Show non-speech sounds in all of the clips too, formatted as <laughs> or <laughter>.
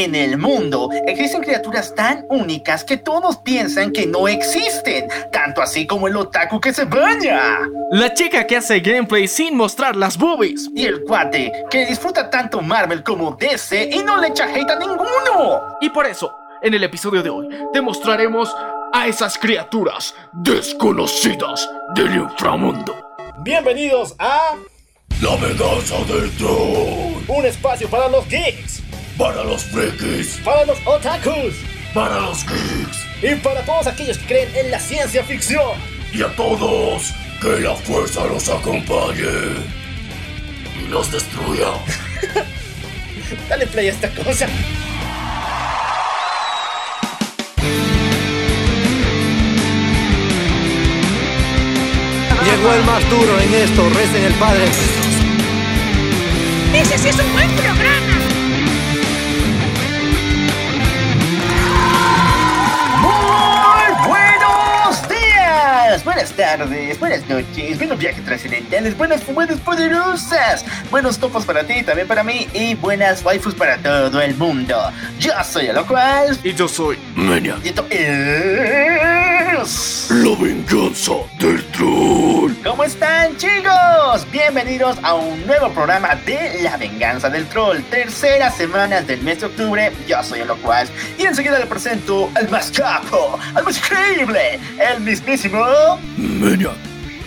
En el mundo existen criaturas tan únicas que todos piensan que no existen, tanto así como el otaku que se baña. La chica que hace gameplay sin mostrar las boobies. Y el cuate que disfruta tanto Marvel como DC y no le echa hate a ninguno. Y por eso, en el episodio de hoy, te mostraremos a esas criaturas desconocidas del inframundo. Bienvenidos a La venganza del troll. un espacio para los geeks, Para los frikis. para los otakus Para los geeks. y para todos aquellos que creen en la ciencia ficción. Y a todos, que la fuerza los acompañe. Y los destruya. <laughs> Dale play a esta cosa. Llegó el más duro en esto, recen el Padre. Ese sí es un buen programa. Días, buenas tardes, buenas noches, buenos viajes trascendentales, buenas fumadas poderosas, buenos topos para ti, también para mí y buenas waifus para todo el mundo. Yo soy a lo cual Y yo soy. Menia. y esto es... La venganza del troll. ¿Cómo están chicos? Bienvenidos a un nuevo programa de La Venganza del Troll, tercera semana del mes de octubre, yo soy el cual y enseguida le presento al más capo, al más increíble, el mismísimo...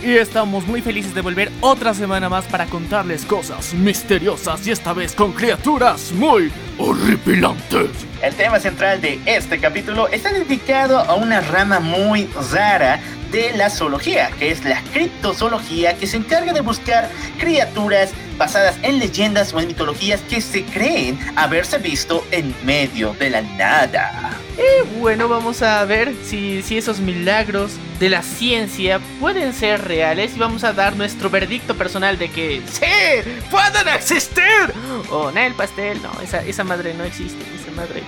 Y estamos muy felices de volver otra semana más para contarles cosas misteriosas y esta vez con criaturas muy Horripilantes. El tema central de este capítulo está dedicado a una rama muy rara de la zoología, que es la criptozoología, que se encarga de buscar criaturas basadas en leyendas o en mitologías que se creen haberse visto en medio de la nada. Y bueno, vamos a ver si, si esos milagros de la ciencia pueden ser reales y vamos a dar nuestro veredicto personal de que sí, pueden existir. O no, el pastel, no, esa, esa madre no existe, madre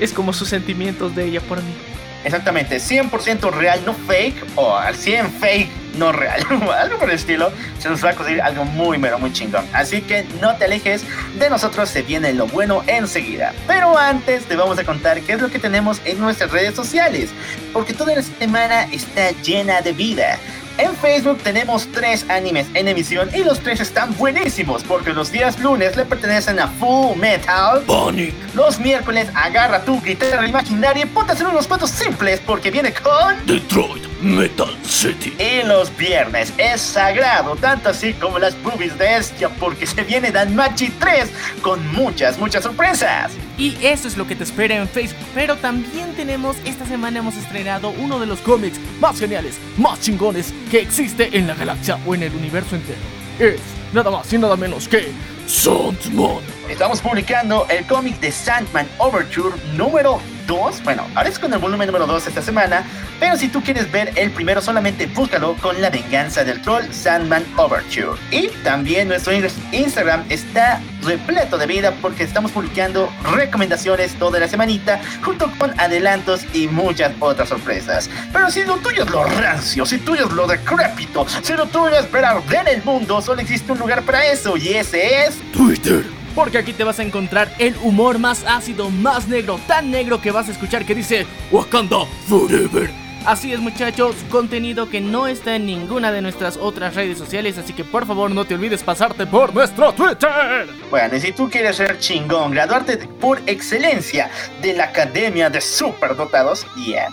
es como sus sentimientos de ella por mí. Exactamente, 100% real, no fake, o al 100 fake, no real, <laughs> algo por el estilo, se nos va a conseguir algo muy, pero muy chingón. Así que no te alejes, de nosotros se viene lo bueno enseguida. Pero antes te vamos a contar qué es lo que tenemos en nuestras redes sociales, porque toda la semana está llena de vida. En Facebook tenemos tres animes en emisión y los tres están buenísimos porque los días lunes le pertenecen a Full Metal, Panic. los miércoles agarra tu guitarra imaginaria y ponte a hacer unos patos simples porque viene con... Detroit Metal City. Y los viernes es sagrado, tanto así como las boobies de Estia porque se viene Danmachi 3 con muchas, muchas sorpresas. Y eso es lo que te espera en Facebook. Pero también tenemos, esta semana hemos estrenado uno de los cómics más geniales, más chingones que existe en la galaxia o en el universo entero. Es nada más y nada menos que Sandman. Estamos publicando el cómic de Sandman Overture número 2. Bueno, ahora es con el volumen número 2 esta semana. Pero si tú quieres ver el primero, solamente búscalo con La Venganza del Troll Sandman Overture. Y también nuestro in- Instagram está repleto de vida porque estamos publicando recomendaciones toda la semanita junto con adelantos y muchas otras sorpresas. Pero si lo tuyo es lo rancio, si tuyo es lo decrépito, si lo tuyo es ver arder el mundo, solo existe un lugar para eso y ese es... Twitter. Porque aquí te vas a encontrar el humor más ácido, más negro, tan negro que vas a escuchar que dice Wakanda Forever. Así es muchachos, contenido que no está en ninguna de nuestras otras redes sociales, así que por favor no te olvides pasarte por nuestro Twitter. Bueno, y si tú quieres ser chingón, graduarte por excelencia de la Academia de Superdotados, yeah,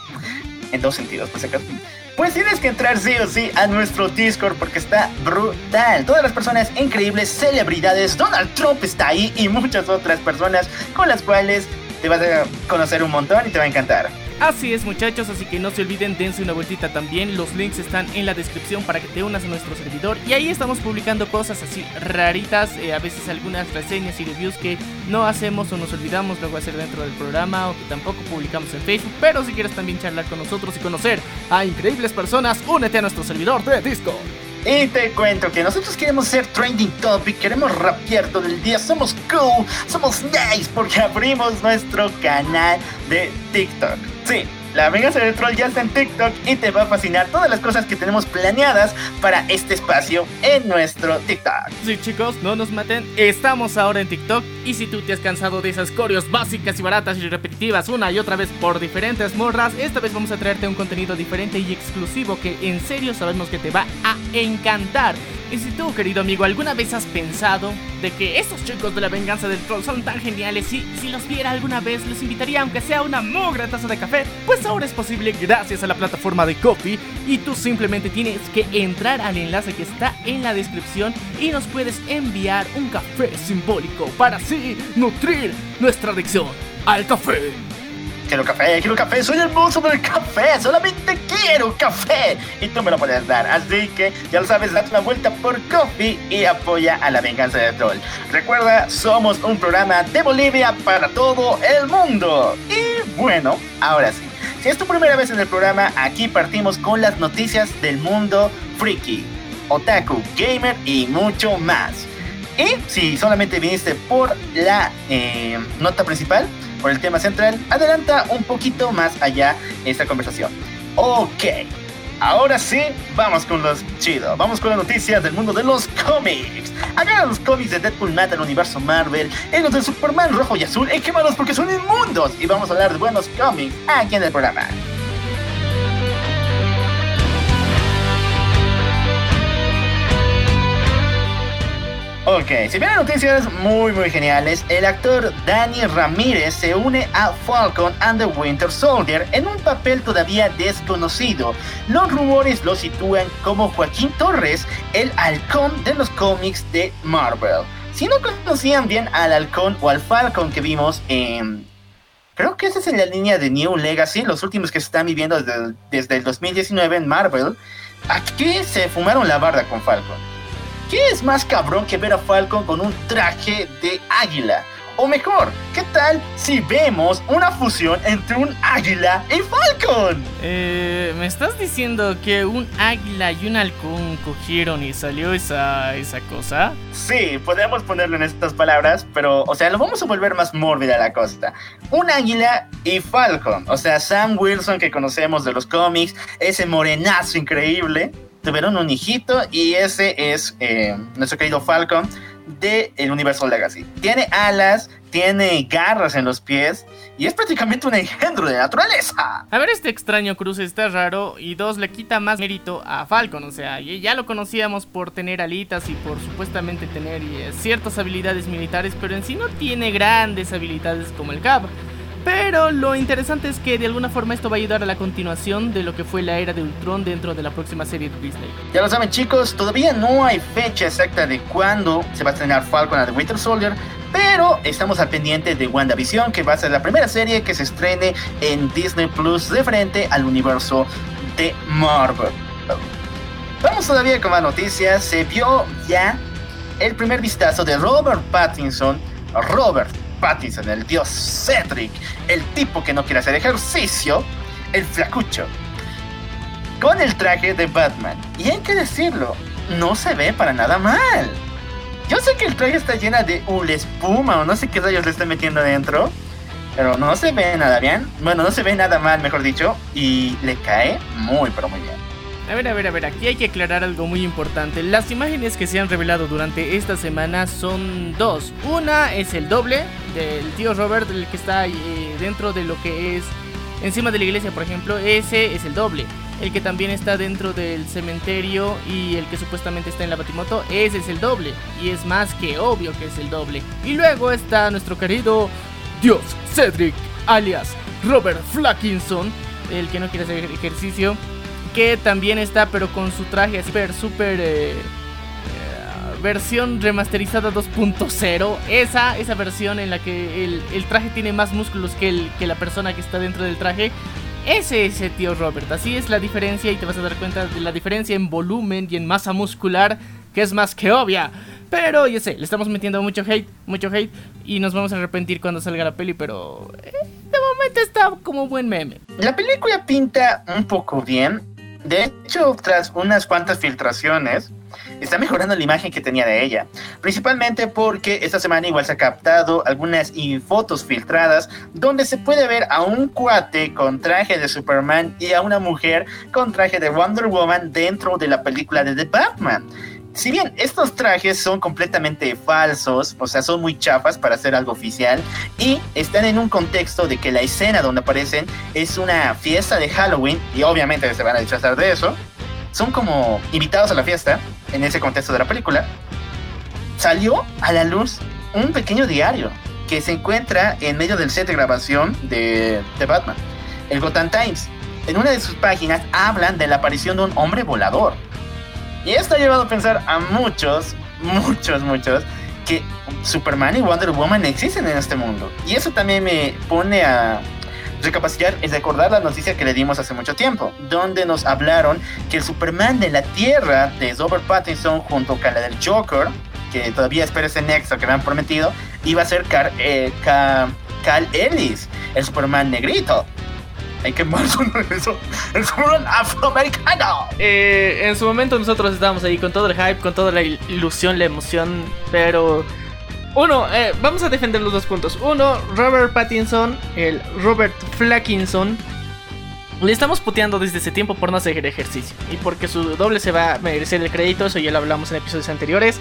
en dos sentidos, pues acá. Pues tienes que entrar sí o sí a nuestro Discord porque está brutal. Todas las personas increíbles, celebridades, Donald Trump está ahí y muchas otras personas con las cuales te vas a conocer un montón y te va a encantar. Así es muchachos, así que no se olviden, dense una vueltita también, los links están en la descripción para que te unas a nuestro servidor y ahí estamos publicando cosas así raritas, eh, a veces algunas reseñas y reviews que no hacemos o nos olvidamos luego hacer dentro del programa o que tampoco publicamos en Facebook, pero si quieres también charlar con nosotros y conocer a increíbles personas, únete a nuestro servidor de Discord. Y te cuento que nosotros queremos ser trending topic, queremos rapear todo el día, somos cool, somos nice porque abrimos nuestro canal de TikTok. Sí, La venganza del troll ya está en TikTok y te va a fascinar todas las cosas que tenemos planeadas para este espacio en nuestro TikTok. Sí, chicos, no nos maten. Estamos ahora en TikTok. Y si tú te has cansado de esas coreos básicas y baratas y repetitivas una y otra vez por diferentes morras, esta vez vamos a traerte un contenido diferente y exclusivo que en serio sabemos que te va a encantar. Y si tú, querido amigo, alguna vez has pensado de que estos chicos de la venganza del troll son tan geniales y si los viera alguna vez les invitaría aunque sea una mugra taza de café, pues ahora es posible gracias a la plataforma de Coffee y tú simplemente tienes que entrar al enlace que está en la descripción y nos puedes enviar un café simbólico para así nutrir nuestra adicción al café. Quiero café, quiero café, soy el monstruo del café, solamente quiero café. Y tú me lo puedes dar, así que ya lo sabes, date una vuelta por Coffee y apoya a la venganza del troll. Recuerda, somos un programa de Bolivia para todo el mundo. Y bueno, ahora sí. Si es tu primera vez en el programa, aquí partimos con las noticias del mundo freaky, otaku, gamer y mucho más. Y si solamente viniste por la eh, nota principal, por el tema central, adelanta un poquito más allá esta conversación. Ok, ahora sí, vamos con los chido, vamos con las noticias del mundo de los cómics. Acá los cómics de Deadpool mata el universo Marvel, en los de Superman rojo y azul, y quemados porque son inmundos. Y vamos a hablar de buenos cómics aquí en el programa. Ok, si vienen noticias muy muy geniales, el actor Danny Ramírez se une a Falcon and the Winter Soldier en un papel todavía desconocido. Los rumores lo sitúan como Joaquín Torres, el halcón de los cómics de Marvel. Si no conocían bien al halcón o al Falcon que vimos en... Creo que esa es en la línea de New Legacy, los últimos que se están viviendo desde, desde el 2019 en Marvel. Aquí se fumaron la barda con Falcon. ¿Qué es más cabrón que ver a Falcon con un traje de águila? O mejor, ¿qué tal si vemos una fusión entre un águila y Falcon? Eh, ¿Me estás diciendo que un águila y un halcón cogieron y salió esa, esa cosa? Sí, podemos ponerlo en estas palabras, pero, o sea, lo vamos a volver más mórbida la cosa. Un águila y Falcon, o sea, Sam Wilson que conocemos de los cómics, ese morenazo increíble, tuvieron un hijito y ese es eh, nuestro querido Falcon de el universo Legacy. Tiene alas, tiene garras en los pies y es prácticamente un engendro de naturaleza. A ver, este extraño cruce está raro y dos le quita más mérito a Falcon, o sea, ya lo conocíamos por tener alitas y por supuestamente tener eh, ciertas habilidades militares, pero en sí no tiene grandes habilidades como el Cap. Pero lo interesante es que de alguna forma esto va a ayudar a la continuación de lo que fue la era de Ultron dentro de la próxima serie de Disney. Ya lo saben chicos, todavía no hay fecha exacta de cuándo se va a estrenar Falcon and the Winter Soldier, pero estamos al pendiente de WandaVision, que va a ser la primera serie que se estrene en Disney Plus de frente al universo de Marvel. Vamos todavía con más noticias. Se vio ya el primer vistazo de Robert Pattinson. Robert Pattinson, el dios Cedric, el tipo que no quiere hacer ejercicio, el flacucho, con el traje de Batman. Y hay que decirlo, no se ve para nada mal. Yo sé que el traje está llena de ul espuma o no sé qué rayos le están metiendo adentro, pero no se ve nada bien. Bueno, no se ve nada mal, mejor dicho, y le cae muy, pero muy bien. A ver, a ver, a ver, aquí hay que aclarar algo muy importante. Las imágenes que se han revelado durante esta semana son dos. Una es el doble del tío Robert, el que está eh, dentro de lo que es encima de la iglesia, por ejemplo. Ese es el doble. El que también está dentro del cementerio y el que supuestamente está en la batimoto, ese es el doble. Y es más que obvio que es el doble. Y luego está nuestro querido Dios Cedric, alias Robert Flackinson, el que no quiere hacer ejercicio que también está, pero con su traje super, super eh, eh, versión remasterizada 2.0. Esa, esa versión en la que el, el, traje tiene más músculos que, el, que la persona que está dentro del traje. Ese es el tío Robert. Así es la diferencia y te vas a dar cuenta de la diferencia en volumen y en masa muscular, que es más que obvia. Pero ya sé, le estamos metiendo mucho hate, mucho hate y nos vamos a arrepentir cuando salga la peli, pero eh, de momento está como buen meme. La película pinta un poco bien, de hecho, tras unas cuantas filtraciones, está mejorando la imagen que tenía de ella. Principalmente porque esta semana igual se ha captado algunas fotos filtradas donde se puede ver a un cuate con traje de Superman y a una mujer con traje de Wonder Woman dentro de la película de The Batman. Si bien estos trajes son completamente falsos, o sea, son muy chafas para hacer algo oficial, y están en un contexto de que la escena donde aparecen es una fiesta de Halloween, y obviamente se van a disfrazar de eso, son como invitados a la fiesta, en ese contexto de la película, salió a la luz un pequeño diario que se encuentra en medio del set de grabación de, de Batman, el Gotham Times. En una de sus páginas hablan de la aparición de un hombre volador y esto ha llevado a pensar a muchos, muchos, muchos, que Superman y Wonder Woman existen en este mundo. Y eso también me pone a recapacitar y recordar la noticia que le dimos hace mucho tiempo, donde nos hablaron que el Superman de la Tierra de Robert Pattinson junto con la del Joker, que todavía espera ese nexo que me han prometido, iba a ser Car eh, Cal Ellis, el Superman negrito. Hay que regreso. El Superman afroamericano. Eh, en su momento nosotros estábamos ahí con todo el hype, con toda la ilusión, la emoción. Pero. Uno, eh, vamos a defender los dos puntos. Uno, Robert Pattinson, el Robert Flackinson. Le estamos puteando desde ese tiempo por no hacer ejercicio. Y porque su doble se va a merecer el crédito. Eso ya lo hablamos en episodios anteriores.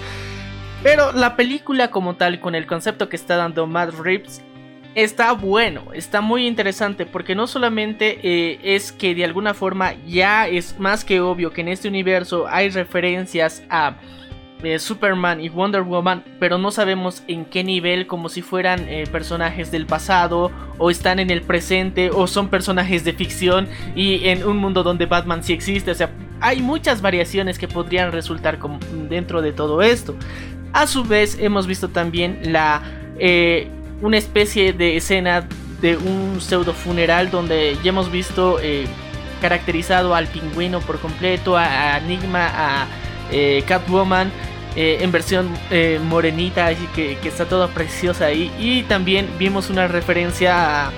Pero la película como tal, con el concepto que está dando Matt Reeves, está bueno, está muy interesante porque no solamente eh, es que de alguna forma ya es más que obvio que en este universo hay referencias a eh, Superman y Wonder Woman, pero no sabemos en qué nivel, como si fueran eh, personajes del pasado o están en el presente o son personajes de ficción y en un mundo donde Batman sí existe, o sea, hay muchas variaciones que podrían resultar dentro de todo esto. A su vez hemos visto también la una especie de escena de un pseudo funeral donde ya hemos visto eh, caracterizado al pingüino por completo, a, Enigma, a eh, Catwoman. Eh, en versión morenita, así que, está toda preciosa ahí. Y también vimos una referencia a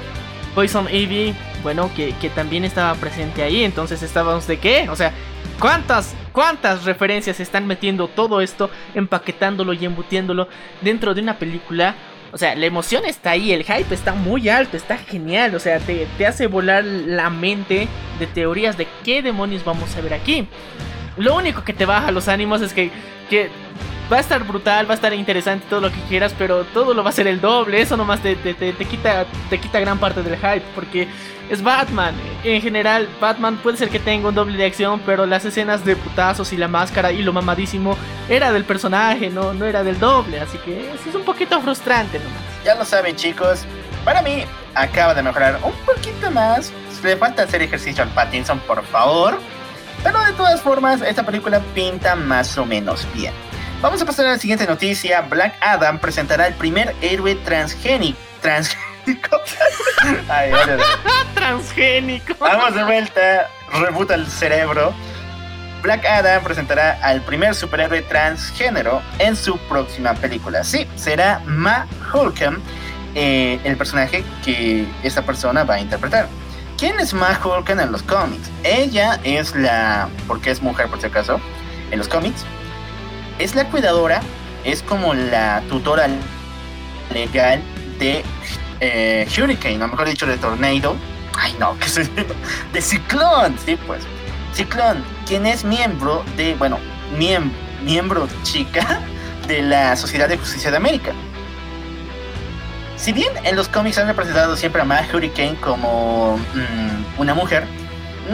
Poison Ivy, bueno, que, que, también estaba presente ahí. Entonces estábamos de qué? O sea, ¿cuántas, cuántas referencias están metiendo todo esto, empaquetándolo y embutiéndolo dentro de una película? O sea, la emoción está ahí, el hype está muy alto, está genial. O sea, te, hace volar la mente de teorías de qué demonios vamos a ver aquí. Lo único que te baja los ánimos es que, que va a estar brutal, va a estar interesante todo lo que quieras, pero todo lo va a ser el doble. Eso nomás te, te, te, quita, te quita gran parte del hype, porque es Batman. En general, Batman puede ser que tenga un doble de acción, pero las escenas de putazos y la máscara y lo mamadísimo era del personaje, no, no era del doble. Así que es un poquito frustrante nomás. Ya lo saben, chicos. Para mí, acaba de mejorar un poquito más. Le falta hacer ejercicio al Pattinson, por favor. Pero de todas formas, esta película pinta más o menos bien. Vamos a pasar a la siguiente noticia. Black Adam presentará el primer héroe transgénico. <laughs> Transgénico <laughs> Transgénico. Vamos de vuelta. Rebuta el cerebro. Black Adam presentará al primer superhéroe transgénero en su próxima película. Sí, será Ma Holcomb, eh, el personaje que esta persona va a interpretar. ¿Quién es Ma Holcomb en los cómics? Ella es la, porque es mujer por si acaso, en los cómics, es la cuidadora, es como la tutora legal de eh, Hurricane, o mejor dicho, de Tornado. Ay, no, <laughs> que soy de Ciclón, sí, pues. Ciclón, quien es miembro de, bueno, miembro chica de la Sociedad de Justicia de América. Si bien en los cómics han representado siempre a Matt Hurricane como mm, una mujer,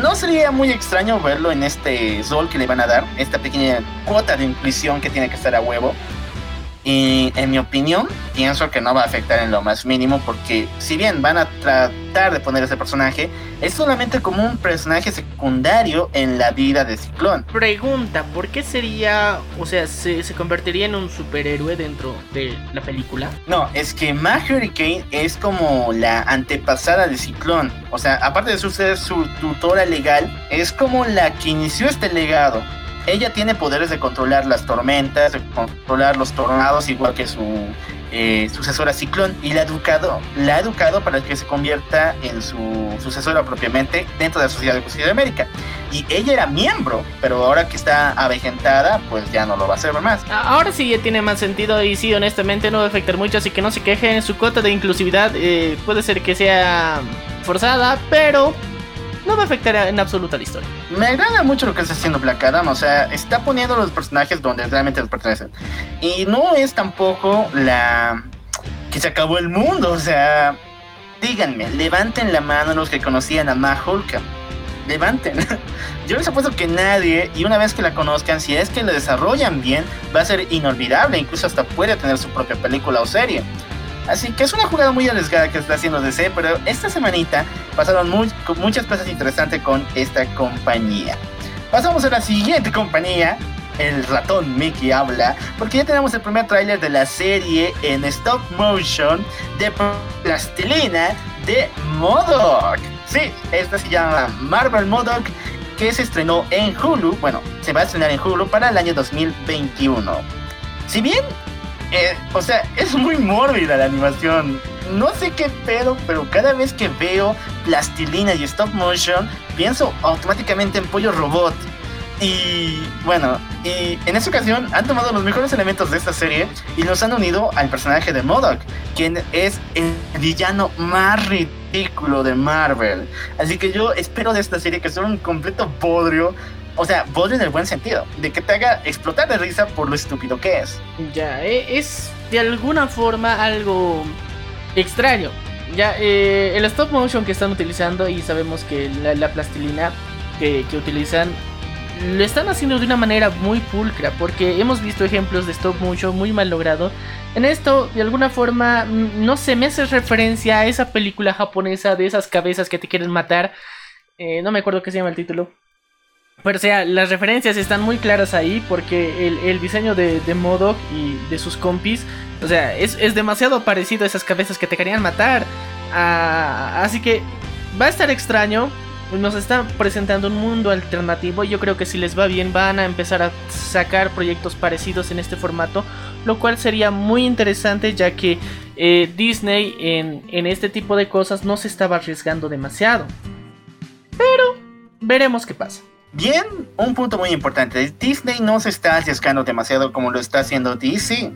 no sería muy extraño verlo en este rol que le van a dar, esta pequeña cuota de inclusión que tiene que estar a huevo y en mi opinión, pienso que no va a afectar en lo más mínimo porque si bien van a tratar de poner ese personaje, es solamente como un personaje secundario en la vida de Ciclón. Pregunta, ¿por qué sería, o sea, se, convertiría en un superhéroe dentro de la película? No, es que Mag Hurricane es como la antepasada de Ciclón. O sea, aparte de ser su tutora legal, es como la que inició este legado ella tiene poderes de controlar las tormentas, de controlar los tornados, igual que su eh, sucesora Ciclón y la ha educado, la ha educado para que se convierta en su sucesora propiamente dentro de la Sociedad de de América. Y ella era miembro, pero ahora que está avejentada, pues ya no lo va a hacer más. Ahora sí ya tiene más sentido y sí, honestamente no va a afectar mucho, así que no se quejen. Su cuota de inclusividad eh, puede ser que sea forzada, pero no va a afectar en absoluto la historia. Me agrada mucho lo que está haciendo Black Adam, o sea, está poniendo los personajes donde realmente les pertenecen. Y no es tampoco la que se acabó el mundo, o sea, díganme, levanten la mano los que conocían a Mahulka. Levanten. <laughs> Yo les apuesto que nadie, y una vez que la conozcan, si es que la desarrollan bien, va a ser inolvidable, incluso hasta puede tener su propia película o serie. Así que es una jugada muy arriesgada que está haciendo DC, pero esta semanita pasaron muchas cosas interesantes con esta compañía. Pasamos a la siguiente compañía. El ratón Mickey habla, porque ya tenemos el primer tráiler de la serie en stop motion de plastilina de Modoc. Sí, esta se llama Marvel Modoc, que se estrenó en Hulu. Bueno, se va a estrenar en Hulu para el año 2021. Si bien eh, o sea, es muy mórbida la animación. No sé qué pedo, pero cada vez que veo plastilina y stop motion, pienso automáticamente en pollo robot. Y bueno, y en esta ocasión han tomado los mejores elementos de esta serie y los han unido al personaje de Modoc, quien es el villano más ridículo de Marvel. Así que yo espero de esta serie que sea un completo podrio o sea, vos en el buen sentido, de que te haga explotar de risa por lo estúpido que es. Ya, eh, es de alguna forma algo extraño. Ya, eh, el stop motion que están utilizando y sabemos que la, plastilina que, utilizan lo están haciendo de una manera muy pulcra porque hemos visto ejemplos de stop motion muy mal logrado. En esto, de alguna forma, mm, no se me hace referencia a esa película japonesa de esas cabezas que te quieren matar. Eh, no me acuerdo qué se llama el título. Pero o sea, las referencias están muy claras ahí porque el, diseño de, de Modok y de sus compis, o sea, es, demasiado parecido a esas cabezas que te querían matar. Ah, así que va a estar extraño. Nos está presentando un mundo alternativo yo creo que si les va bien van a empezar a sacar proyectos parecidos en este formato, lo cual sería muy interesante ya que eh, Disney en, en este tipo de cosas no se estaba arriesgando demasiado. Pero veremos qué pasa. Bien, un punto muy importante. Disney no se está arriesgando demasiado como lo está haciendo DC.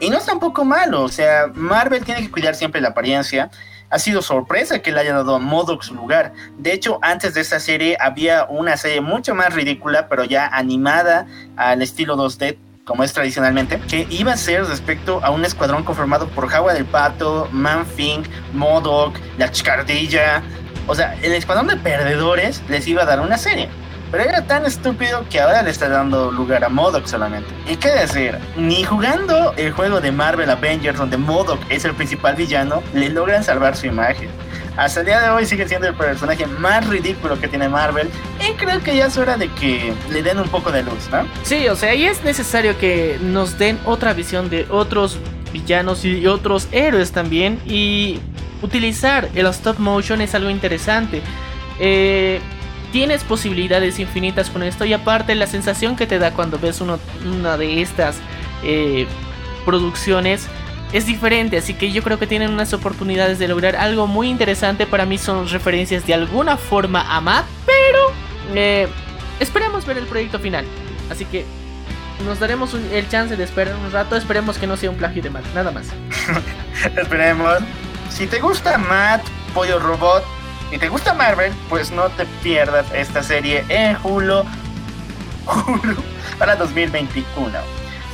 Y no es tampoco malo. O sea, Marvel tiene que cuidar siempre la apariencia. Ha sido sorpresa que le haya dado a Modoc su lugar. De hecho, antes de esta serie había una serie mucho más ridícula, pero ya animada al estilo 2D, como es tradicionalmente, que iba a ser respecto a un escuadrón conformado por Jaguar del Pato, Manfink, Modoc, la Chicardilla. O sea, el escuadrón de perdedores les iba a dar una serie. Pero era tan estúpido que ahora le está dando lugar a Modoc solamente. Y qué decir, ni jugando el juego de Marvel Avengers donde Modoc es el principal villano, le logran salvar su imagen. Hasta el día de hoy sigue siendo el personaje más ridículo que tiene Marvel y creo que ya es hora de que le den un poco de luz, ¿no? Sí, o sea, y es necesario que nos den otra visión de otros villanos y otros héroes también y utilizar el stop motion es algo interesante. Eh, tienes posibilidades infinitas con esto y aparte la sensación que te da cuando ves una de estas eh, producciones es diferente, así que yo creo que tienen unas oportunidades de lograr algo muy interesante. Para mí son referencias de alguna forma a Matt, pero eh, esperemos ver el proyecto final. Así que nos daremos el chance de esperar un rato. Esperemos que no sea un plagio de Matt, nada más. <laughs> esperemos. Si te gusta Matt, Pollo Robot, si te gusta Marvel, pues no te pierdas esta serie en Hulu, Hulu para 2021.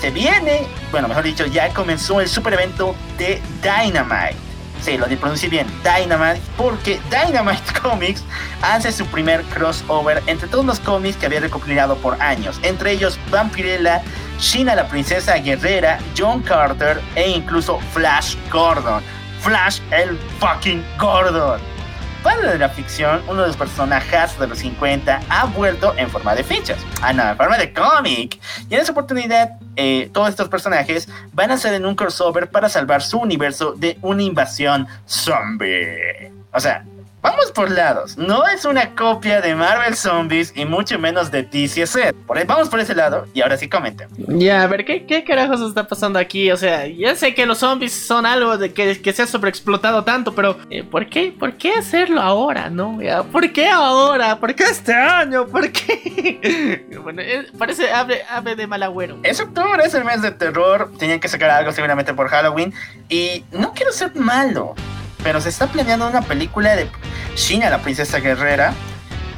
Se viene, bueno, mejor dicho, ya comenzó el super evento de Dynamite. Sí, lo pronuncie bien, Dynamite, porque Dynamite <laughs> Comics hace su primer crossover entre todos los cómics que había recopilado por años, entre ellos Vampirella, Sheena la princesa guerrera, John Carter e incluso Flash Gordon. Flash el fucking Gordon padre de la ficción, uno de los personajes de los 50, ha vuelto en forma de fichas, ah, no, en forma de cómic. Y en esa oportunidad, eh, todos estos personajes van a ser en un crossover para salvar su universo de una invasión zombie. O sea, Vamos por lados. No es una copia de Marvel Zombies y mucho menos de DCZ. Por ahí, vamos por ese lado y ahora sí comenten. Ya, a ver, ¿qué, ¿qué carajos está pasando aquí? O sea, ya sé que los zombies son algo de que, que se ha sobreexplotado tanto, pero eh, ¿por qué? ¿Por qué hacerlo ahora, no? Ya, ¿Por qué ahora? ¿Por qué este año? ¿Por qué? <laughs> bueno, eh, parece ave, ave de mal agüero. Es octubre, es el mes de terror. Tenían que sacar algo seguramente por Halloween. Y no quiero ser malo, pero se está planeando una película de Shina, la princesa guerrera.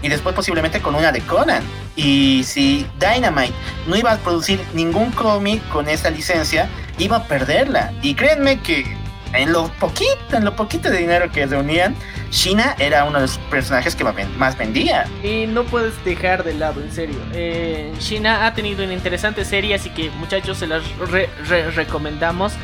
Y después posiblemente con una de Conan. Y si Dynamite no iba a producir ningún cómic con esta licencia, iba a perderla. Y créanme que en lo poquito, en lo poquito de dinero que reunían, Shina era uno de los personajes que más vendía. Y no puedes dejar de lado, en serio. Eh, Shina ha tenido una interesante serie, así que muchachos se las re- recomendamos.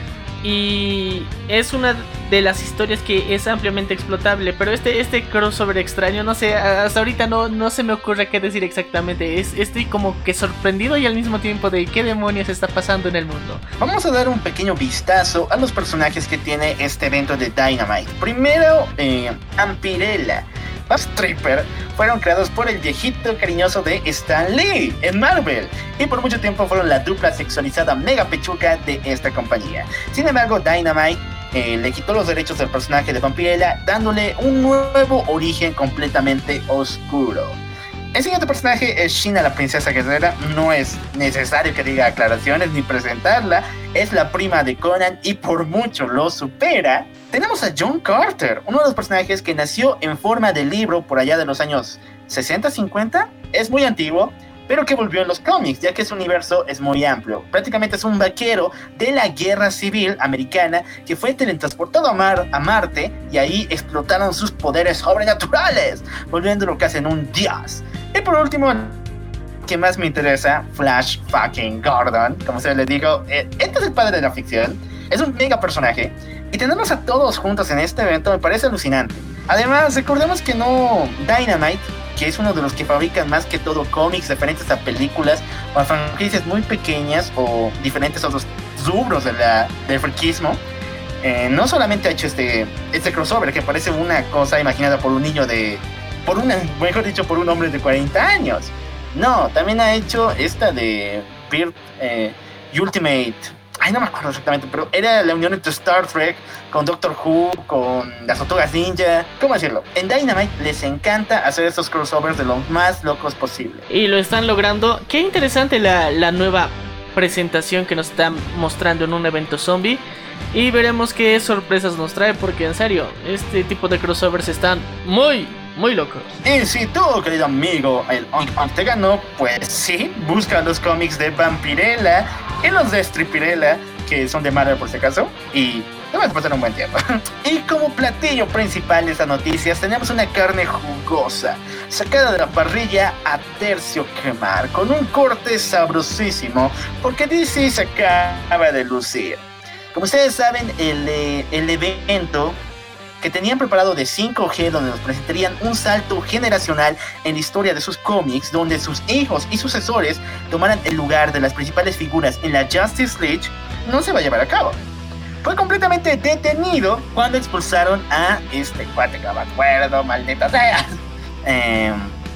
Y es una de las historias que es ampliamente explotable. Pero este, este crossover extraño, no sé, hasta ahorita no, no se me ocurre qué decir exactamente. Es, estoy como que sorprendido y al mismo tiempo de qué demonios está pasando en el mundo. Vamos a dar un pequeño vistazo a los personajes que tiene este evento de Dynamite. Primero, eh, Ampirella. Bass Tripper fueron creados por el viejito cariñoso de Stan Lee en Marvel y por mucho tiempo fueron la dupla sexualizada mega pechuca de esta compañía. Sin embargo, Dynamite eh, le quitó los derechos del personaje de Vampirella dándole un nuevo origen completamente oscuro. El siguiente personaje es Shina, la princesa guerrera. No es necesario que diga aclaraciones ni presentarla. Es la prima de Conan y por mucho lo supera. Tenemos a John Carter, uno de los personajes que nació en forma de libro por allá de los años 60-50. Es muy antiguo, pero que volvió en los cómics, ya que su universo es muy amplio. Prácticamente es un vaquero de la guerra civil americana que fue teletransportado a, Mar a Marte y ahí explotaron sus poderes sobrenaturales, volviéndolo casi en un dios. Y por último, que más me interesa, Flash fucking Gordon, como se le digo, eh, este es el padre de la ficción, es un mega personaje y tenerlos a todos juntos en este evento me parece alucinante. Además, recordemos que no Dynamite, que es uno de los que fabrican más que todo cómics referentes a películas o a franquicias muy pequeñas o diferentes otros rubros de la, del friquismo, eh, no solamente ha hecho este, este crossover que parece una cosa imaginada por un niño de, por una, mejor dicho, por un hombre de 40 años. No, también ha hecho esta de Beard, eh, Ultimate. Ay, no me acuerdo exactamente, pero era la unión entre Star Trek con Doctor Who, con las tortugas ninja. ¿Cómo decirlo? En Dynamite les encanta hacer estos crossovers de lo más locos posible. Y lo están logrando. Qué interesante la, la nueva presentación que nos están mostrando en un evento zombie. Y veremos qué sorpresas nos trae, porque en serio, este tipo de crossovers están muy, muy locos. Y si tú, querido amigo, el Onk te ganó, pues sí, busca los cómics de Vampirella y los de Stripirella, que son de Marvel por si acaso, y te vas a pasar un buen tiempo. <laughs> y como platillo principal de estas noticias, tenemos una carne jugosa, sacada de la parrilla a tercio quemar, con un corte sabrosísimo, porque DC se acaba de lucir. Como ustedes saben, el, eh, el evento que tenían preparado de 5G, donde nos presentarían un salto generacional en la historia de sus cómics, donde sus hijos y sucesores tomaran el lugar de las principales figuras en la Justice League, no se va a llevar a cabo. Fue completamente detenido cuando expulsaron a este cuate que no me acuerdo, maldita sea. Eh,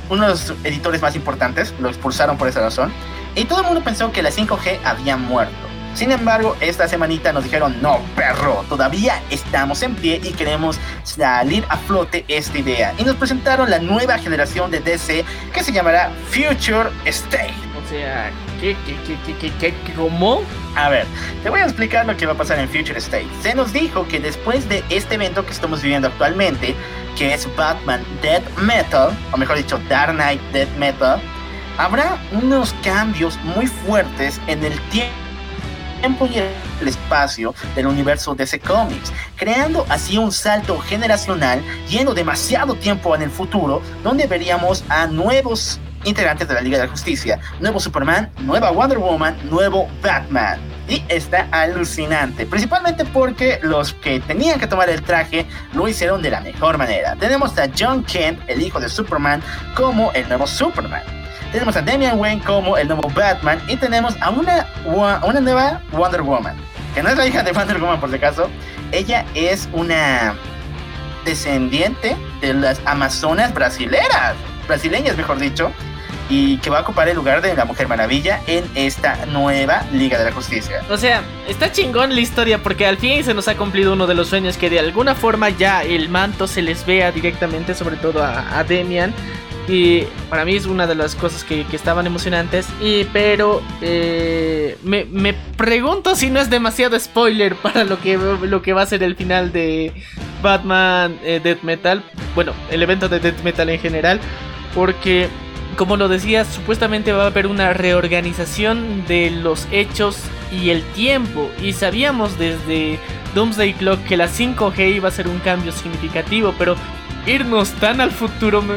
uno de los editores más importantes lo expulsaron por esa razón. Y todo el mundo pensó que la 5G había muerto. Sin embargo, esta semanita nos dijeron, no, perro, todavía estamos en pie y queremos salir a flote esta idea. Y nos presentaron la nueva generación de DC que se llamará Future State. O sea, ¿qué, qué, qué, qué, qué, qué, qué- cómo? A ver, te voy a explicar lo que va a pasar en Future State. Se nos dijo que después de este evento que estamos viviendo actualmente, que es Batman Death Metal, o mejor dicho, Dark Knight Death Metal, habrá unos cambios muy fuertes en el tiempo y el espacio del universo DC Comics, creando así un salto generacional yendo demasiado tiempo en el futuro, donde veríamos a nuevos integrantes de la Liga de la Justicia, nuevo Superman, nueva Wonder Woman, nuevo Batman. Y está alucinante, principalmente porque los que tenían que tomar el traje lo hicieron de la mejor manera. Tenemos a John Kent, el hijo de Superman, como el nuevo Superman. Tenemos a Damian Wayne como el nuevo Batman y tenemos a una, wa- una nueva Wonder Woman, que no es la hija de Wonder Woman por si acaso. Ella es una descendiente de las amazonas brasileras, brasileñas mejor dicho, y que va a ocupar el lugar de la Mujer Maravilla en esta nueva Liga de la Justicia. O sea, está chingón la historia porque al fin se nos ha cumplido uno de los sueños que de alguna forma ya el manto se les vea directamente, sobre todo a, a Demian. Y para mí es una de las cosas que, estaban emocionantes. Y pero eh, me, me pregunto si no es demasiado spoiler <laughs> para lo que, lo que va a ser el final de Batman eh, Death Metal. Bueno, el evento de Death Metal en general. Porque como lo decía, supuestamente va a haber una reorganización de los hechos y el tiempo. Y sabíamos desde Doomsday Clock que la 5G iba a ser un cambio significativo, pero irnos tan al futuro me,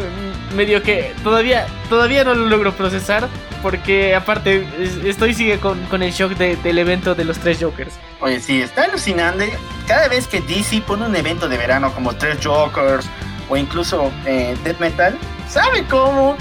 medio que todavía, todavía no lo logro procesar. Porque aparte estoy sigue con, con el shock de, del evento de los tres Jokers. Oye, sí, está alucinante. Cada vez que DC pone un evento de verano como tres Jokers o incluso eh, Death Metal, sabe cómo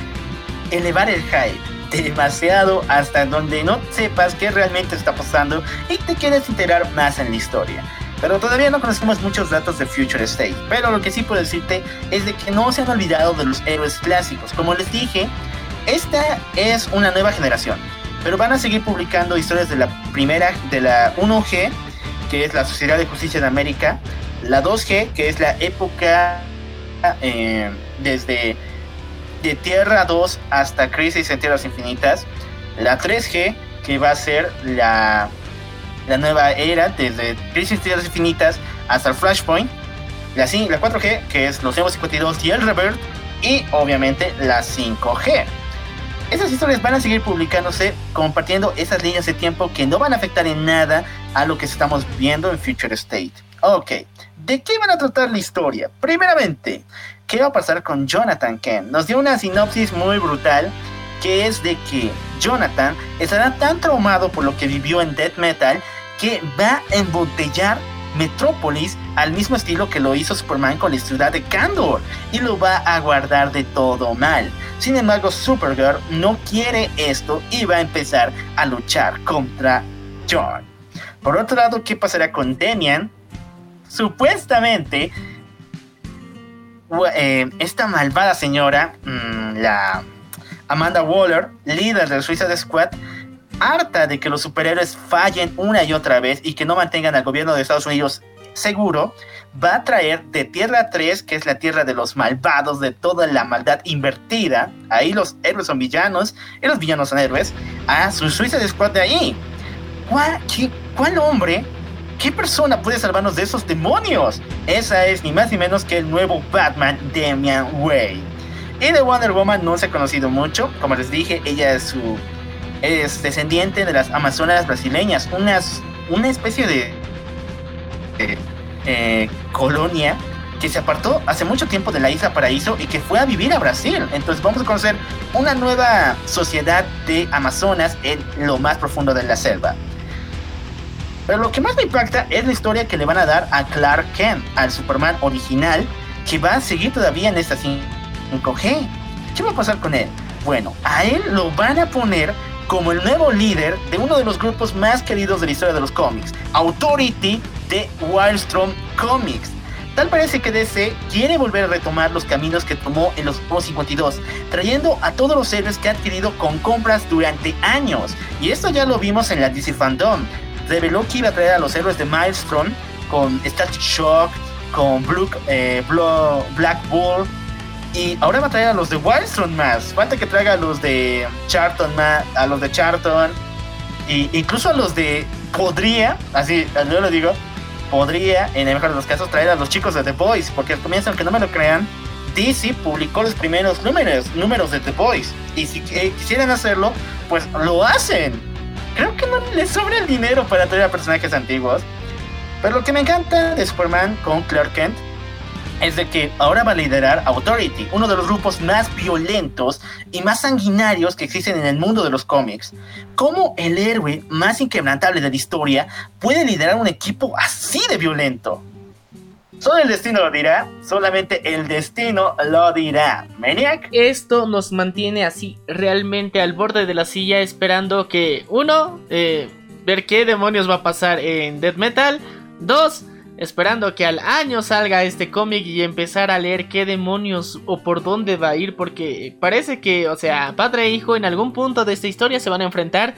elevar el hype demasiado hasta donde no sepas qué realmente está pasando y te quieres enterar más en la historia. Pero todavía no conocemos muchos datos de Future State. Pero lo que sí puedo decirte es de que no se han olvidado de los héroes clásicos. Como les dije, esta es una nueva generación. Pero van a seguir publicando historias de la primera, de la 1G, que es la Sociedad de Justicia de América. La 2G, que es la época eh, desde de Tierra 2 hasta Crisis en Tierras Infinitas. La 3G, que va a ser la, la nueva era, desde Crisis Tierras Infinitas hasta el Flashpoint. La, la 4G, que es los nuevos 52 y el Revert. Y obviamente la 5G. Esas historias van a seguir publicándose, compartiendo esas líneas de tiempo que no van a afectar en nada a lo que estamos viendo en Future State. Ok, ¿de qué van a tratar la historia? Primeramente, ¿qué va a pasar con Jonathan Kent? Nos dio una sinopsis muy brutal, que es de que Jonathan estará tan traumado por lo que vivió en Death Metal que va a embotellar Metrópolis al mismo estilo que lo hizo Superman con la ciudad de Kandor y lo va a guardar de todo mal. Sin embargo, Supergirl no quiere esto y va a empezar a luchar contra John. Por otro lado, ¿qué pasará con Demian? Supuestamente, eh, esta malvada señora, mmm, la Amanda Waller, líder del Suicide Squad, harta de que los superhéroes fallen una y otra vez y que no mantengan al gobierno de Estados Unidos seguro, va a traer de Tierra 3, que es la tierra de los malvados, de toda la maldad invertida, ahí los héroes son villanos y los villanos son héroes, a su Suicide Squad de ahí. ¿Cuál, qué, ¿Cuál hombre, qué persona puede salvarnos de esos demonios? Esa es ni más ni menos que el nuevo Batman, Damian Wayne. Y de Wonder Woman no se ha conocido mucho, como les dije, ella es su es descendiente de las amazonas brasileñas, unas, una especie de, eh, colonia que se apartó hace mucho tiempo de la isla Paraíso y que fue a vivir a Brasil. Entonces vamos a conocer una nueva sociedad de amazonas en lo más profundo de la selva. Pero lo que más me impacta es la historia que le van a dar a Clark Kent, al Superman original, que va a seguir todavía en esta 5G. ¿Qué va a pasar con él? Bueno, a él lo van a poner como el nuevo líder de uno de los grupos más queridos de la historia de los cómics, Authority de Wildstorm Comics. Tal parece que DC quiere volver a retomar los caminos que tomó en los 52, trayendo a todos los héroes que ha adquirido con compras durante años. Y esto ya lo vimos en la DC Fandom. Reveló que iba a traer a los héroes de Milestone con Static Shock, con Blue, eh, Black Bull, y ahora va a traer a los de Wildstorm más. Falta que traiga a los de Charlton más, a los de Charlton. Y incluso a los de. Podría, así, yo lo digo, podría, en el mejor de los casos, traer a los chicos de The Boys. Porque al comienzo, aunque no me lo crean, DC publicó los primeros números, números de The Boys. Y si eh, quisieran hacerlo, pues lo hacen. Creo que no les sobra el dinero para traer a personajes antiguos. Pero lo que me encanta de Superman con Clark Kent es de que ahora va a liderar Authority, uno de los grupos más violentos y más sanguinarios que existen en el mundo de los cómics. ¿Cómo el héroe más inquebrantable de la historia puede liderar un equipo así de violento? Solo el destino lo dirá, solamente el destino lo dirá. Maniac. Esto nos mantiene así, realmente al borde de la silla, esperando que, uno, eh, ver qué demonios va a pasar en Death Metal. Dos, esperando que al año salga este cómic y empezar a leer qué demonios o por dónde va a ir, porque parece que, o sea, padre e hijo en algún punto de esta historia se van a enfrentar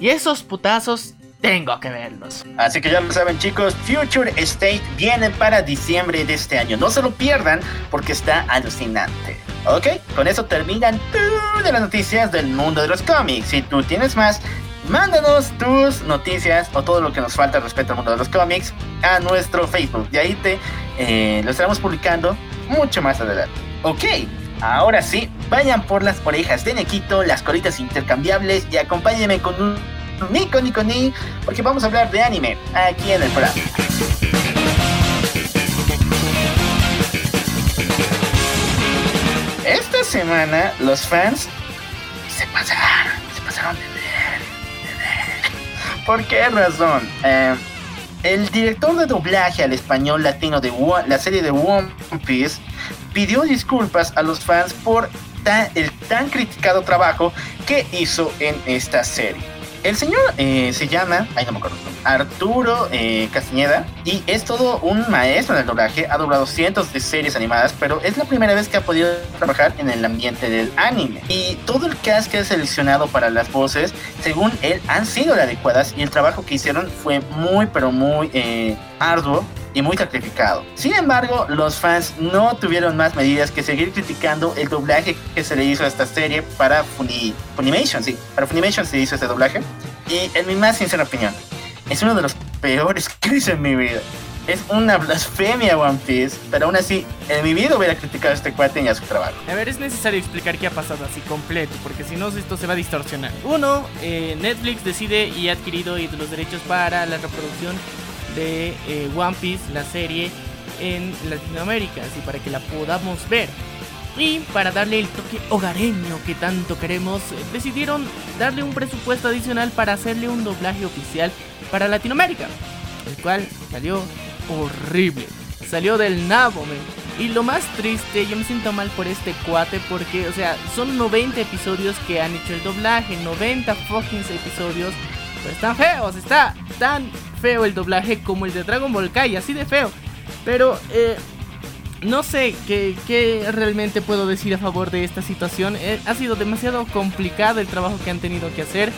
y esos putazos tengo que verlos. Así que ya lo saben chicos, Future State viene para diciembre de este año. No se lo pierdan porque está alucinante. Ok, con eso terminan todas las noticias del mundo de los cómics. Si tú tienes más, mándanos tus noticias o todo lo que nos falta respecto al mundo de los cómics a nuestro Facebook. Y ahí te eh, lo estaremos publicando mucho más adelante. Ok, ahora sí, vayan por las orejas de Nequito, las colitas intercambiables y acompáñenme con un Nico Nico Ni, porque vamos a hablar de anime aquí en el programa. Esta semana los fans se pasaron, se pasaron de. ¿Por qué razón? Eh, el director de doblaje al español latino de la serie de One Piece pidió disculpas a los fans por el tan criticado trabajo que hizo en esta serie. El señor eh, se llama, ay no me acuerdo, Arturo eh, Castañeda y es todo un maestro en el doblaje. Ha doblado cientos de series animadas, pero es la primera vez que ha podido trabajar en el ambiente del anime. Y todo el cast que ha seleccionado para las voces, según él, han sido adecuadas y el trabajo que hicieron fue muy, pero muy eh, arduo y muy sacrificado. Sin embargo, los fans no tuvieron más medidas que seguir criticando el doblaje que se le hizo a esta serie para Funimation, sí, para Funimation se hizo este doblaje. Y en mi más sincera opinión, es uno de los peores <laughs> que hice en mi vida. Es una blasfemia One Piece, pero aún así, en mi vida hubiera criticado a este cuate y a su trabajo. A ver, es necesario explicar qué ha pasado así completo, porque si no, esto se va a distorsionar. Uno, eh, Netflix decide y ha adquirido los derechos para la reproducción de eh, One Piece, la serie, en Latinoamérica, así para que la podamos ver. Y para darle el toque hogareño que tanto queremos, decidieron darle un presupuesto adicional para hacerle un doblaje oficial para Latinoamérica, el cual salió horrible, salió del nabo, Y lo más triste, yo me siento mal por este cuate porque, o sea, son 90 episodios que han hecho el doblaje, 90 fucking episodios, pero están feos, está tan feo el doblaje como el de Dragon Ball Kai, así de feo. Pero eh, no sé qué, realmente puedo decir a favor de esta situación. Eh, ha sido demasiado complicado el trabajo que han tenido que hacer.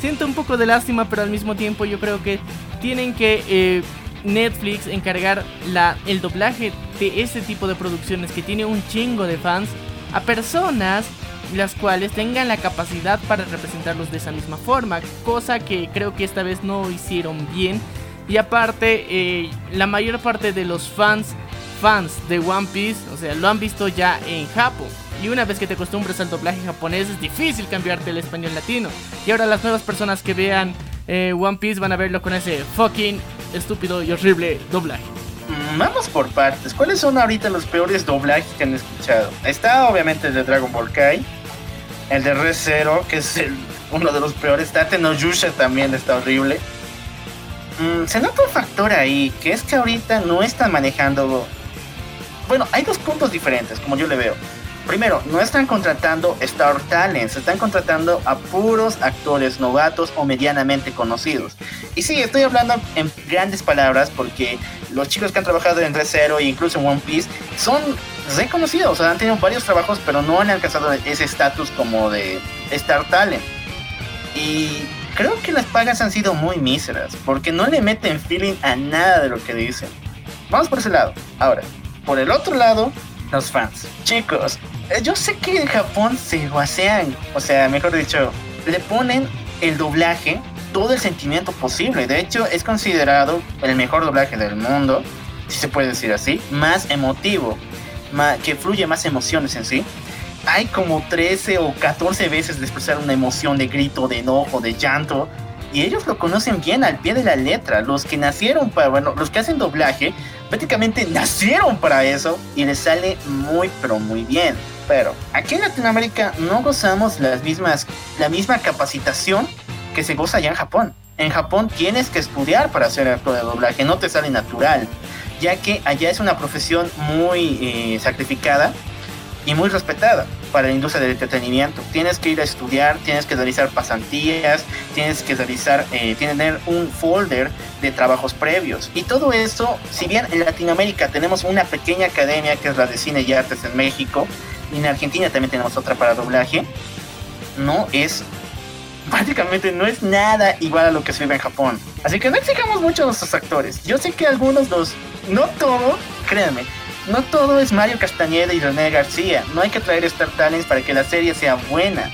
Siento un poco de lástima, pero al mismo tiempo yo creo que tienen que eh, Netflix encargar la, el doblaje de este tipo de producciones que tiene un chingo de fans a personas las cuales tengan la capacidad para representarlos de esa misma forma, cosa que creo que esta vez no hicieron bien. Y aparte, eh, la mayor parte de los fans, fans de One Piece, o sea, lo han visto ya en Japón. Y una vez que te acostumbres al doblaje japonés, es difícil cambiarte al español latino. Y ahora las nuevas personas que vean eh, One Piece van a verlo con ese fucking estúpido y horrible doblaje. Mm, vamos por partes. ¿Cuáles son ahorita los peores doblajes que han escuchado? Está obviamente el de Dragon Ball Kai, el de Re Zero, que es uno de los peores. Tate no Yusha también está horrible. Mm, se nota un factor ahí, que es que ahorita no están manejando. Bueno, hay dos puntos diferentes, como yo le veo. Primero, no están contratando Star Talents, están contratando a puros actores novatos o medianamente conocidos. Y sí, estoy hablando en grandes palabras porque los chicos que han trabajado en Zero e incluso en One Piece son reconocidos, o sea, han tenido varios trabajos, pero no han alcanzado ese estatus como de Star Talent. Y creo que las pagas han sido muy míseras, porque no le meten feeling a nada de lo que dicen. Vamos por ese lado. Ahora, por el otro lado, los fans. Chicos, eh, yo sé que en Japón se guasean, o sea, mejor dicho, le ponen el doblaje todo el sentimiento posible. De hecho, es considerado el mejor doblaje del mundo, si se puede decir así, más emotivo, que fluye más emociones en sí. Hay como 13 o 14 veces de expresar una emoción de grito, de enojo, de llanto. Y ellos lo conocen bien al pie de la letra. Los que nacieron para, bueno, los que hacen doblaje, prácticamente nacieron para eso y les sale muy, pero muy bien. Pero aquí en Latinoamérica no gozamos las mismas, la misma capacitación que se goza allá en Japón. En Japón tienes que estudiar para hacer actor de doblaje, no te sale natural, ya que allá es una profesión muy eh, sacrificada y muy respetada para la industria del entretenimiento. Tienes que ir a estudiar, tienes que realizar pasantías, tienes que realizar, eh, tener un folder de trabajos previos. Y todo eso, si bien en Latinoamérica tenemos una pequeña academia que es la de cine y artes en México, y en Argentina también tenemos otra para doblaje, no es <laughs> prácticamente no es nada igual a lo que se vive en Japón. Así que no exijamos mucho a nuestros actores. Yo sé que algunos los, no todo, créanme, no todo es Mario Castañeda y René García. No hay que traer Star Talents para que la serie sea buena.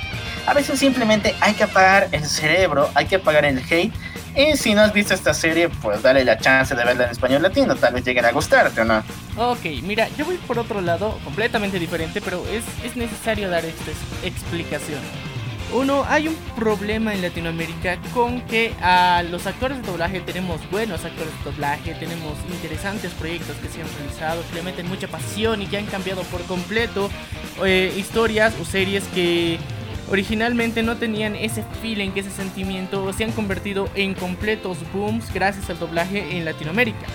A veces simplemente hay que apagar el cerebro, hay que apagar el hate. Y si no has visto esta serie, pues dale la chance de verla en español latino. Tal vez lleguen a gustarte o no. Ok, mira, yo voy por otro lado, completamente diferente, pero es, es necesario dar esta explicación. Uno, hay un problema en Latinoamérica con que a los actores de doblaje tenemos buenos actores de doblaje, tenemos interesantes proyectos que se han realizado, que le meten mucha pasión y que han cambiado por completo eh, historias o series que originalmente no tenían ese feeling, ese sentimiento, se han convertido en completos booms gracias al doblaje en Latinoamérica.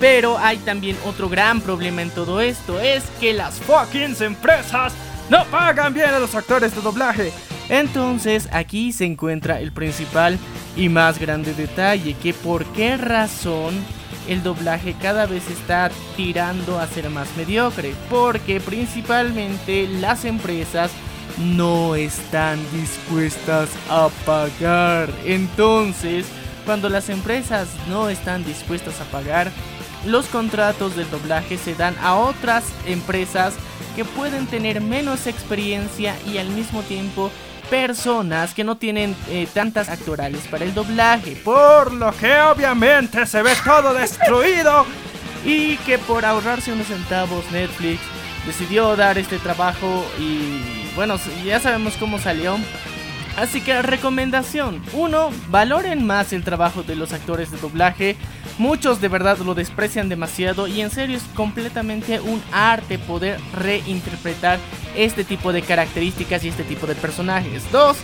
Pero hay también otro gran problema en todo esto, es que las fucking empresas no pagan bien a los actores de doblaje. Entonces aquí se encuentra el principal y más grande detalle, que por qué razón el doblaje cada vez está tirando a ser más mediocre, porque principalmente las empresas no están dispuestas a pagar. Entonces, cuando las empresas no están dispuestas a pagar, los contratos del doblaje se dan a otras empresas que pueden tener menos experiencia y al mismo tiempo personas que no tienen eh, tantas actorales para el doblaje, por lo que obviamente se ve todo destruido y que por ahorrarse unos centavos Netflix decidió dar este trabajo y bueno, ya sabemos cómo salió. Así que recomendación, uno, valoren más el trabajo de los actores de doblaje. Muchos de verdad lo desprecian demasiado y en serio es completamente un arte poder reinterpretar este tipo de características y este tipo de personajes. Dos,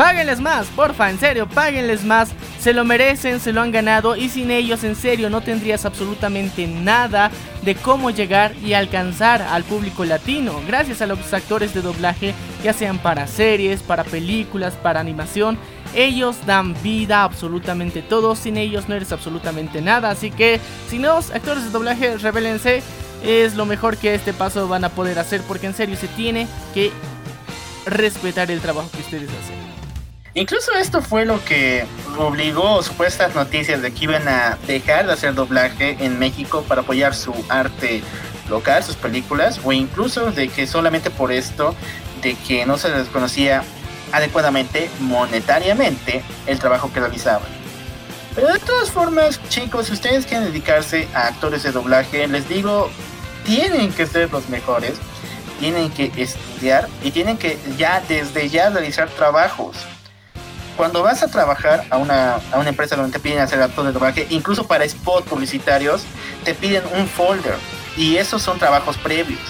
Páguenles más, porfa, en serio, páguenles más. Se lo merecen, se lo han ganado y sin ellos, en serio, no tendrías absolutamente nada de cómo llegar y alcanzar al público latino. Gracias a los actores de doblaje, ya sean para series, para películas, para animación. Ellos dan vida a absolutamente todo. Sin ellos no eres absolutamente nada. Así que, si no, actores de doblaje, revélense. Es lo mejor que este paso van a poder hacer porque en serio se tiene que respetar el trabajo que ustedes hacen. Incluso esto fue lo que obligó supuestas noticias de que iban a dejar de hacer doblaje en México para apoyar su arte local, sus películas, o incluso de que solamente por esto, de que no se les conocía adecuadamente monetariamente el trabajo que realizaban. Pero de todas formas, chicos, si ustedes quieren dedicarse a actores de doblaje, les digo, tienen que ser los mejores, tienen que estudiar y tienen que ya desde ya realizar trabajos cuando vas a trabajar a una, a una empresa donde te piden hacer actos de doblaje, incluso para spot publicitarios, te piden un folder y esos son trabajos previos.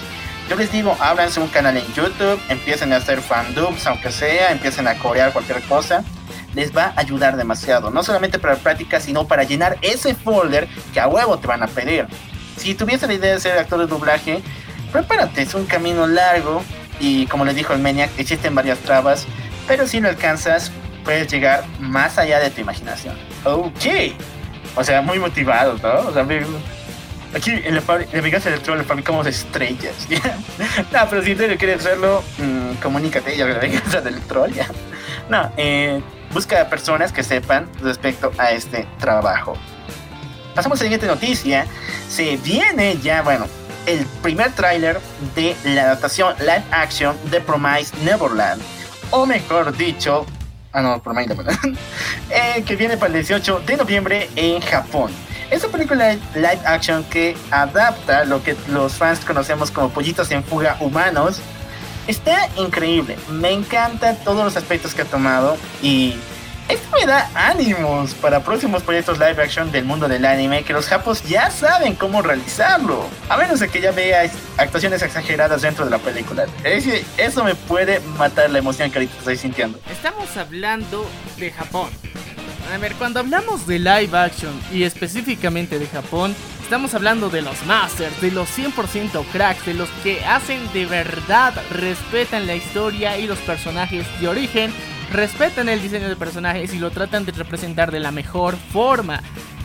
Yo les digo, ábranse un canal en YouTube, empiecen a hacer fandubs, aunque sea, empiecen a corear cualquier cosa. Les va a ayudar demasiado, no solamente para la práctica, sino para llenar ese folder que a huevo te van a pedir. Si tuviese la idea de ser actor de doblaje, prepárate, es un camino largo y como les dijo el Maniac, existen varias trabas, pero si no alcanzas, puedes llegar más allá de tu imaginación. Ok. O sea, muy motivados, ¿no? O sea, aquí en la, en casa del troll fabricamos estrellas. <laughs> no, pero si tú quieres hacerlo, mmm, comunícate ya la casa del troll. ¿ya? No, eh, busca personas que sepan respecto a este trabajo. Pasamos a la siguiente noticia. Se viene ya, bueno, el primer tráiler de la adaptación live action de Promise Neverland. O mejor dicho, Ah, no, por <laughs> eh, que viene para el 18 de noviembre en Japón. Es una película live action que adapta lo que los fans conocemos como pollitos en fuga humanos. Está increíble. Me encantan todos los aspectos que ha tomado y esto me da ánimos para próximos proyectos live action del mundo del anime que los japos ya saben cómo realizarlo. A menos de que ya veáis actuaciones exageradas dentro de la película. Eso me puede matar la emoción que ahorita estoy sintiendo. Estamos hablando de Japón. A ver, cuando hablamos de live action y específicamente de Japón, Estamos hablando de los masters, de los 100% cracks, de los que hacen de verdad, respetan la historia y los personajes de origen, respetan el diseño de personajes y lo tratan de representar de la mejor forma.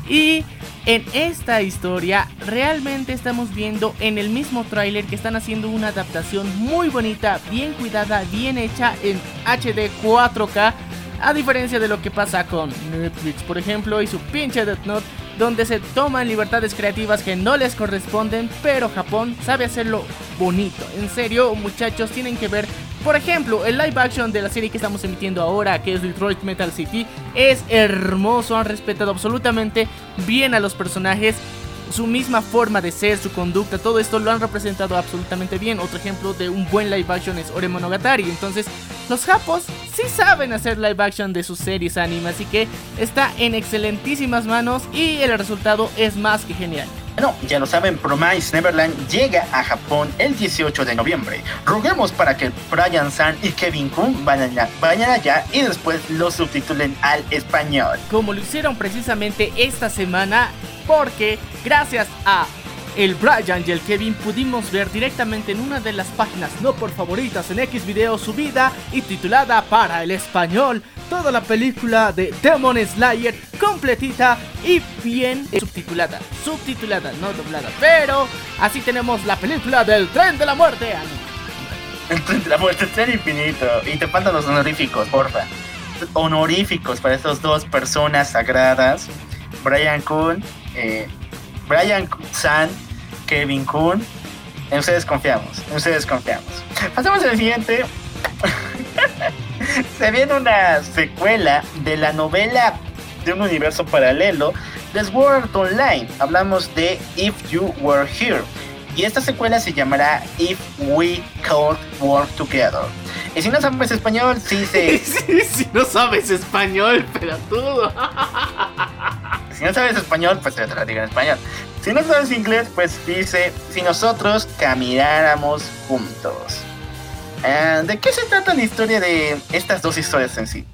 Y en esta historia realmente estamos viendo en el mismo tráiler que están haciendo una adaptación muy bonita, bien cuidada, bien hecha en HD 4K. A diferencia de lo que pasa con Netflix, por ejemplo, y su pinche Death Note, donde se toman libertades creativas que no les corresponden, pero Japón sabe hacerlo bonito. En serio, muchachos, tienen que ver por ejemplo, el live action de la serie que estamos emitiendo ahora, que es Detroit Metal City, es hermoso, han respetado absolutamente bien a los personajes. Su misma forma de ser, su conducta, todo esto lo han representado absolutamente bien. Otro ejemplo de un buen live action es Ore Monogatari. Entonces, los japos sí saben hacer live action de sus series anime, así que está en excelentísimas manos y el resultado es más que genial. Bueno, ya lo saben, Promise Neverland llega a Japón el 18 de noviembre. Roguemos para que Brian San y Kevin Kun vayan allá, vayan allá y después lo subtitulen al español. Como lo hicieron precisamente esta semana, porque gracias a el Brian y el Kevin pudimos ver directamente en una de las páginas no por favoritas en X video subida y titulada para el español toda la película de Demon Slayer completita y bien subtitulada, subtitulada, no doblada, pero así tenemos la película del tren de la muerte. El tren de la muerte, tren infinito. Y te faltan los honoríficos, porfa. Honoríficos para estas dos personas sagradas. Brian Kun, eh, Brian San Kevin Kun. En ustedes confiamos, en ustedes confiamos. Pasamos al siguiente. <laughs> Se viene una secuela de la novela de un universo paralelo de Sword Online. Hablamos de If You Were Here. Y esta secuela se llamará If We Could Work Together. Y si no sabes español, sí se. <laughs> si no sabes español, pero tú. <laughs> si no sabes español, pues te lo digo en español. Si no sabes inglés, pues dice: Si nosotros camináramos juntos. Eh, ¿De qué se trata la historia de estas dos historias en sí?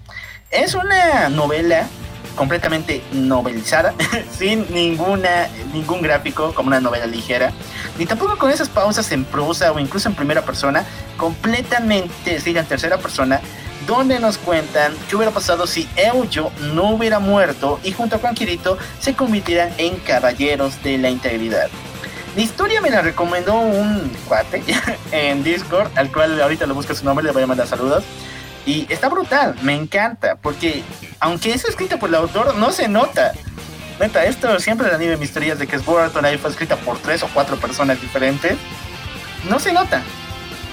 Es una novela completamente novelizada, <laughs> sin ninguna, ningún gráfico como una novela ligera, ni tampoco con esas pausas en prosa o incluso en primera persona, completamente, es en tercera persona, donde nos cuentan qué hubiera pasado si Eujo no hubiera muerto y junto con Kirito se convirtieran en caballeros de la integridad. La historia me la recomendó un cuate <laughs> en Discord, al cual ahorita le busco su nombre, le voy a mandar saludos. Y está brutal, me encanta, porque aunque es escrita por el autor, no se nota. Neta, esto siempre el anime Misterias de que Burton ahí fue escrita por tres o cuatro personas diferentes. No se nota,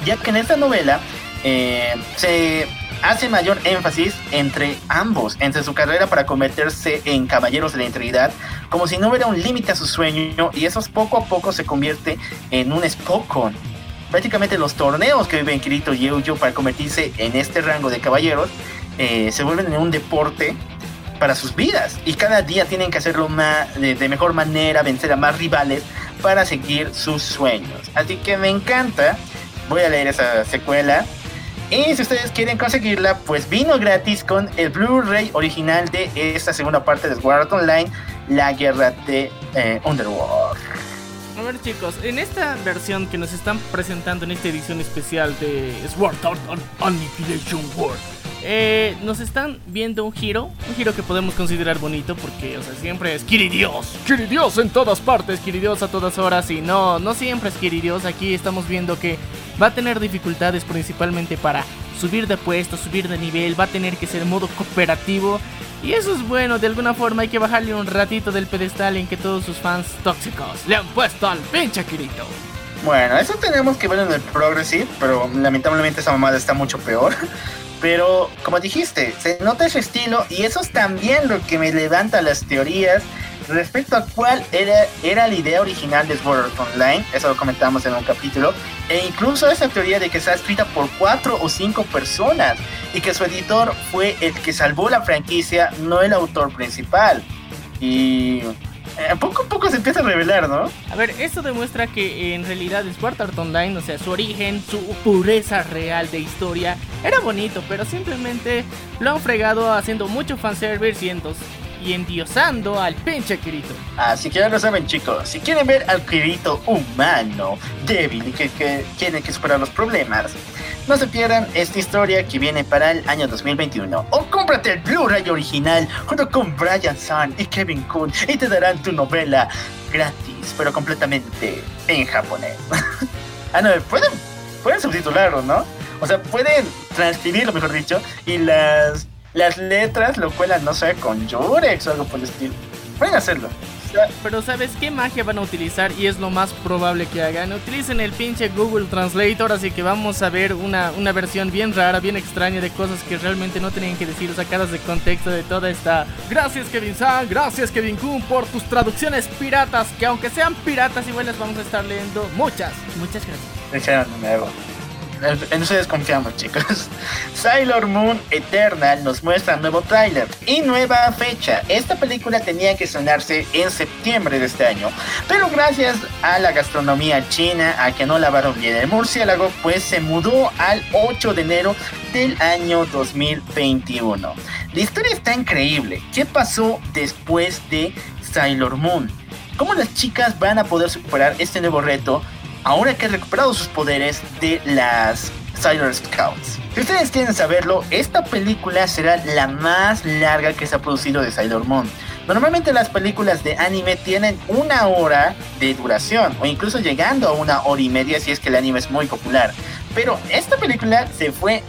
ya que en esta novela eh, se hace mayor énfasis entre ambos, entre su carrera para convertirse en caballeros de la integridad, como si no hubiera un límite a su sueño, y eso poco a poco se convierte en un Spokon. Prácticamente los torneos que viven Kirito y Eujo para convertirse en este rango de caballeros eh, se vuelven en un deporte para sus vidas y cada día tienen que hacerlo de, de mejor manera, vencer a más rivales para seguir sus sueños. Así que me encanta, voy a leer esa secuela y si ustedes quieren conseguirla, pues vino gratis con el Blu-ray original de esta segunda parte de Sword Art Online, La Guerra de eh, Underworld. A ver chicos, en esta versión que nos están presentando en esta edición especial de Sword Art Annihilation World, eh, nos están viendo un giro, un giro que podemos considerar bonito porque, o sea, siempre es Kiridios, Kiridios en todas partes, Kiridios a todas horas y no, no siempre es Kiridios, aquí estamos viendo que va a tener dificultades principalmente para subir de puesto, subir de nivel, va a tener que ser modo cooperativo. Y eso es bueno, de alguna forma hay que bajarle un ratito del pedestal en que todos sus fans tóxicos le han puesto al pinche Kirito. Bueno, eso tenemos que ver en el Progressive, pero lamentablemente esa mamada está mucho peor. <laughs> Pero, como dijiste, se nota ese estilo y eso es también lo que me levanta las teorías respecto a cuál era, era la idea original de Sword Online, eso lo comentamos en un capítulo, e incluso esa teoría de que está escrita por cuatro o cinco personas y que su editor fue el que salvó la franquicia, no el autor principal. Y eh, poco a poco se empieza a revelar, ¿no? A ver, esto demuestra que en realidad Sword Art Online, o sea, su origen, su pureza real de historia, era bonito, pero simplemente lo han fregado haciendo mucho fanservice y entonces y endiosando al pinche Kirito. Así que ya lo saben chicos, si quieren ver al Kirito humano, débil y que, que tiene que superar los problemas, no se pierdan esta historia que viene para el año 2021. O cómprate el Blu-ray original junto con Brian Sun y Kevin Kuhn y te darán tu novela gratis, pero completamente en japonés. <laughs> ah, no, pueden, pueden subtitularlo, ¿no? O sea, pueden transcribirlo, mejor dicho, y las, las letras lo cuelan, no sé, con Jurex o algo por el estilo. Pueden hacerlo. Pero ¿sabes qué magia van a utilizar? Y es lo más probable que hagan. Utilicen el pinche Google Translator, así que vamos a ver una, una versión bien rara, bien extraña de cosas que realmente no tenían que decir, sacadas de contexto de toda esta... Gracias Kevin San, gracias Kevin Kun por tus traducciones piratas, que aunque sean piratas igual las vamos a estar leyendo. Muchas, muchas gracias. En eso desconfiamos, chicos. <laughs> Sailor Moon Eternal nos muestra nuevo tráiler y nueva fecha. Esta película tenía que sonarse en septiembre de este año, pero gracias a la gastronomía china, a que no lavaron bien el murciélago, pues se mudó al 8 de enero del año 2021. La historia está increíble. ¿Qué pasó después de Sailor Moon? ¿Cómo las chicas van a poder superar este nuevo reto? Ahora que ha recuperado sus poderes de las Sailor Scouts. Si ustedes quieren saberlo, esta película será la más larga que se ha producido de Sailor Moon. Normalmente las películas de anime tienen una hora de duración o incluso llegando a una hora y media si es que el anime es muy popular. Pero esta película se fue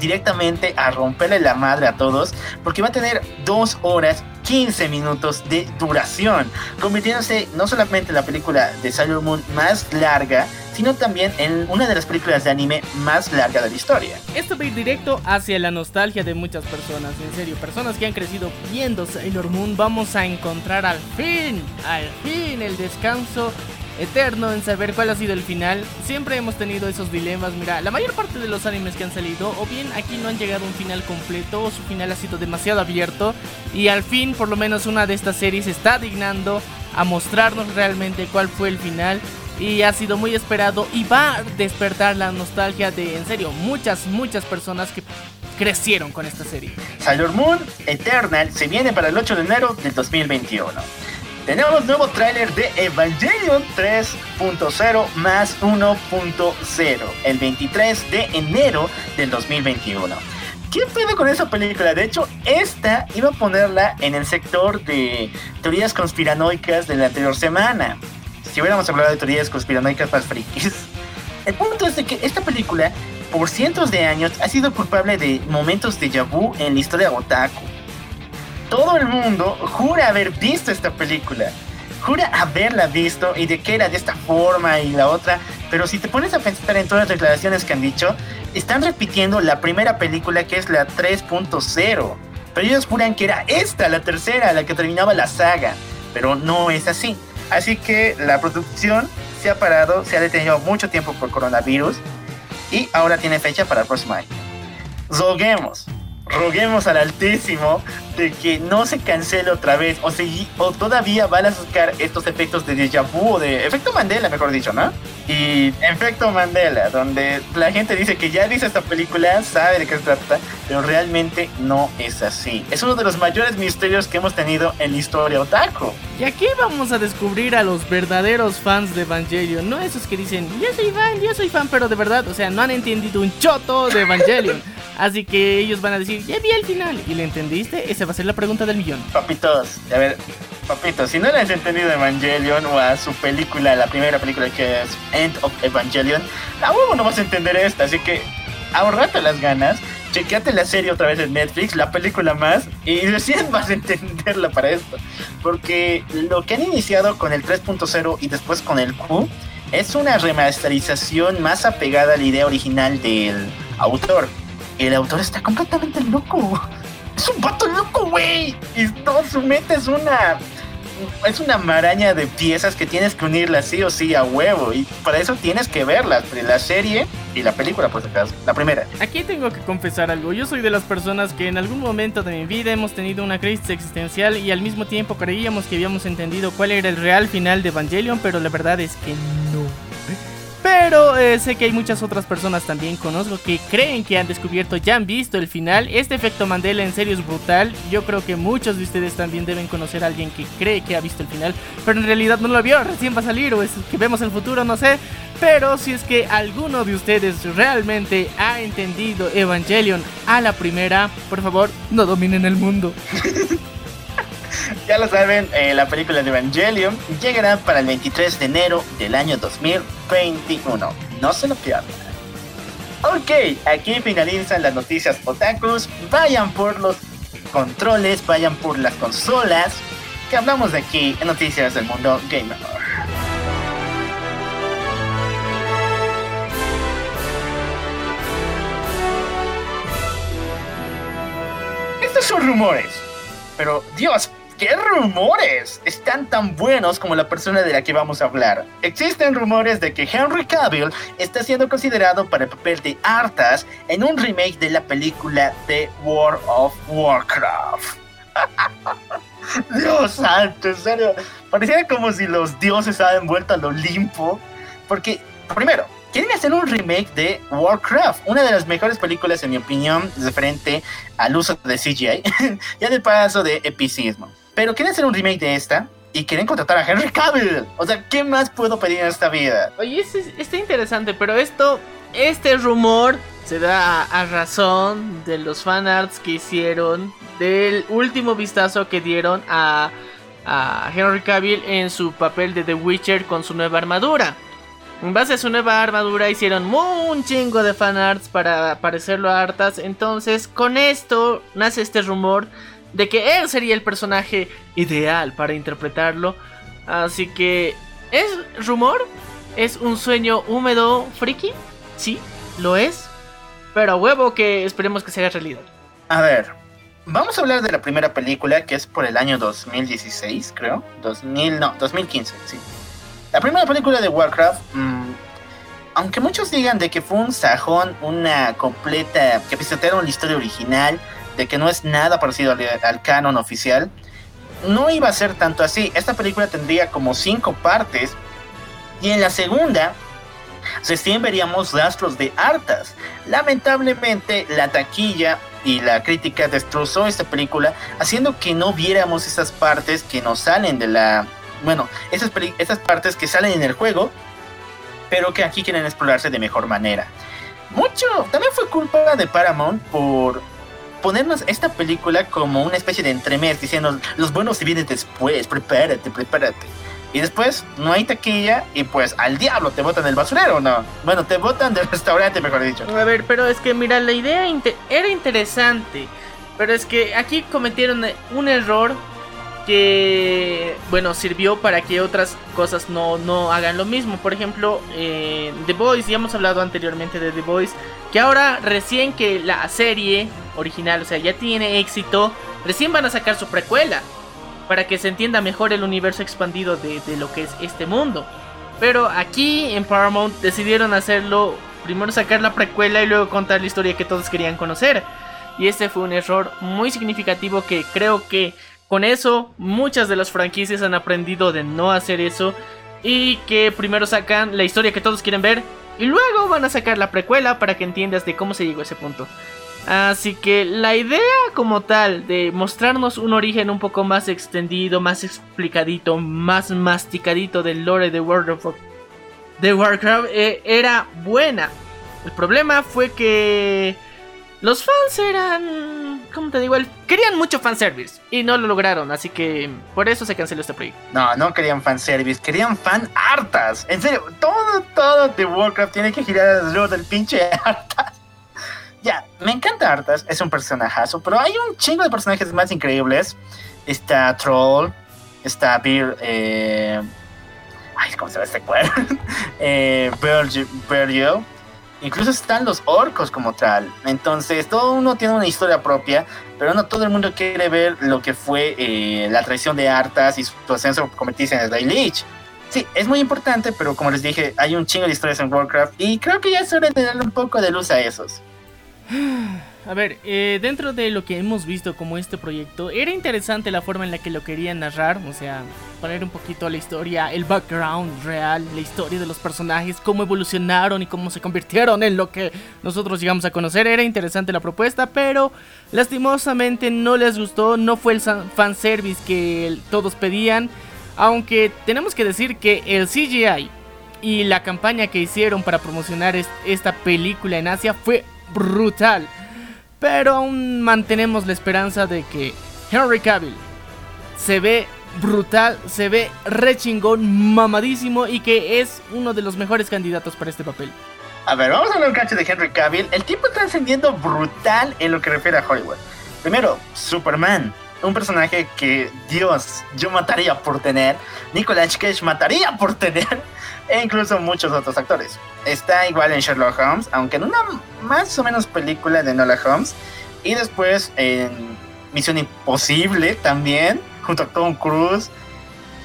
directamente a romperle la madre a todos porque va a tener dos horas 15 minutos de duración, convirtiéndose no solamente en la película de Sailor Moon más larga, sino también en una de las películas de anime más larga de la historia. Esto va a ir directo hacia la nostalgia de muchas personas, en serio, personas que han crecido viendo Sailor Moon, vamos a encontrar al fin, al fin el descanso eterno en saber cuál ha sido el final. Siempre hemos tenido esos dilemas. Mira, la mayor parte de los animes que han salido, o bien aquí no han llegado a un final completo, o su final ha sido demasiado abierto. Y al fin, por lo menos una de estas series está dignando a mostrarnos realmente cuál fue el final. Y ha sido muy esperado y va a despertar la nostalgia de, en serio, muchas, muchas personas que crecieron con esta serie. Sailor Moon Eternal se viene para el 8 de enero del 2021 tenemos nuevo tráiler de Evangelion 3.0 más 1.0 el 23 de enero del 2021. ¿Qué pedo con esa película? De hecho, esta iba a ponerla en el sector de teorías conspiranoicas de la anterior semana. Si hubiéramos hablado de teorías conspiranoicas más frikis. El punto es de que esta película, por cientos de años, ha sido culpable de momentos de vu en la historia de otaku todo el mundo jura haber visto esta película. Jura haberla visto y de que era de esta forma y la otra. Pero si te pones a pensar en todas las declaraciones que han dicho, están repitiendo la primera película que es la 3.0. Pero ellos juran que era esta, la tercera, la que terminaba la saga. Pero no es así. Así que la producción se ha parado, se ha detenido mucho tiempo por coronavirus y ahora tiene fecha para el próximo año. Roguemos, roguemos al Altísimo de que no se cancele otra vez o, o todavía van a sacar estos efectos de déjà vu o de efecto Mandela, mejor dicho, ¿no? Y efecto Mandela, donde la gente dice que ya dice esta película, sabe de qué se trata, pero realmente no es así. Es uno de los mayores misterios que hemos tenido en la historia otaku. Y aquí vamos a descubrir a los verdaderos fans de Evangelion, no esos que dicen, yo soy fan, yo soy fan, pero de verdad, o sea, no han entendido un choto de Evangelion. <laughs> Así que ellos van a decir, ya vi el final. ¿Y le entendiste? Esa va a ser la pregunta del millón. Papitos, a ver, papitos, si no le has entendido Evangelion o a su película, la primera película que es End of Evangelion, a huevo no vas a entender esta. Así que ahorrate las ganas, chequeate la serie otra vez en Netflix, la película más, y recién <laughs> vas a entenderla para esto. Porque lo que han iniciado con el 3.0 y después con el Q es una remasterización más apegada a la idea original del autor el autor está completamente loco. Es un pato loco, güey. Y todo su mente es una. Es una maraña de piezas que tienes que unirlas sí o sí a huevo. Y para eso tienes que verlas. La serie y la película, por acaso. La primera. Aquí tengo que confesar algo. Yo soy de las personas que en algún momento de mi vida hemos tenido una crisis existencial y al mismo tiempo creíamos que habíamos entendido cuál era el real final de Evangelion, pero la verdad es que no. Pero eh, sé que hay muchas otras personas también conozco que creen que han descubierto, ya han visto el final. Este efecto Mandela en serio es brutal. Yo creo que muchos de ustedes también deben conocer a alguien que cree que ha visto el final, pero en realidad no lo vio, recién va a salir o es que vemos el futuro, no sé. Pero si es que alguno de ustedes realmente ha entendido Evangelion a la primera, por favor, no dominen el mundo. <laughs> Ya lo saben, eh, la película de Evangelion llegará para el 23 de enero del año 2021. No se lo pierdan. Ok, aquí finalizan las noticias otakus. Vayan por los controles, vayan por las consolas. Que hablamos de aquí en Noticias del Mundo Gamer. Estos son rumores. Pero Dios, ¿qué rumores? Están tan buenos como la persona de la que vamos a hablar. Existen rumores de que Henry Cavill está siendo considerado para el papel de Arthas en un remake de la película de World of Warcraft. <laughs> Dios santo, en serio. Pareciera como si los dioses habían vuelto al Olimpo. Porque, primero, quieren hacer un remake de Warcraft, una de las mejores películas, en mi opinión, referente al uso de CGI, <laughs> ya del paso de epicismo. Pero quieren hacer un remake de esta y quieren contratar a Henry Cavill. O sea, ¿qué más puedo pedir en esta vida? Oye, este, está interesante, pero esto, este rumor se da a, razón de los fanarts que hicieron, del último vistazo que dieron a, Henry Cavill en su papel de The Witcher con su nueva armadura. En base a su nueva armadura hicieron un chingo de fanarts para parecerlo a Arthas. Entonces, con esto nace este rumor de que él sería el personaje ideal para interpretarlo. Así que, ¿es rumor? ¿Es un sueño húmedo friki? Sí, lo es. Pero a huevo que esperemos que sea realidad. A ver, vamos a hablar de la primera película que es por el año 2016, creo. 2000, no, 2015, sí. La primera película de Warcraft, mmm, aunque muchos digan de que fue un sajón, una completa, que pisotearon la historia original, de que no es nada parecido al, canon oficial, no iba a ser tanto así. Esta película tendría como cinco partes, y en la segunda, recién veríamos rastros de hartas. Lamentablemente, la taquilla y la crítica destrozó esta película, haciendo que no viéramos esas partes que nos salen de la bueno, esas, esas partes que salen en el juego, pero que aquí quieren explorarse de mejor manera. Mucho, también fue culpa de Paramount por ponernos esta película como una especie de entremés, diciendo los buenos se vienen después, prepárate, prepárate. Y después no hay taquilla y pues al diablo te botan del basurero, ¿no? Bueno, te botan del <laughs> restaurante, mejor dicho. A ver, pero es que mira, la idea era interesante, pero es que aquí cometieron un error que bueno sirvió para que otras cosas no, no hagan lo mismo. Por ejemplo eh, The Voice ya hemos hablado anteriormente de The Voice que ahora recién que la serie original o sea ya tiene éxito recién van a sacar su precuela para que se entienda mejor el universo expandido de, de lo que es este mundo. Pero aquí en Paramount decidieron hacerlo primero sacar la precuela y luego contar la historia que todos querían conocer. Y este fue un error muy significativo que creo que con eso, muchas de las franquicias han aprendido de no hacer eso y que primero sacan la historia que todos quieren ver y luego van a sacar la precuela para que entiendas de cómo se llegó a ese punto. Así que la idea como tal de mostrarnos un origen un poco más extendido, más explicadito, más masticadito del lore de World of de Warcraft eh, era buena. El problema fue que los fans eran. ¿Cómo te digo? Querían mucho fanservice y no lo lograron, así que por eso se canceló este proyecto. No, no querían fanservice, querían fan hartas. En serio, todo, todo de Warcraft tiene que girar alrededor del pinche <laughs> hartas. Ya, me encanta Arthas, es un personajazo, pero hay un chingo de personajes más increíbles. Está Troll, está Beer, eh... Ay, ¿cómo se llama este cuerpo? <laughs> eh, Virgil. Incluso están los orcos como tal. Entonces, todo uno tiene una historia propia, pero no todo el mundo quiere ver lo que fue eh, la traición de Arthas y su ascenso a convertirse en el Lich. Sí, es muy importante, pero como les dije, hay un chingo de historias en Warcraft y creo que ya es hora de darle un poco de luz a esos. <gasps> A ver, eh, dentro de lo que hemos visto como este proyecto, era interesante la forma en la que lo querían narrar, o sea, poner un poquito la historia, el background real, la historia de los personajes, cómo evolucionaron y cómo se convirtieron en lo que nosotros llegamos a conocer. Era interesante la propuesta, pero lastimosamente no les gustó, no fue el fanservice que todos pedían, aunque tenemos que decir que el CGI y la campaña que hicieron para promocionar esta película en Asia fue brutal. Pero aún mantenemos la esperanza de que Henry Cavill se ve brutal, se ve re chingón, mamadísimo y que es uno de los mejores candidatos para este papel. A ver, vamos a hablar un cacho de Henry Cavill. El tipo está encendiendo brutal en lo que refiere a Hollywood. Primero, Superman. Un personaje que, Dios, yo mataría por tener. Nicolas Cage mataría por tener. <laughs> E incluso muchos otros actores. Está igual en Sherlock Holmes, aunque en una más o menos película de Nola Holmes. Y después en Misión Imposible también, junto a Tom Cruise.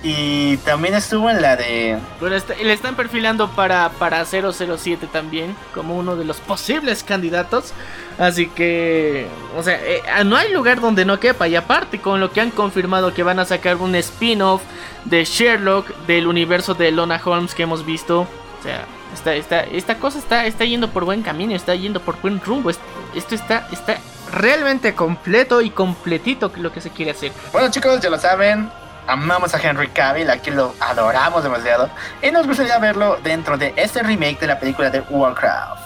Y también estuvo en la de... Bueno, le están perfilando para, para 007 también, como uno de los posibles candidatos. Así que, o sea, eh, no hay lugar donde no quepa. Y aparte, con lo que han confirmado que van a sacar un spin-off de Sherlock del universo de Lona Holmes que hemos visto. O sea, esta, esta, esta cosa está, está yendo por buen camino, está yendo por buen rumbo. Esto está, está realmente completo y completito lo que se quiere hacer. Bueno chicos, ya lo saben, amamos a Henry Cavill, aquí lo adoramos demasiado y nos gustaría verlo dentro de este remake de la película de Warcraft.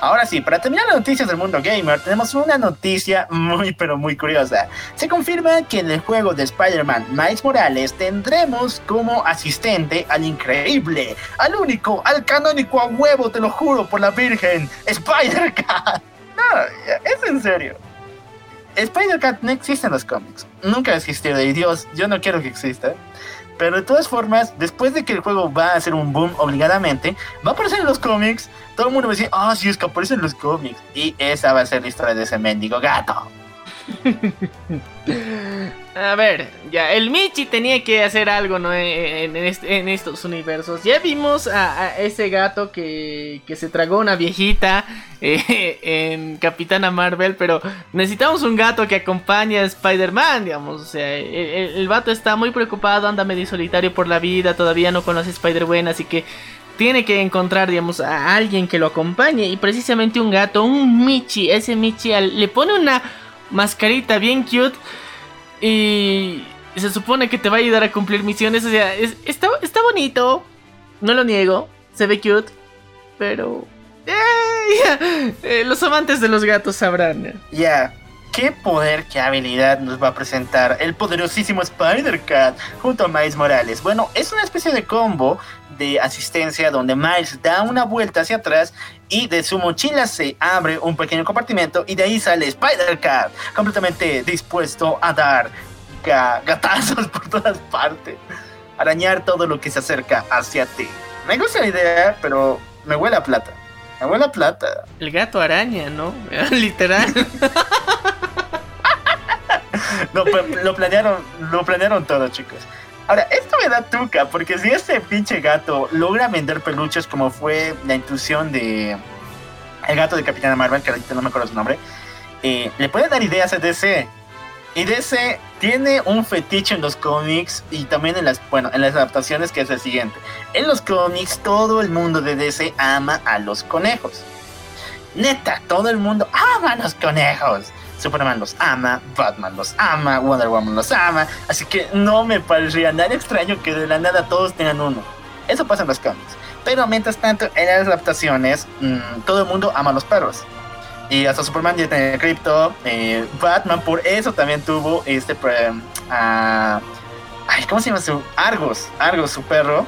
Ahora sí, para terminar las noticias del mundo gamer, tenemos una noticia muy pero muy curiosa. Se confirma que en el juego de Spider-Man Miles Morales tendremos como asistente al increíble, al único, al canónico a huevo, te lo juro por la Virgen, Spider-Cat. <laughs> No, es en serio. Spider-Cat no existe en los cómics. Nunca ha existido. Y Dios, yo no quiero que exista. Pero de todas formas, después de que el juego va a hacer un boom obligadamente, va a aparecer en los cómics. Todo el mundo va a decir, ah, sí, es que aparece en los cómics. Y esa va a ser la historia de ese mendigo gato. <laughs> A ver, ya, el Michi tenía que hacer algo ¿no? en, estos universos. Ya vimos a, ese gato que, se tragó una viejita <laughs> eh, en Capitana Marvel, pero necesitamos un gato que acompañe a Spider-Man, digamos. O sea, el, el, vato está muy preocupado, anda medio solitario por la vida, todavía no conoce Spider-Man, así que tiene que encontrar, digamos, a alguien que lo acompañe. Y precisamente un gato, un Michi, ese Michi le pone una mascarita bien cute. Y se supone que te va a ayudar a cumplir misiones. O sea, está, está bonito. No lo niego. Se ve cute. Pero... Eh, <laughs> eh, los amantes de los gatos sabrán. Ya. ¿Qué poder, qué habilidad nos va a presentar el poderosísimo Spider-Cat junto a Miles Morales? Bueno, es una especie de combo de asistencia donde Miles da una vuelta hacia atrás y de su mochila se abre un pequeño compartimento y de ahí sale Spider-Cat completamente dispuesto a dar gatazos por todas partes, arañar todo lo que se acerca hacia ti. Me gusta la idea, pero me huele a plata. Me huele a plata. El gato araña, ¿no? <laughs> Literal. <laughs> no, lo planearon, lo planearon todo, chicos. Ahora, esto me da tuca, porque si este pinche gato logra vender peluches como fue la intrusión de el gato de Capitana Marvel, que ahorita no me acuerdo su nombre, eh, le puede dar ideas a DC. Y DC tiene un fetiche en los cómics y también en las, bueno, en las adaptaciones que es el siguiente. En los cómics todo el mundo de DC ama a los conejos. Neta, todo el mundo ama a los conejos. Superman los ama, Batman los ama, Wonder Woman los ama, así que no me parecería nada extraño que de la nada todos tengan uno. Eso pasa en los cómics. Pero mientras tanto, en las adaptaciones, mm, todo el mundo ama a los perros. Y hasta Superman ya tiene Crypto, eh, Batman por eso también tuvo este... Uh, ay, ¿cómo se llama su? Argos, Argos, su perro.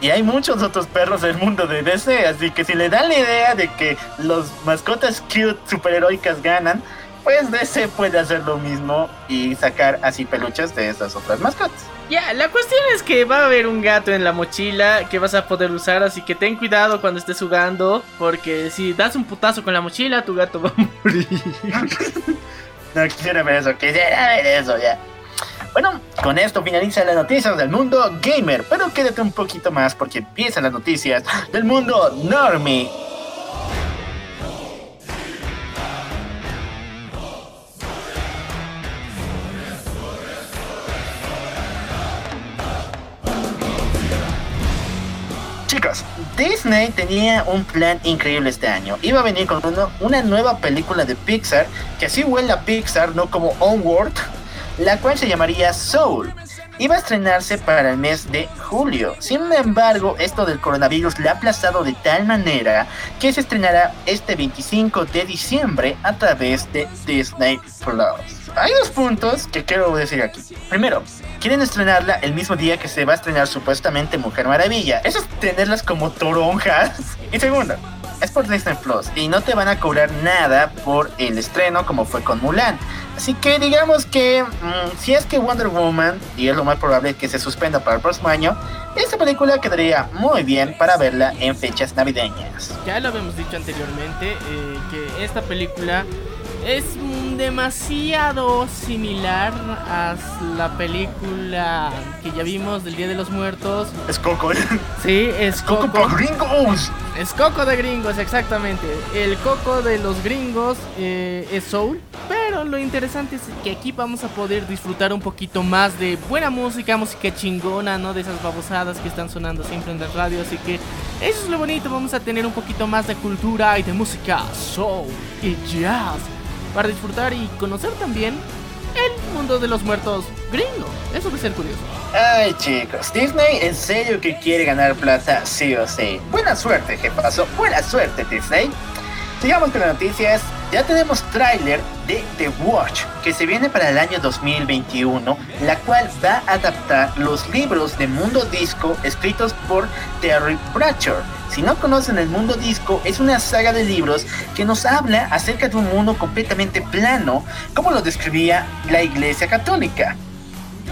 Y hay muchos otros perros del mundo de DC, así que si le dan la idea de que los mascotas cute superheroicas ganan, pues DC puede hacer lo mismo y sacar así peluches de esas otras mascotas. Ya, la cuestión es que va a haber un gato en la mochila que vas a poder usar, así que ten cuidado cuando estés jugando, porque si das un putazo con la mochila, tu gato va a morir. <laughs> no quisiera ver eso, quisiera ver eso ya. Bueno, con esto finaliza las noticias del mundo gamer, pero quédate un poquito más porque empiezan las noticias del mundo normie. Disney tenía un plan increíble este año. Iba a venir con una nueva película de Pixar, que así huele a Pixar, no como Onward, la cual se llamaría Soul. Iba a estrenarse para el mes de julio. Sin embargo, esto del coronavirus le ha aplazado de tal manera que se estrenará este 25 de diciembre a través de Disney Plus. Hay dos puntos que quiero decir aquí. Primero, quieren estrenarla el mismo día que se va a estrenar supuestamente Mujer Maravilla. Eso es tenerlas como toronjas. <laughs> Y segundo, es por Disney Plus y no te van a cobrar nada por el estreno como fue con Mulan. Así que digamos que mm, si es que Wonder Woman, y es lo más probable que se suspenda para el próximo año, esta película quedaría muy bien para verla en fechas navideñas. Ya lo habíamos dicho anteriormente, eh, que esta película es demasiado similar a la película que ya vimos del Día de los Muertos. Es Coco. Sí, es Coco Coco. por gringos. Es Coco de gringos, exactamente. El Coco de los gringos eh, es Soul. Pero lo interesante es que aquí vamos a poder disfrutar un poquito más de buena música, música chingona, ¿no? De esas babosadas que están sonando siempre en la radio. Así que eso es lo bonito. Vamos a tener un poquito más de cultura y de música soul y jazz. Para disfrutar y conocer también el mundo de los muertos gringo. Eso va a ser curioso. Ay chicos, Disney en serio que quiere ganar plata sí o sí. Buena suerte, ¿qué pasó? Buena suerte Disney. Sigamos con las noticias. Ya tenemos tráiler de The Watch que se viene para el año 2021, la cual va a adaptar los libros de Mundo Disco escritos por Terry Pratchett. Si no conocen el Mundo Disco, es una saga de libros que nos habla acerca de un mundo completamente plano, como lo describía la Iglesia Católica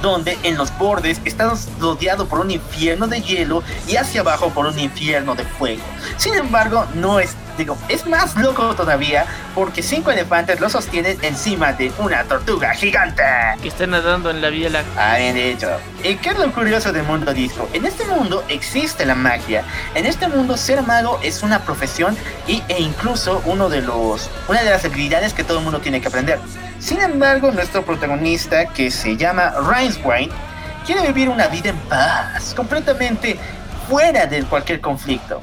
donde en los bordes estás rodeado por un infierno de hielo y hacia abajo por un infierno de fuego. Sin embargo, no es, digo, es más loco todavía porque cinco elefantes lo sostienen encima de una tortuga gigante. Que está nadando en la vía láctea. Ah, bien dicho. ¿Y qué es lo curioso del mundo disco? En este mundo existe la magia. En este mundo ser mago es una profesión y, e incluso uno de los, una de las habilidades que todo el mundo tiene que aprender. Sin embargo, nuestro protagonista, que se llama Rincewind, quiere vivir una vida en paz, completamente fuera de cualquier conflicto.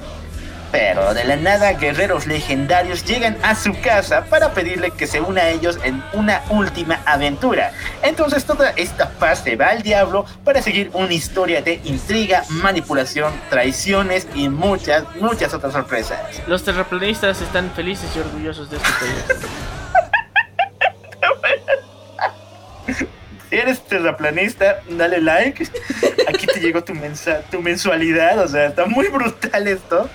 Pero de la nada, guerreros legendarios llegan a su casa para pedirle que se una a ellos en una última aventura. Entonces toda esta paz se va al diablo para seguir una historia de intriga, manipulación, traiciones y muchas, muchas otras sorpresas. Los terraplanistas están felices y orgullosos de este país. <laughs> Si eres terraplanista, dale like. Aquí te llegó tu, mensa tu mensualidad. O sea, está muy brutal esto.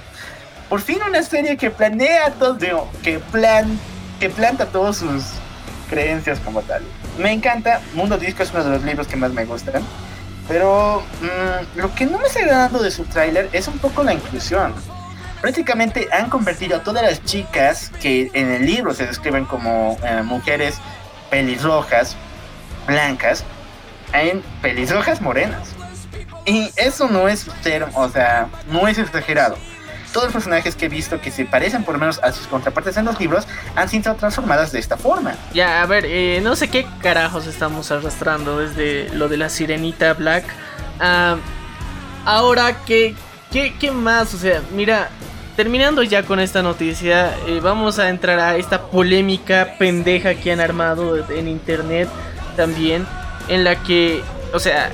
Por fin una serie que planea todo, que plan, que planta todas sus creencias como tal. Me encanta. Mundo Disco es uno de los libros que más me gustan. Pero mm, lo que no me está agradando de su tráiler es un poco la inclusión. Prácticamente han convertido a todas las chicas que en el libro se describen como eh, mujeres pelirrojas, blancas, en pelirrojas morenas. Y eso no es o sea, no es exagerado. Todos los personajes que he visto que se parecen por lo menos a sus contrapartes en los libros han sido transformadas de esta forma. Ya, a ver, eh, no sé qué carajos estamos arrastrando desde lo de la sirenita Black. Ah, ahora, ¿qué, qué, ¿qué más? O sea, mira, terminando ya con esta noticia, eh, vamos a entrar a esta polémica pendeja que han armado en internet también, en la que, o sea,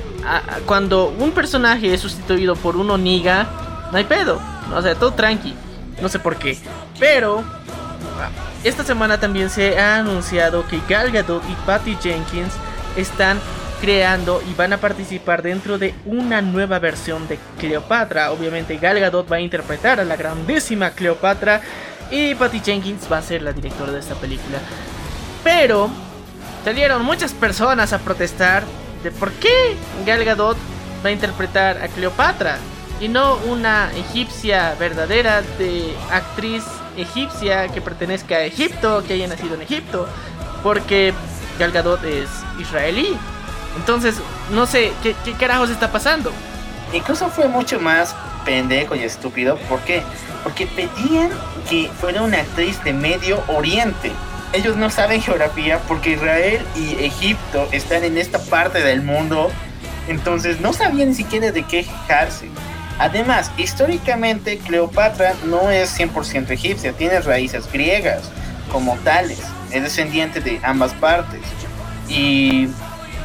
cuando un personaje es sustituido por un Oniga, no hay pedo, o sea, todo tranqui, no sé por qué, pero esta semana también se ha anunciado que Gal Gadot y Patty Jenkins están creando y van a participar dentro de una nueva versión de Cleopatra. Obviamente Gal Gadot va a interpretar a la grandísima Cleopatra y Patty Jenkins va a ser la directora de esta película. Pero salieron muchas personas a protestar de por qué Gal Gadot va a interpretar a Cleopatra y no una egipcia verdadera de actriz egipcia que pertenezca a Egipto, que haya nacido en Egipto, porque Gal Gadot es israelí. Entonces, no sé, ¿qué, qué carajos está pasando? Incluso fue mucho más pendejo y estúpido. ¿Por qué? Porque pedían que fuera una actriz de Medio Oriente. Ellos no saben geografía porque Israel y Egipto están en esta parte del mundo. Entonces no sabían ni siquiera de qué quejarse. Además, históricamente Cleopatra no es 100% egipcia, tiene raíces griegas como tales, es descendiente de ambas partes. Y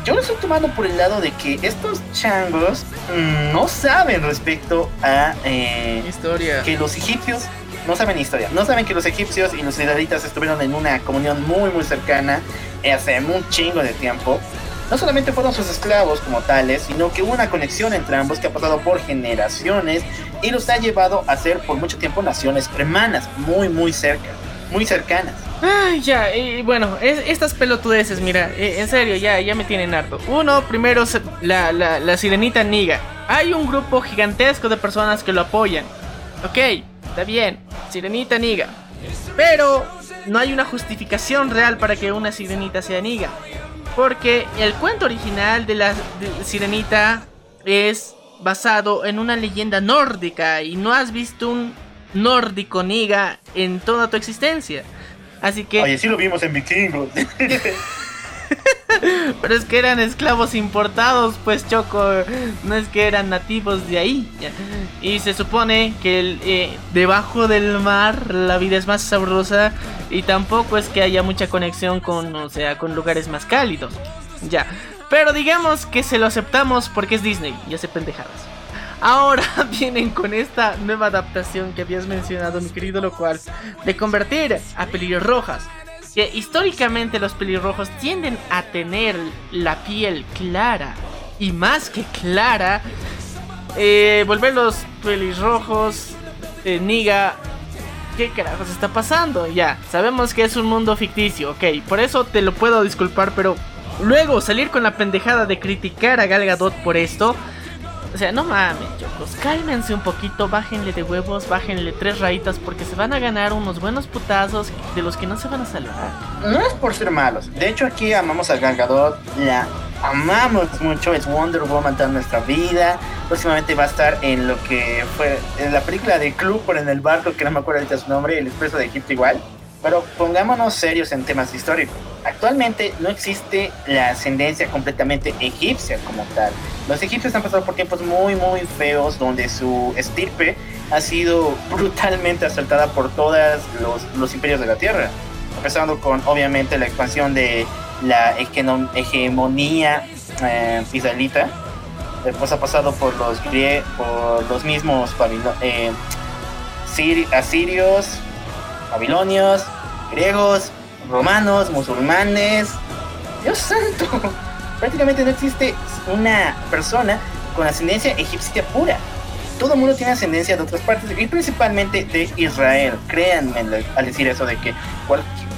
yo lo estoy tomando por el lado de que estos changos mm, no saben respecto a eh, Historia. que los egipcios no saben historia, no saben que los egipcios y los israelitas estuvieron en una comunión muy muy cercana hace un chingo de tiempo. No solamente fueron sus esclavos como tales, sino que hubo una conexión entre ambos que ha pasado por generaciones y los ha llevado a ser por mucho tiempo naciones hermanas, muy muy cerca, muy cercanas. Ay, ya, y bueno, es- estas pelotudeces, mira, eh, en serio, ya, ya me tienen harto. Uno, primero, la, la, la sirenita Niga. Hay un grupo gigantesco de personas que lo apoyan. Ok, está bien, sirenita Niga. Pero no hay una justificación real para que una sirenita sea Niga. Porque el cuento original de la de sirenita es basado en una leyenda nórdica y no has visto un nórdico Niga en toda tu existencia. Así que... Oye, sí lo vimos en Vikingos. <laughs> <laughs> Pero es que eran esclavos importados, pues Choco, no es que eran nativos de ahí. Y se supone que eh, debajo del mar la vida es más sabrosa y tampoco es que haya mucha conexión con, o sea, con lugares más cálidos. Ya. Pero digamos que se lo aceptamos porque es Disney y hace pendejadas. Ahora <laughs> vienen con esta nueva adaptación que habías mencionado, mi querido lo cual, de convertir a pelirrojas que históricamente los pelirrojos tienden a tener la piel clara y más que clara, eh, volver los pelirrojos, eh, niga, ¿qué carajos está pasando? Ya, sabemos que es un mundo ficticio, ok, por eso te lo puedo disculpar, pero luego salir con la pendejada de criticar a Gal Gadot por esto. O sea, no mames, chocos, cálmense un poquito, bájenle de huevos, bájenle tres rayitas porque se van a ganar unos buenos putazos de los que no se van a salvar. no es por ser malos. De hecho, aquí amamos a Gal Gadot, la amamos mucho. Es Wonder Woman toda nuestra vida. Próximamente va a estar en lo que fue en la película de Club por en el barco, que no me acuerdo ahorita su nombre, El Expreso de Egipto igual. Pero pongámonos serios en temas históricos. Actualmente no existe la ascendencia completamente egipcia como tal. Los egipcios han pasado por tiempos muy muy feos donde su estirpe ha sido <laughs> brutalmente asaltada por todos los, los imperios de la tierra empezando con obviamente la expansión de la hegemonía eh, israelita. Después ha pasado por los por los mismos eh, siri- asirios, babilonios, griegos, romanos, musulmanes. Dios santo, <laughs> prácticamente no existe una persona con ascendencia egipcia pura. Todo el mundo tiene ascendencia de otras partes y principalmente de Israel. Créanme al decir eso de que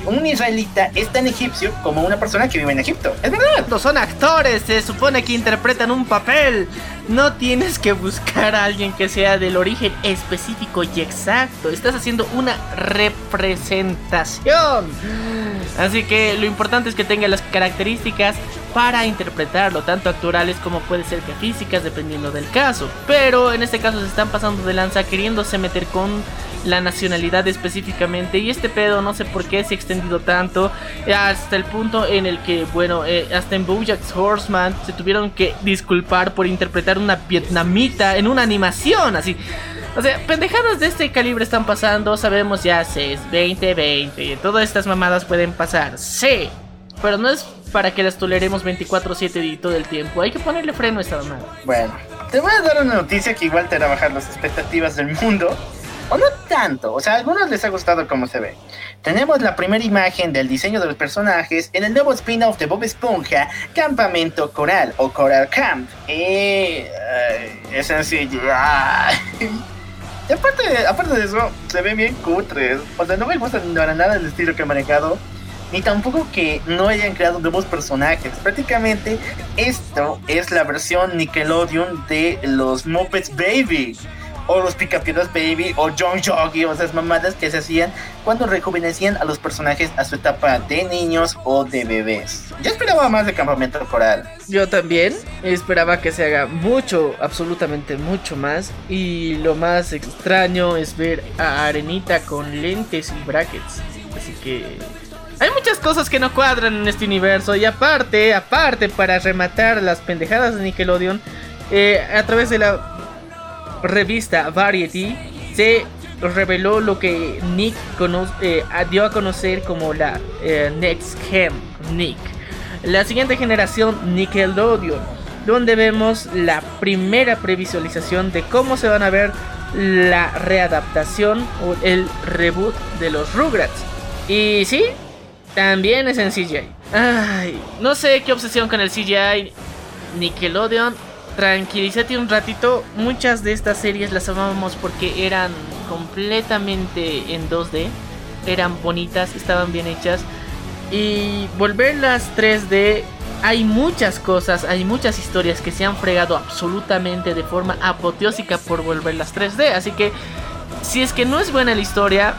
un israelita es tan egipcio como una persona que vive en Egipto. Es verdad. No son actores, se supone que interpretan un papel. No tienes que buscar a alguien que sea del origen específico y exacto. Estás haciendo una representación. Así que lo importante es que tenga las características para interpretarlo, tanto actorales como puede ser que físicas, dependiendo del caso. Pero en este caso se están pasando de lanza queriéndose meter con la nacionalidad específicamente y este pedo no sé por qué se ha extendido tanto hasta el punto en el que bueno eh, hasta en BoJack Horseman se tuvieron que disculpar por interpretar una vietnamita en una animación así o sea, pendejadas de este calibre están pasando, sabemos ya, es 2020, todas estas mamadas pueden pasar, sí, pero no es para que las toleremos 24/7 y todo el tiempo, hay que ponerle freno a esta mamada. Bueno, te voy a dar una noticia que igual te hará bajar las expectativas del mundo. O no tanto, o sea, a algunos les ha gustado cómo se ve. Tenemos la primera imagen del diseño de los personajes en el nuevo spin-off de Bob Esponja, Campamento Coral o Coral Camp. Y ay, es sencillo. Y aparte, aparte de eso, se ve bien cutres. O sea, no me gusta para nada el estilo que han manejado. Ni tampoco que no hayan creado nuevos personajes. Prácticamente esto es la versión Nickelodeon de los Muppets Baby. O los Picapiedras Baby. O John Joggy. O esas mamadas que se hacían cuando rejuvenecían a los personajes a su etapa de niños o de bebés. Yo esperaba más de Campamento Coral. Yo también esperaba que se haga mucho, absolutamente mucho más. Y lo más extraño es ver a Arenita con lentes y brackets. Así que hay muchas cosas que no cuadran en este universo. Y aparte, aparte, para rematar las pendejadas de Nickelodeon, eh, a través de la revista Variety se reveló lo que Nick eh, dio a conocer como la eh, Next Gen Nick. La siguiente generación Nickelodeon, donde vemos la primera previsualización de cómo se van a ver la readaptación o el reboot de los Rugrats. Y sí, también es en CGI. Ay, no sé qué obsesión con el CGI. Nickelodeon, tranquilízate un ratito. Muchas de estas series las amábamos porque eran completamente en 2D. Eran bonitas, estaban bien hechas. Y volverlas 3D, hay muchas cosas, hay muchas historias que se han fregado absolutamente de forma apoteósica por volverlas 3D. Así que, si es que no es buena la historia,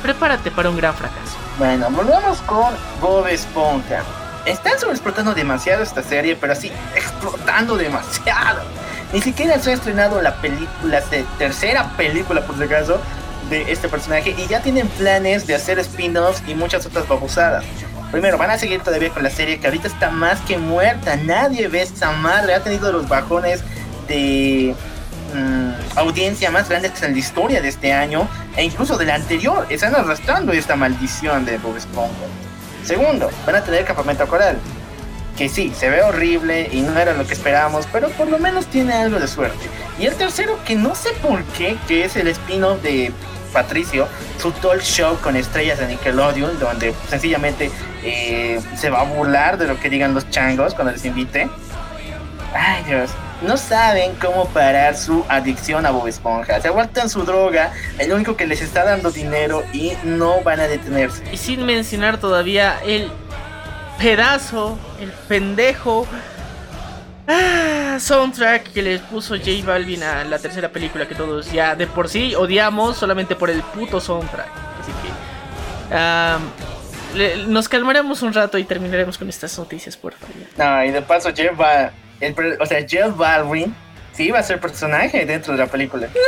prepárate para un gran fracaso. Bueno, volvamos con Bob Esponja. Están sobreexplotando demasiado esta serie, pero así, explotando demasiado. Ni siquiera se ha estrenado la película, se- tercera película por si acaso, de este personaje y ya tienen planes de hacer spin-offs y muchas otras babosadas. Primero, van a seguir todavía con la serie que ahorita está más que muerta. Nadie ve esa madre. Ha tenido los bajones de mm, audiencia más grandes en la historia de este año e incluso del anterior. Están arrastrando esta maldición de Bob Esponja. Segundo, van a tener campamento coral. Que sí, se ve horrible y no era lo que esperábamos, pero por lo menos tiene algo de suerte. Y el tercero, que no sé por qué, que es el spin-off de Patricio, su talk show con estrellas de Nickelodeon, donde sencillamente eh, se va a burlar de lo que digan los changos cuando les invite. Ay Dios, no saben cómo parar su adicción a Bob Esponja. Se aguantan su droga, el único que les está dando dinero y no van a detenerse. Y sin mencionar todavía el pedazo, el pendejo ah, soundtrack que les puso J Balvin a la tercera película que todos ya de por sí odiamos solamente por el puto soundtrack. Así que le- nos calmaremos un rato y terminaremos con estas noticias, por favor. No, y de paso Jeff va, el, o sea, Jeff Baldwin sí va a ser personaje dentro de la película. <laughs>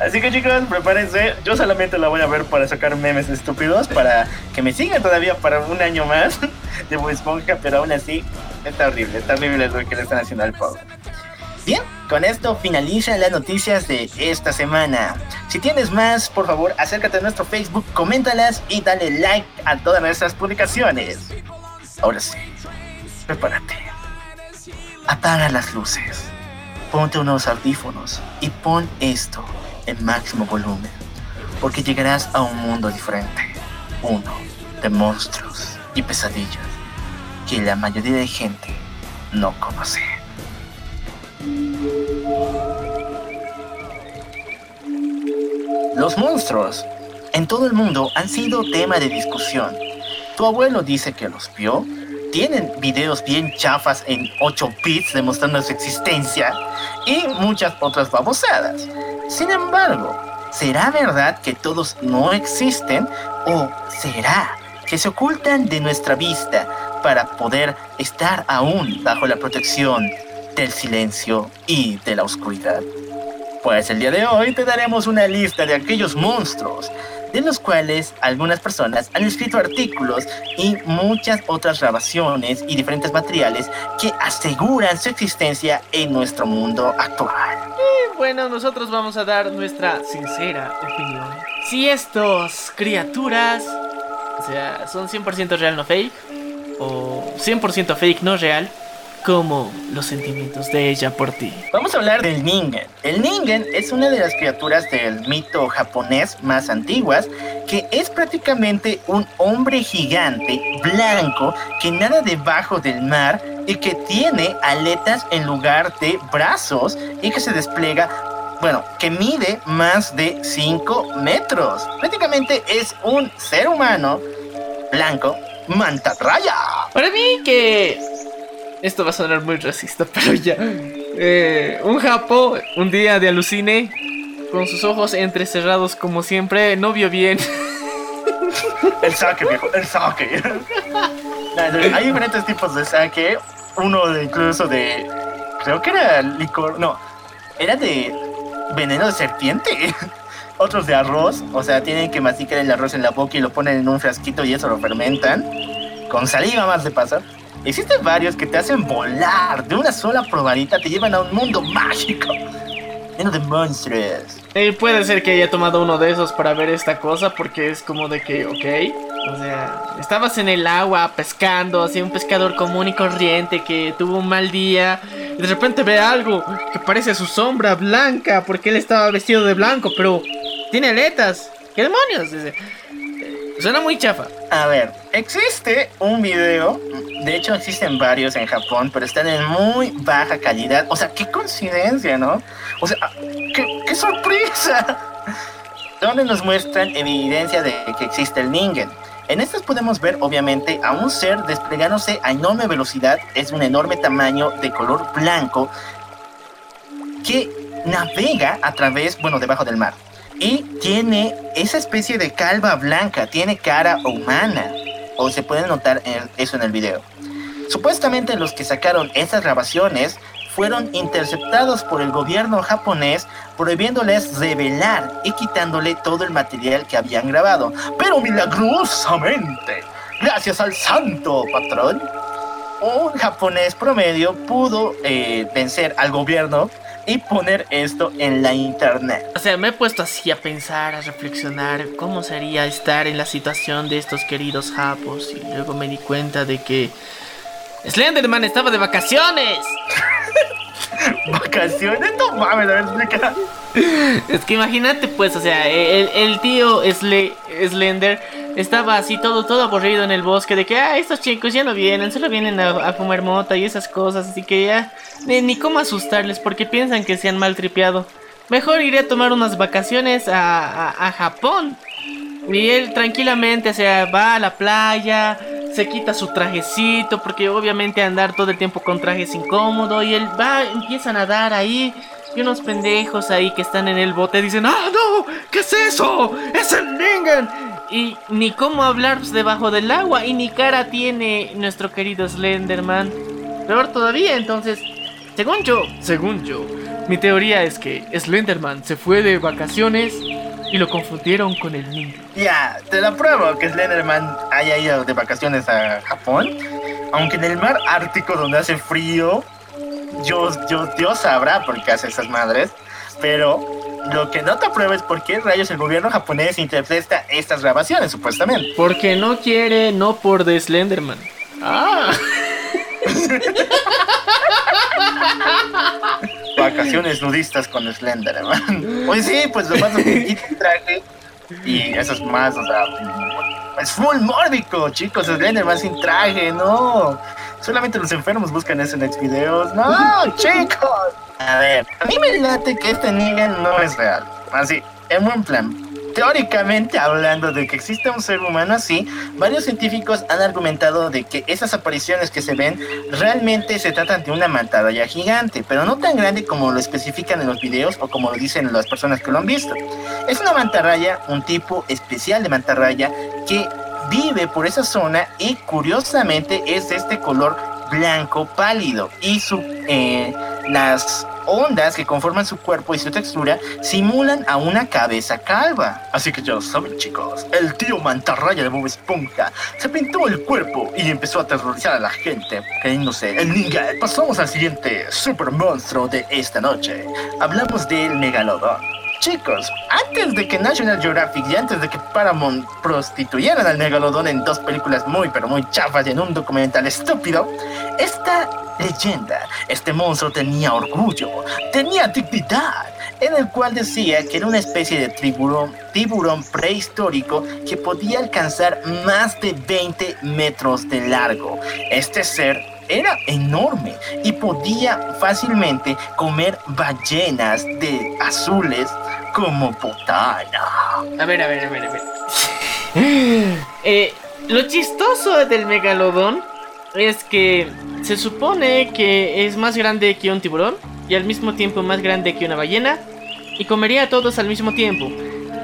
Así que chicos, prepárense. Yo solamente la voy a ver para sacar memes estúpidos, para que me sigan todavía para un año más <laughs> de Bob Esponja, pero aún así está horrible, está horrible lo que le están haciendo al pobre. Bien, con esto finalizan las noticias de esta semana. Si tienes más, por favor, acércate a nuestro Facebook, coméntalas y dale like a todas nuestras publicaciones. Ahora sí, prepárate. Apaga las luces, ponte unos audífonos y pon esto en máximo volumen, porque llegarás a un mundo diferente, uno de monstruos y pesadillas que la mayoría de gente no conoce. Los monstruos en todo el mundo han sido tema de discusión. Tu abuelo dice que los vio. Tienen videos bien chafas en 8 bits demostrando su existencia y muchas otras babosadas. Sin embargo, ¿será verdad que todos no existen o será que se ocultan de nuestra vista para poder estar aún bajo la protección del silencio y de la oscuridad? Pues el día de hoy te daremos una lista de aquellos monstruos, de los cuales algunas personas han escrito artículos y muchas otras grabaciones y diferentes materiales que aseguran su existencia en nuestro mundo actual. Y bueno, nosotros vamos a dar nuestra sincera opinión. Si estos criaturas, o sea, son 100% real no fake, o 100% fake no real, como los sentimientos de ella por ti. Vamos a hablar del Ningen. El Ningen es una de las criaturas del mito japonés más antiguas, que es prácticamente un hombre gigante blanco que nada debajo del mar y que tiene aletas en lugar de brazos y que se despliega, bueno, que mide más de 5 metros. Prácticamente es un ser humano blanco mantarraya. Para mí que... Esto va a sonar muy racista, <laughs> pero ya. Eh, un japo, un día de alucine, con sus ojos entrecerrados como siempre, no vio bien. <laughs> El saque, viejo, el saque. <laughs> No, Hay diferentes tipos de saque. Uno de incluso de. Creo que era licor. No, era de veneno de serpiente. Otros de arroz. O sea, tienen que masticar el arroz en la boca y lo ponen en un frasquito y eso lo fermentan. Con saliva más de paso. Existen varios que te hacen volar de una sola probadita, te llevan a un mundo mágico lleno de monstruos. Eh, puede ser que haya tomado uno de esos para ver esta cosa, porque es como de que, ok. O sea, estabas en el agua pescando, así un pescador común y corriente que tuvo un mal día. Y de repente ve algo que parece su sombra blanca, porque él estaba vestido de blanco, pero tiene aletas. ¿Qué demonios? Suena muy chafa. A ver, existe un video, de hecho existen varios en Japón, pero están en muy baja calidad. O sea, qué coincidencia, ¿no? O sea, qué, qué sorpresa. <laughs> Donde nos muestran evidencia de que existe el Ningen. En estas podemos ver, obviamente, a un ser desplegándose a enorme velocidad, es un enorme tamaño de color blanco, que navega a través, bueno, debajo del mar. Y tiene esa especie de calva blanca, tiene cara humana. O se puede notar eso en el video. Supuestamente los que sacaron esas grabaciones fueron interceptados por el gobierno japonés prohibiéndoles revelar y quitándole todo el material que habían grabado. Pero milagrosamente, gracias al santo patrón, un japonés promedio pudo eh, vencer al gobierno y poner esto en la internet. O sea, me he puesto así a pensar, a reflexionar cómo sería estar en la situación de estos queridos japos. Y luego me di cuenta de que Slenderman estaba de vacaciones. <laughs> <laughs> ¿Vacaciones? No mames, a ver, explica. Es que imagínate, pues, o sea, el, tío Sle- Slender estaba así todo, todo aburrido en el bosque de que, ah, estos chicos ya no vienen, solo vienen a, a fumar mota y esas cosas, así que ya, ni, cómo asustarles porque piensan que se han maltripeado. Mejor iré a tomar unas vacaciones a- a Japón. Y él tranquilamente, o sea, va a la playa, se quita su trajecito, porque obviamente andar todo el tiempo con traje es incómodo, y él va, empieza a nadar ahí, y unos pendejos ahí que están en el bote dicen, ¡Ah, no! ¿Qué es eso? ¡Es el Ningen! Y ni cómo hablar debajo del agua, y ni cara tiene nuestro querido Slenderman. Peor todavía, entonces, según yo, según yo, mi teoría es que Slenderman se fue de vacaciones y lo confundieron con el Ningen. Ya, te lo pruebo que Slenderman haya ido de vacaciones a Japón. Aunque en el mar ártico donde hace frío, yo, yo, Dios sabrá por qué hace esas madres. Pero lo que no te apruebo es por qué rayos el gobierno japonés interpreta estas grabaciones, supuestamente. Porque no quiere, no por The Slenderman. Ah, <laughs> Vacaciones nudistas con Slenderman. <laughs> Oye, sí, pues lo más que traje. Y eso es más, o sea, es full mórbico, chicos. Slenderman sin traje, no. Solamente los enfermos buscan eso en ex videos. No, chicos. A ver, a mí me late que este Negan no es real. Así, en buen plan. Teóricamente hablando de que existe un ser humano así, varios científicos han argumentado de que esas apariciones que se ven realmente se tratan de una mantarraya gigante, pero no tan grande como lo especifican en los videos o como lo dicen las personas que lo han visto. Es una mantarraya, un tipo especial de mantarraya que vive por esa zona y curiosamente es de este color blanco pálido y su, eh, las ondas que conforman su cuerpo y su textura simulan a una cabeza calva. Así que ya saben chicos, el tío mantarraya de Bob Esponja se pintó el cuerpo y empezó a aterrorizar a la gente creyéndose el ninja. Pasamos al siguiente super monstruo de esta noche. Hablamos del megalodón. Chicos, antes de que National Geographic y antes de que Paramount prostituyeran al megalodón en dos películas muy pero muy chafas y en un documental estúpido, esta leyenda, este monstruo tenía orgullo, tenía dignidad, en el cual decía que era una especie de tiburón, tiburón prehistórico que podía alcanzar más de 20 metros de largo. Este ser era enorme y podía fácilmente comer ballenas de azules como botana. a ver, a ver, a ver, a ver. <laughs> Eh, lo chistoso del megalodón es que se supone que es más grande que un tiburón y al mismo tiempo más grande que una ballena y comería a todos al mismo tiempo.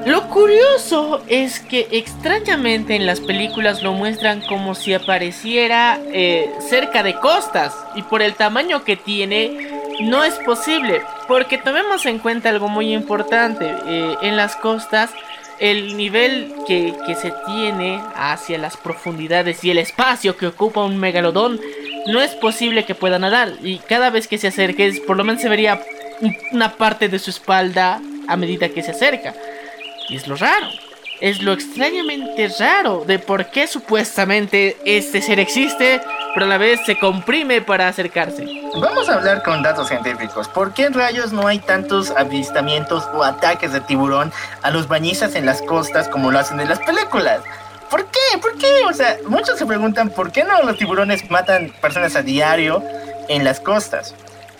Lo curioso es que extrañamente en las películas lo muestran como si apareciera eh, cerca de costas y por el tamaño que tiene no es posible porque tomemos en cuenta algo muy importante eh, en las costas el nivel que, que se tiene hacia las profundidades y el espacio que ocupa un megalodón no es posible que pueda nadar. Y cada vez que se acerque, por lo menos se vería una parte de su espalda a medida que se acerca. Y es lo raro. Es lo extrañamente raro de por qué supuestamente este ser existe, pero a la vez se comprime para acercarse. Vamos a hablar con datos científicos. ¿Por qué en rayos no hay tantos avistamientos o ataques de tiburón a los bañistas en las costas como lo hacen en las películas? ¿Por qué? ¿Por qué? O sea, muchos se preguntan por qué no los tiburones matan personas a diario en las costas.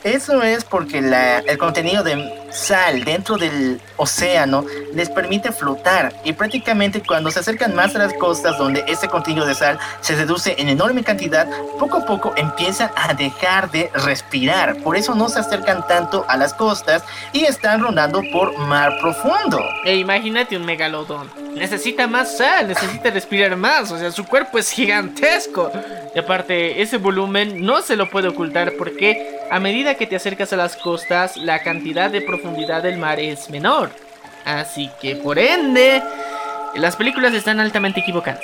Eso es porque el contenido de sal dentro del océano les permite flotar y prácticamente cuando se acercan más a las costas donde ese contenido de sal se reduce en enorme cantidad, poco a poco empiezan a dejar de respirar. Por eso no se acercan tanto a las costas y están rondando por mar profundo. E imagínate un megalodón. Necesita más sal, necesita respirar más, o sea, su cuerpo es gigantesco. Y aparte, ese volumen no se lo puede ocultar porque a medida que te acercas a las costas, la cantidad de profundidad del mar es menor. Así que por ende, las películas están altamente equivocadas.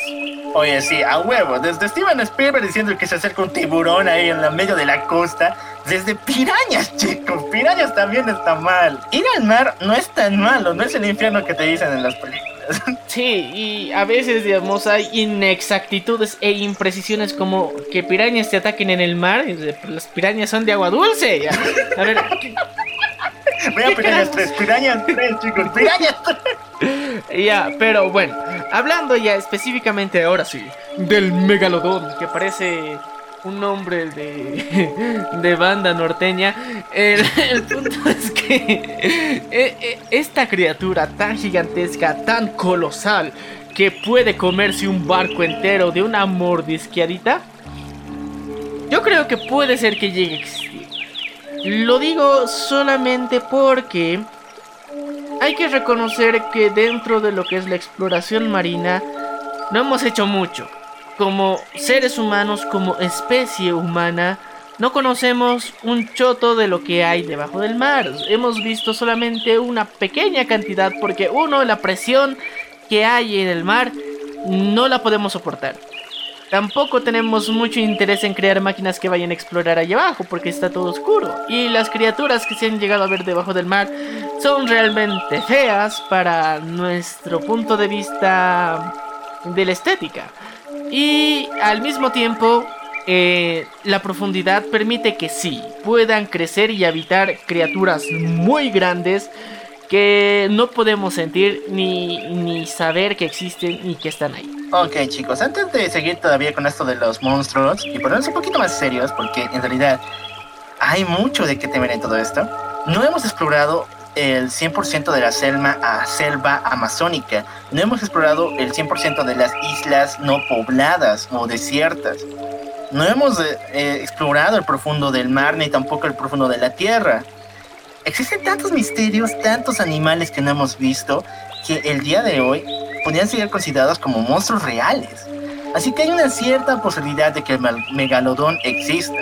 Oye, sí, a huevo. Desde Steven Spielberg diciendo que se acerca un tiburón ahí en la medio de la costa. Desde pirañas, <laughs> chicos. Pirañas también está mal. Ir al mar no es tan malo. No es el infierno que te dicen en las películas. <laughs> Sí, y a veces, digamos, hay inexactitudes e imprecisiones como que pirañas te ataquen en el mar. Las pirañas son de agua dulce. A ver. <laughs> Vea pirañas 3, pirañas 3, chicos, pirañas 3. <laughs> Ya, pero bueno, hablando ya específicamente ahora sí del megalodón, que parece un nombre de, <laughs> de banda norteña. El, punto es que eh, eh, esta criatura tan gigantesca, tan colosal, que puede comerse un barco entero de una mordisqueadita, yo creo que puede ser que llegue a existir. Lo digo solamente porque hay que reconocer que dentro de lo que es la exploración marina no hemos hecho mucho como seres humanos, como especie humana, no conocemos un choto de lo que hay debajo del mar. Hemos visto solamente una pequeña cantidad porque uno, la presión que hay en el mar no la podemos soportar. Tampoco tenemos mucho interés en crear máquinas que vayan a explorar allá abajo porque está todo oscuro. Y las criaturas que se han llegado a ver debajo del mar son realmente feas para nuestro punto de vista de la estética. Y al mismo tiempo, eh, la profundidad permite que sí, puedan crecer y habitar criaturas muy grandes que no podemos sentir ni, ni saber que existen ni que están ahí. Ok chicos, antes de seguir todavía con esto de los monstruos y ponernos un poquito más serios, porque en realidad hay mucho de qué temer en todo esto, no hemos explorado el 100% de la selva, a selva amazónica. No hemos explorado el 100% de las islas no pobladas o desiertas. No hemos eh, eh, explorado el profundo del mar ni tampoco el profundo de la tierra. Existen tantos misterios, tantos animales que no hemos visto, que el día de hoy podrían ser considerados como monstruos reales. Así que hay una cierta posibilidad de que el megalodón exista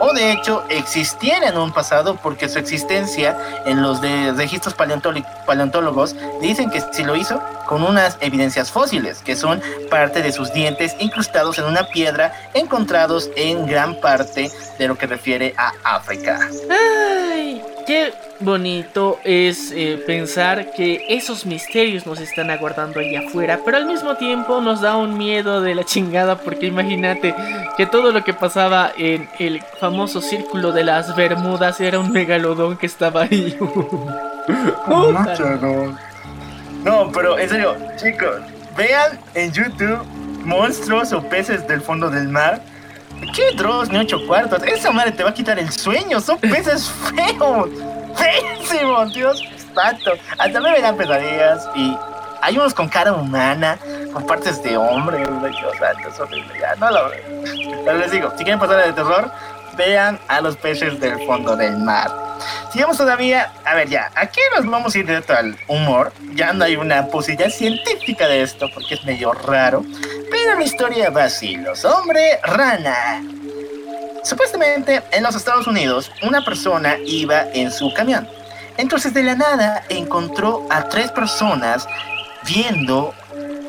o de hecho existiera en un pasado porque su existencia en los registros paleontólogos dicen que sí lo hizo con unas evidencias fósiles que son parte de sus dientes incrustados en una piedra encontrados en gran parte de lo que refiere a África. Ay, qué bonito es eh, pensar que esos misterios nos están aguardando allá afuera, pero al mismo tiempo nos da un miedo de la chingada porque imagínate que todo lo que pasaba en el famoso círculo de las Bermudas era un megalodón que estaba ahí. <laughs> no, pero en serio, chicos, vean en YouTube monstruos o peces del fondo del mar. ¿Qué Dross ni ocho cuartos? Esa madre te va a quitar el sueño. Son <laughs> peces feos feísimo, Dios santo. Hasta me dan pesadillas y hay unos con cara humana, con partes de hombre. Dios santo, es horrible. Ya, no lo Pero les digo, si quieren pasar de terror, vean a los peces del fondo del mar. Sigamos todavía, a ver ya, aquí nos vamos a ir directo al humor. Ya no hay una posibilidad científica de esto porque es medio raro. Pero la historia va así, los hombres rana. Supuestamente en los Estados Unidos una persona iba en su camión. Entonces de la nada encontró a tres personas viendo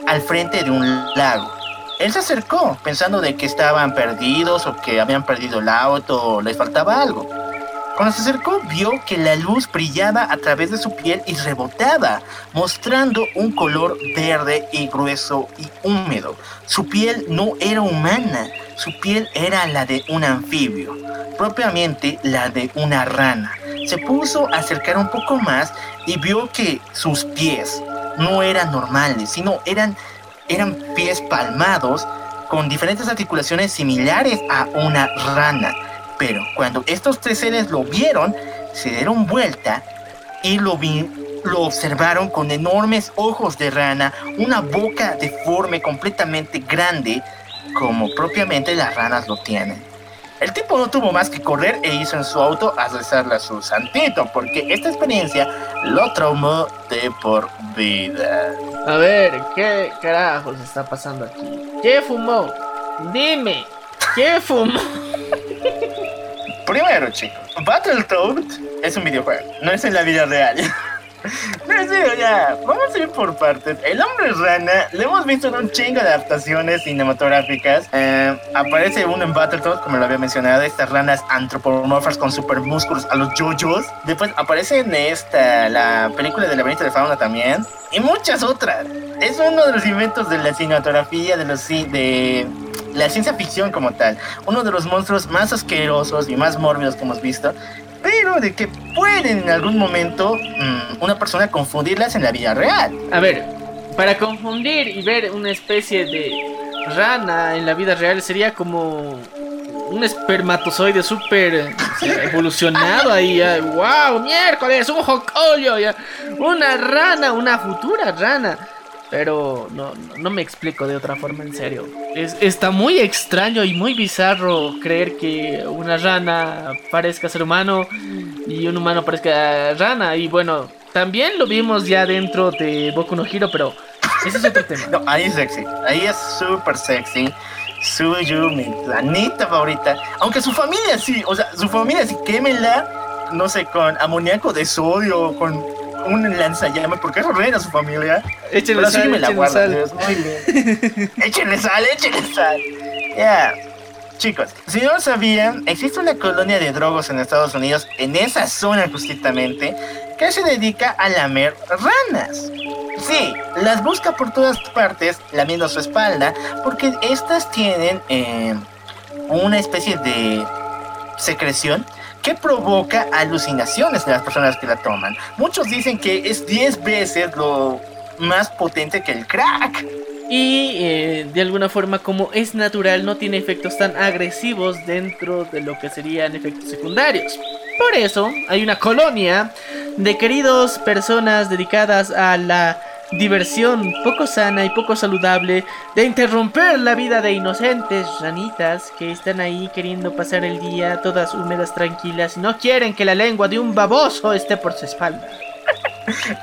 al frente de un lago. él se acercó pensando de que estaban perdidos o que habían perdido el auto o les faltaba algo. Cuando se acercó vio que la luz brillaba a través de su piel y rebotaba, mostrando un color verde y grueso y húmedo. Su piel no era humana, su piel era la de un anfibio, propiamente la de una rana. Se puso a acercar un poco más y vio que sus pies no eran normales, sino eran, eran pies palmados con diferentes articulaciones similares a una rana. Pero cuando estos tres seres lo vieron, se dieron vuelta y lo, vi, lo observaron con enormes ojos de rana, una boca deforme completamente grande, como propiamente las ranas lo tienen. El tipo no tuvo más que correr e hizo en su auto a rezarle a su santito, porque esta experiencia lo traumó de por vida. A ver, ¿qué carajos está pasando aquí? ¿Qué fumó? Dime, ¿qué fumó? <laughs> Primero, chicos, Battletoads es un videojuego, no es en la vida real. <laughs> En serio, ya, vamos a ir por partes. El hombre rana lo hemos visto en un chingo de adaptaciones cinematográficas. Eh, aparece uno en Battletoads, como lo había mencionado, estas ranas antropomorfas con super músculos a los yoyos. Después aparece en esta, la película de laberinto de fauna también. Y muchas otras. Es uno de los inventos de la cinematografía, de los de la ciencia ficción como tal. Uno de los monstruos más asquerosos y más mórbidos que hemos visto. Pero de que pueden en algún momento mm, una persona confundirlas en la vida real. A ver, para confundir y ver una especie de rana en la vida real sería como un espermatozoide súper sea, <laughs> evolucionado ahí. ya. ¡Wow! ¡Miércoles! ¡Un jocolio! ya. Una rana, una futura rana. Pero no, no, me explico de otra forma, en serio. Es, está muy extraño y muy bizarro creer que una rana parezca ser humano y un humano parezca rana. Y bueno, también lo vimos ya dentro de Boku no Hero, pero ese es otro tema. <laughs> No, ahí es sexy. Ahí es súper sexy. Suyu, mi planeta favorita. Aunque su familia sí, o sea, su familia sí, quémela, no sé, con amoníaco de sodio, con un lanzallamas, porque es horrenda su familia. Échenle Pero sí sal, que me la guardo, sal. Dios, muy bien. échenle sal, échenle sal. Ya. Chicos, si no lo sabían, existe una colonia de drogos en Estados Unidos, en esa zona justamente, que se dedica a lamer ranas. Sí, las busca por todas partes, lamiendo su espalda, porque estas tienen eh, una especie de secreción que provoca alucinaciones de las personas que la toman. Muchos dicen que es 10 veces lo más potente que el crack. Y eh, de alguna forma, como es natural, no tiene efectos tan agresivos dentro de lo que serían efectos secundarios. Por eso, hay una colonia de queridos personas dedicadas a la diversión poco sana y poco saludable de interromper la vida de inocentes ranitas que están ahí queriendo pasar el día todas húmedas tranquilas y no quieren que la lengua de un baboso esté por su espalda.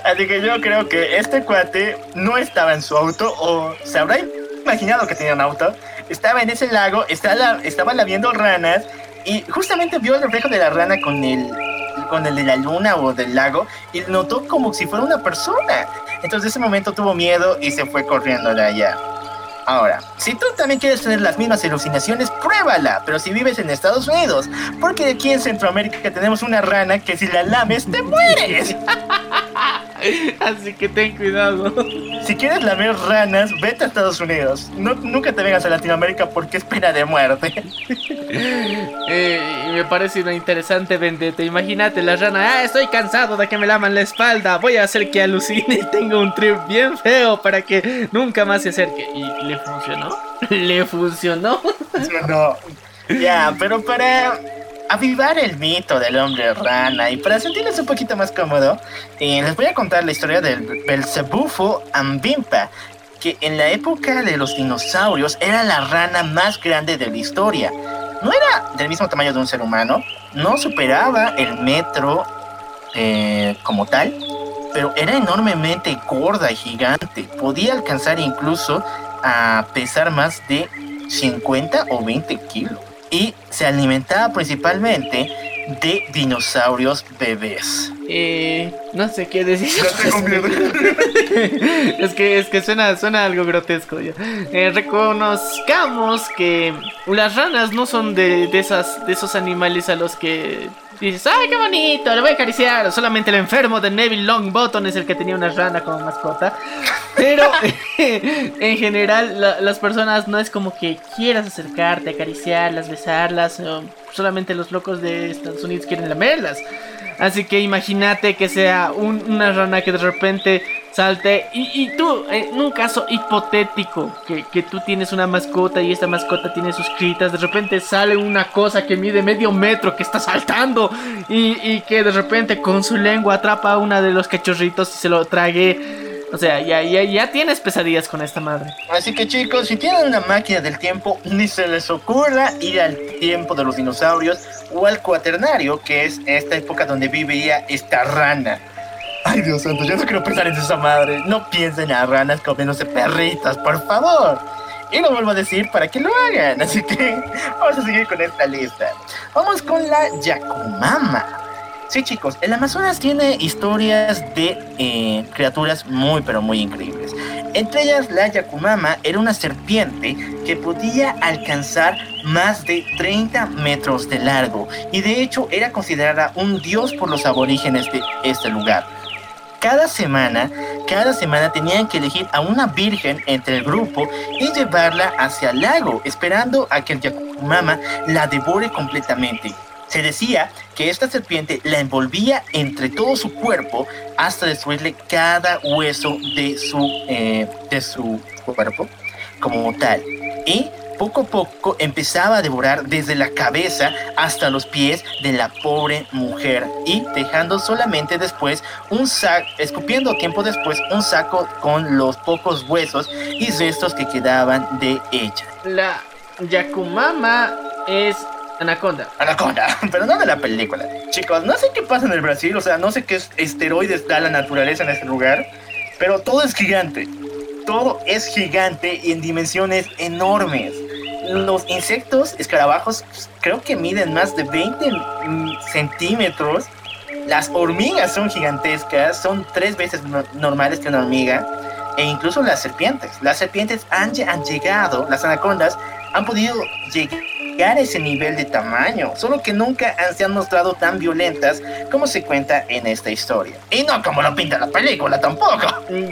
Así que yo creo que este cuate no estaba en su auto o se habrá imaginado que tenía un auto. Estaba en ese lago, estaba, estaba laviendo ranas y justamente vio el reflejo de la rana con el, con el de la luna o del lago y notó como si fuera una persona. Entonces en ese momento tuvo miedo y se fue corriendo de allá. Ahora, si tú también quieres tener las mismas alucinaciones, pruébala, pero si vives en Estados Unidos, porque aquí en Centroamérica tenemos una rana que si la lames te mueres. <laughs> Así que ten cuidado. Si quieres lamer ranas, vete a Estados Unidos. No, nunca te vengas a Latinoamérica porque es pena de muerte. <laughs> Eh, me parece una interesante vendetta. Imagínate la rana, ah, estoy cansado de que me laman la espalda. Voy a hacer que alucine y tenga un trip bien feo para que nunca más se acerque. ¿Y le funcionó? ¿Le funcionó? <laughs> No. Ya, pero para avivar el mito del hombre rana y para sentirles un poquito más cómodo, eh, les voy a contar la historia del Belzebufo Ambimpa, que en la época de los dinosaurios era la rana más grande de la historia. No era del mismo tamaño de un ser humano, no superaba el metro eh, como tal, pero era enormemente gorda y gigante. Podía alcanzar incluso a pesar más de 50 o 20 kilos. Y se alimentaba principalmente de dinosaurios bebés. Eh, no sé qué decir. <laughs> Es que es que suena suena algo grotesco ya. Eh, reconozcamos que las ranas no son de, de esas de esos animales a los que dices, "Ay, qué bonito, le voy a acariciar." Solamente el enfermo de Neville Longbottom es el que tenía una rana como mascota. Pero <laughs> en general la- las personas no es como que quieras acercarte, acariciarlas, besarlas, o solamente los locos de Estados Unidos quieren lamerlas. Así que imagínate que sea un- una rana que de repente salte. Y, y tú, en un caso hipotético, que, que tú tienes una mascota y esta mascota tiene sus critas, de repente sale una cosa que mide medio metro que está saltando y, y que de repente con su lengua atrapa a una de los cachorritos y se lo trague. O sea, ya, ya, ya tienes pesadillas con esta madre. Así que chicos, si tienen una máquina del tiempo, ni se les ocurra ir al tiempo de los dinosaurios o al cuaternario, que es esta época donde vivía esta rana. Ay, Dios santo, yo no quiero pensar en esa madre. No piensen a ranas comiéndose perritas, por favor. Y lo vuelvo a decir para que lo hagan. Así que <laughs> vamos a seguir con esta lista. Vamos con la Yakumama. Sí, chicos, el Amazonas tiene historias de eh, criaturas muy, pero muy increíbles. Entre ellas, la Yakumama era una serpiente que podía alcanzar más de 30 metros de largo y de hecho era considerada un dios por los aborígenes de este lugar. Cada semana, cada semana tenían que elegir a una virgen entre el grupo y llevarla hacia el lago, esperando a que el Yakumama la devore completamente. Se decía que esta serpiente la envolvía entre todo su cuerpo hasta destruirle cada hueso de su, eh, de su cuerpo como tal. Y poco a poco empezaba a devorar desde la cabeza hasta los pies de la pobre mujer y dejando solamente después un saco, escupiendo tiempo después un saco con los pocos huesos y restos que quedaban de ella. La Yakumama es anaconda. Anaconda, <laughs> pero no de la película. Chicos, no sé qué pasa en el Brasil, o sea, no sé qué esteroides da la naturaleza en este lugar, pero todo es gigante. Todo es gigante y en dimensiones enormes. Los insectos, escarabajos, pues, creo que miden más de 20 mm, centímetros. Las hormigas son gigantescas, son tres veces no- normales que una hormiga. E incluso las serpientes. Las serpientes han, han llegado, las anacondas han podido llegar a ese nivel de tamaño, solo que nunca se han mostrado tan violentas como se cuenta en esta historia. Y no como lo pinta la película tampoco.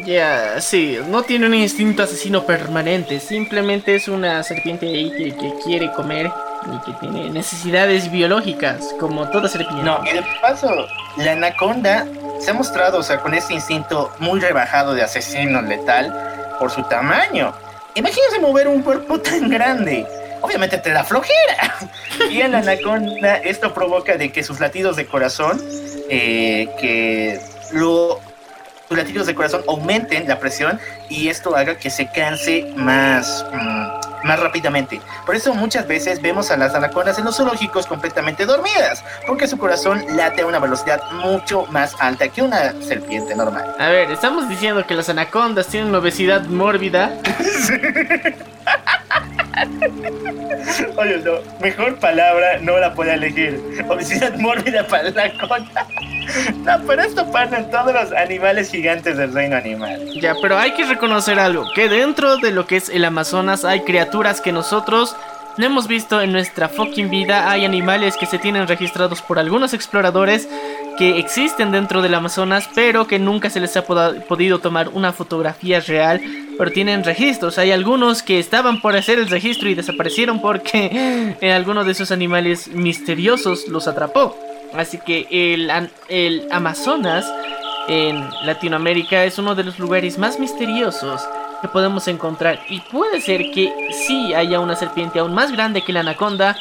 Ya, sí, no tiene un instinto asesino permanente, simplemente es una serpiente ahí que, que quiere comer y que tiene necesidades biológicas, como toda serpiente. No, y de paso, la anaconda se ha mostrado, o sea, con ese instinto muy rebajado de asesino letal por su tamaño. Imagínense mover un cuerpo <laughs> tan grande. Obviamente te da flojera. <laughs> Y en la anaconda esto provoca de que sus latidos de corazón, eh, que lo, sus latidos de corazón aumenten la presión y esto haga que se canse más, mm, más rápidamente. Por eso muchas veces vemos a las anacondas en los zoológicos completamente dormidas, porque su corazón late a una velocidad mucho más alta que una serpiente normal. A ver, estamos diciendo que las anacondas tienen obesidad mórbida. <laughs> <laughs> Oye, no, mejor palabra no la puedo elegir. Obesidad mórbida para la anaconda. No, pero esto pasa en todos los animales gigantes del reino animal. Ya, pero hay que reconocer algo, que dentro de lo que es el Amazonas hay criaturas que nosotros no hemos visto en nuestra fucking vida. Hay animales que se tienen registrados por algunos exploradores que existen dentro del Amazonas, pero que nunca se les ha podido tomar una fotografía real, pero tienen registros. Hay algunos que estaban por hacer el registro y desaparecieron porque <laughs> eh, alguno de esos animales misteriosos los atrapó. Así que el, el Amazonas en Latinoamérica es uno de los lugares más misteriosos que podemos encontrar y puede ser que sí haya una serpiente aún más grande que la anaconda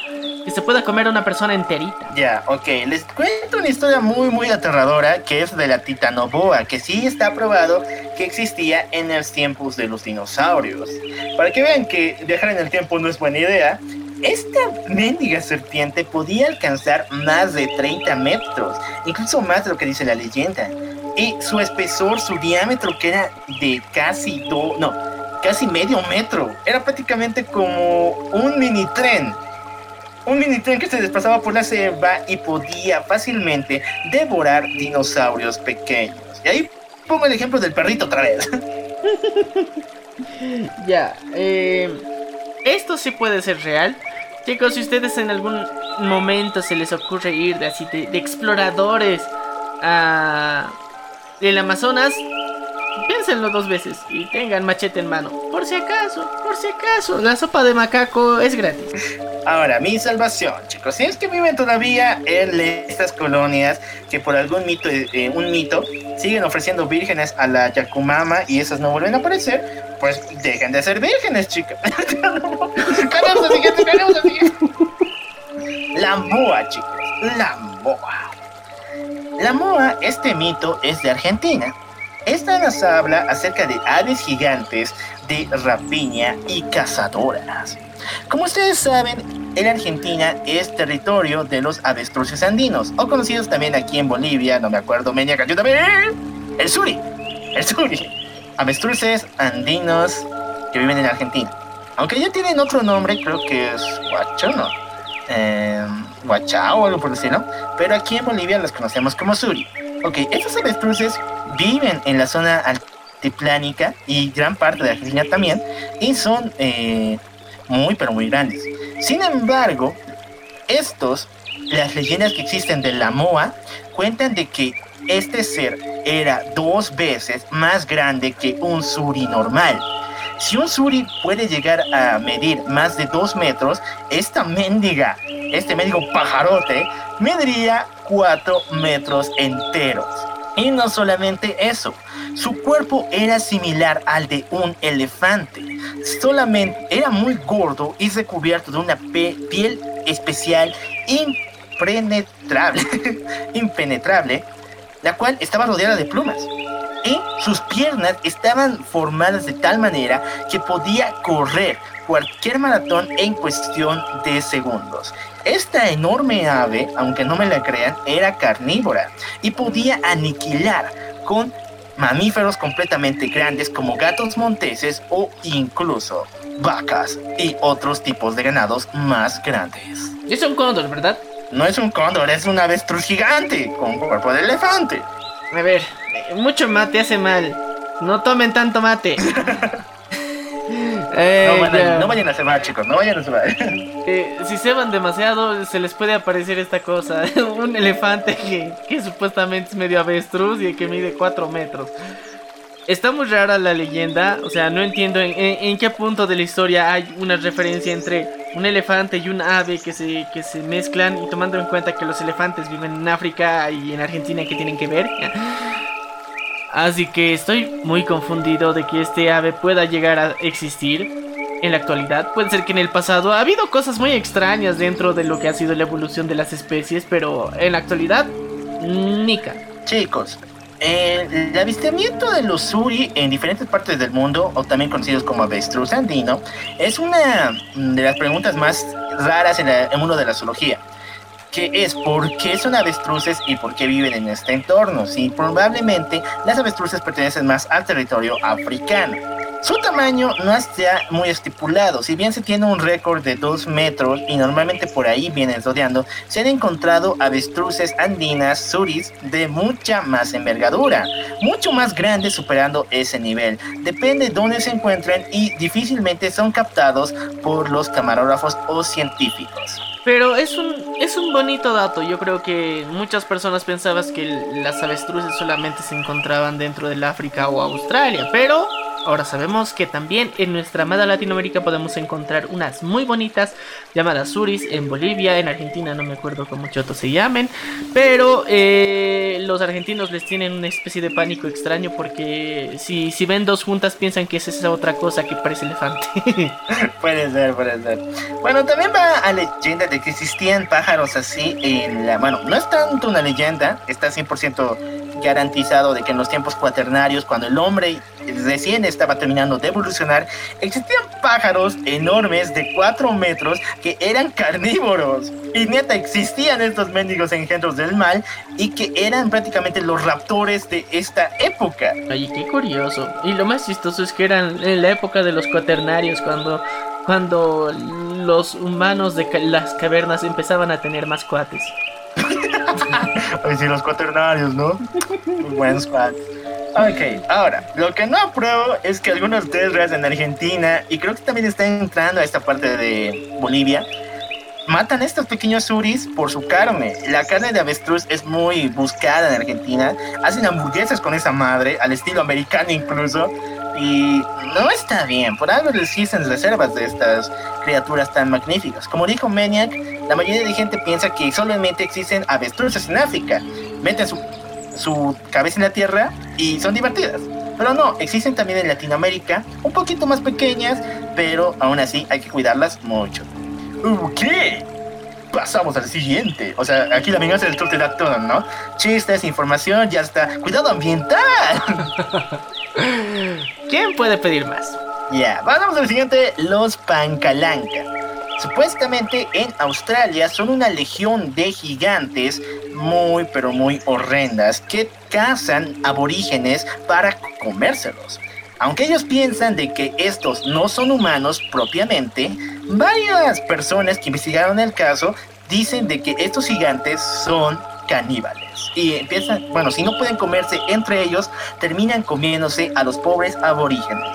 que se pueda comer a una persona enterita. Ya, ok. Les cuento una historia muy, muy aterradora que es de la titanoboa, que sí está probado que existía en los tiempos de los dinosaurios. Para que vean que viajar en el tiempo no es buena idea, esta mendiga serpiente podía alcanzar más de 30 metros, incluso más de lo que dice la leyenda. Y su espesor, su diámetro, que era de casi do, no, casi medio metro, era prácticamente como un mini tren. Un mini tren que se desplazaba por la selva y podía fácilmente devorar dinosaurios pequeños. Y ahí pongo el ejemplo del perrito otra vez. <laughs> Ya, eh, esto sí puede ser real. Chicos, si ustedes en algún momento se les ocurre ir de así de, de exploradores a el Amazonas, piénsenlo dos veces y tengan machete en mano. Por si acaso, por si acaso, la sopa de macaco es gratis. Ahora, mi salvación, chicos. Si es que viven todavía en estas colonias que por algún mito, eh, un mito, siguen ofreciendo vírgenes a la Yakumama y esas no vuelven a aparecer, pues dejen de ser vírgenes, chicos. <laughs> La moa, chicos. La moa. La moa, este mito es de Argentina. Esta nos habla acerca de aves gigantes de rapiña y cazadoras. Como ustedes saben, en Argentina es territorio de los avestruces andinos, o conocidos también aquí en Bolivia, no me acuerdo, media ayúdame, el suri, el suri. Avestruces andinos que viven en Argentina. Aunque ya tienen otro nombre, creo que es guacho, ¿no? Eh, guachao o algo por decirlo. Pero aquí en Bolivia los conocemos como suri. Ok, estos avestruces viven en la zona altiplánica y gran parte de Argentina también, y son eh, muy pero muy grandes. Sin embargo, estos, las leyendas que existen de la Moa, cuentan de que este ser era dos veces más grande que un suri normal. Si un suri puede llegar a medir más de dos metros, esta mendiga, este mendigo pajarote, mediría cuatro metros enteros. Y no solamente eso, su cuerpo era similar al de un elefante. Solamente era muy gordo y recubierto de una piel especial impenetrable, <laughs> impenetrable, la cual estaba rodeada de plumas. Y sus piernas estaban formadas de tal manera que podía correr cualquier maratón en cuestión de segundos. Esta enorme ave, aunque no me la crean, era carnívora y podía aniquilar con mamíferos completamente grandes como gatos monteses o incluso vacas y otros tipos de ganados más grandes. Es un cóndor, ¿verdad? No es un cóndor, es un avestruz gigante con cuerpo de elefante. A ver, mucho mate hace mal. No tomen tanto mate. <laughs> <laughs> Eh, No, vayan- ya. no vayan a cebar, chicos, no vayan a cebar. <laughs> Eh, si se van demasiado, se les puede aparecer esta cosa. Un elefante que, que supuestamente es medio avestruz y que mide 4 metros. Está muy rara la leyenda, o sea, no entiendo en, en- en qué punto de la historia hay una referencia entre un elefante y un ave que se, que se mezclan y tomando en cuenta que los elefantes viven en África y en Argentina, ¿qué tienen que ver? Así que estoy muy confundido de que este ave pueda llegar a existir en la actualidad. Puede ser que en el pasado ha habido cosas muy extrañas dentro de lo que ha sido la evolución de las especies, pero en la actualidad, nica. Chicos, el avistamiento de los suri en diferentes partes del mundo, o también conocidos como avestruz andino, es una de las preguntas más raras en la- en mundo de la zoología. Que es por qué son avestruces y por qué viven en este entorno. Si probablemente las avestruces pertenecen más al territorio africano. Su tamaño no está muy estipulado, si bien se tiene un récord de 2 metros y normalmente por ahí vienen rodeando, se han encontrado avestruces andinas suris de mucha más envergadura, mucho más grandes superando ese nivel. Depende de dónde se encuentren y difícilmente son captados por los camarógrafos o científicos. Pero es un, es un bonito dato. Yo creo que muchas personas pensaban que las avestruces solamente se encontraban dentro del África o Australia. Pero ahora sabemos que también en nuestra amada Latinoamérica podemos encontrar unas muy bonitas llamadas suris en Bolivia, en Argentina, no me acuerdo cómo chotos se llamen. Pero eh, los argentinos les tienen una especie de pánico extraño porque si, si ven dos juntas piensan que es esa otra cosa que parece elefante. <laughs> Puede ser, puede ser. Bueno, también va a leyenda de que existían pájaros así en la... Bueno, no es tanto una leyenda, está 100% garantizado de que en los tiempos cuaternarios, cuando el hombre recién estaba terminando de evolucionar, existían pájaros enormes de 4 metros que eran carnívoros. Y neta, existían estos mendigos engendros del mal y que eran prácticamente los raptores de esta época. Oye, qué curioso. Y lo más chistoso es que eran en la época de los cuaternarios, cuando cuando los humanos de ca- las cavernas empezaban a tener más cuates. <laughs> Ay, sí, los cuaternarios, ¿no? Buen squad. Ok, ahora, lo que no apruebo es que algunos Teslas en Argentina, y creo que también están entrando a esta parte de Bolivia, matan a estos pequeños suris por su carne. La carne de avestruz es muy buscada en Argentina. Hacen hamburguesas con esa madre, al estilo americano incluso. Y no está bien, por algo existen reservas de estas criaturas tan magníficas. Como dijo Maniac, la mayoría de gente piensa que solamente existen avestruces en África. Meten su, su cabeza en la tierra y son divertidas. Pero no, existen también en Latinoamérica, un poquito más pequeñas, pero aún así hay que cuidarlas mucho. Ok, pasamos al siguiente. O sea, aquí la venganza del troll te da todo, ¿no? Chistes, información, ya está. Cuidado ambiental. <laughs> ¿Quién puede pedir más? Ya, pasamos al siguiente, los Pancalanca. Supuestamente en Australia son una legión de gigantes muy pero muy horrendas que cazan aborígenes para comérselos. Aunque ellos piensan de que estos no son humanos propiamente, varias personas que investigaron el caso dicen de que estos gigantes son caníbales. Y empiezan, bueno, si no pueden comerse entre ellos, terminan comiéndose a los pobres aborígenes.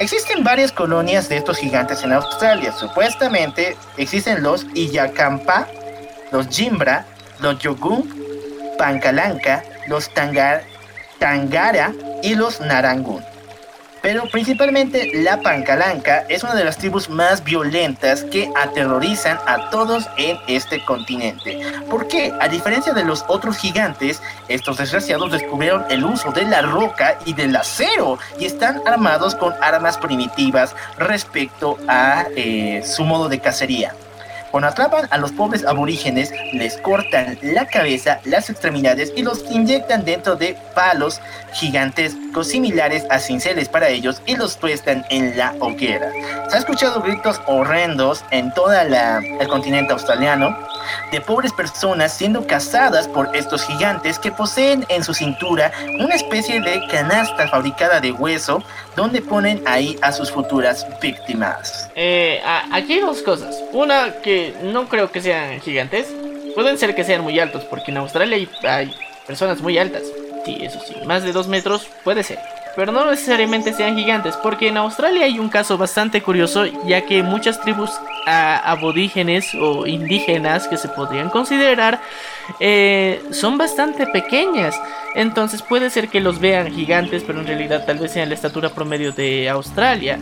Existen varias colonias de estos gigantes en Australia. Supuestamente existen los Iyacampa, los Jimbra, los Yogum, Pancalanca, los Tangar, Tangara y los Narangún. Pero principalmente la Pancalanca es una de las tribus más violentas que aterrorizan a todos en este continente. Porque, a diferencia de los otros gigantes, estos desgraciados descubrieron el uso de la roca y del acero y están armados con armas primitivas respecto a eh, su modo de cacería. Cuando atrapan a los pobres aborígenes, les cortan la cabeza, las extremidades y los inyectan dentro de palos gigantescos similares a cinceles para ellos y los tuestan en la hoguera. Se ha escuchado gritos horrendos en todo el continente australiano de pobres personas siendo cazadas por estos gigantes que poseen en su cintura una especie de canasta fabricada de hueso donde ponen ahí a sus futuras víctimas. Eh, aquí hay dos cosas. Una que no creo que sean gigantes. Pueden ser que sean muy altos, porque en Australia hay, hay personas muy altas. Sí, eso sí. Más de dos metros puede ser. Pero no necesariamente sean gigantes, porque en Australia hay un caso bastante curioso, ya que muchas tribus ah, aborígenes o indígenas que se podrían considerar eh, son bastante pequeñas. Entonces puede ser que los vean gigantes, pero en realidad tal vez sean la estatura promedio de Australia.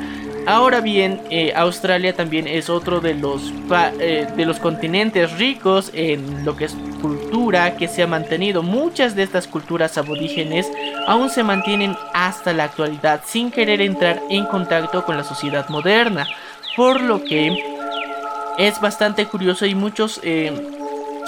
Ahora bien, eh, Australia también es otro de los, eh, de los continentes ricos en lo que es cultura que se ha mantenido. Muchas de estas culturas aborígenes aún se mantienen hasta la actualidad sin querer entrar en contacto con la sociedad moderna. Por lo que es bastante curioso y muchos eh,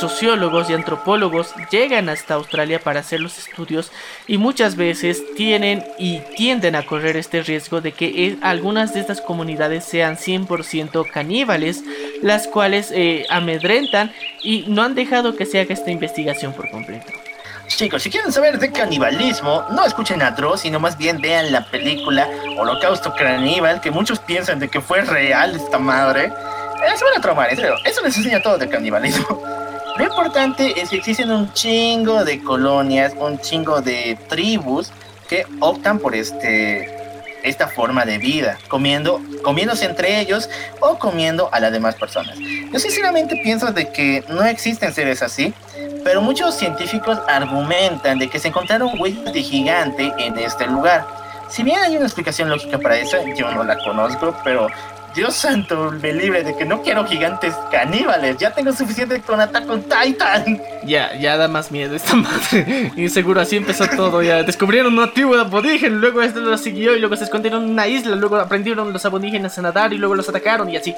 sociólogos y antropólogos llegan hasta Australia para hacer los estudios y muchas veces tienen y tienden a correr este riesgo de que eh, algunas de estas comunidades sean 100% caníbales, las cuales eh, amedrentan y no han dejado que se haga esta investigación por completo. Chicos, si quieren saber de canibalismo, no escuchen a Dross, sino más bien vean la película Holocausto Caníbal, que muchos piensan de que fue real esta madre. Eh, se van a traumar, en serio. Eso les enseña todo de canibalismo. <laughs> Lo importante es que existen un chingo de colonias, un chingo de tribus que optan por este esta forma de vida, comiendo, comiéndose entre ellos o comiendo a las demás personas. Yo sinceramente pienso de que no existen seres así, pero muchos científicos argumentan de que se encontraron huellas de gigante en este lugar. Si bien hay una explicación lógica para eso, yo no la conozco, pero Dios santo me libre de que no quiero gigantes caníbales. Ya tengo suficiente con Attack on Titan. Ya, ya da más miedo esta <laughs> madre. Y seguro así empezó todo. Ya descubrieron una tribu de aborígenes, luego esto lo siguió y luego se escondieron en una isla, luego aprendieron los aborígenes a nadar y luego los atacaron y así.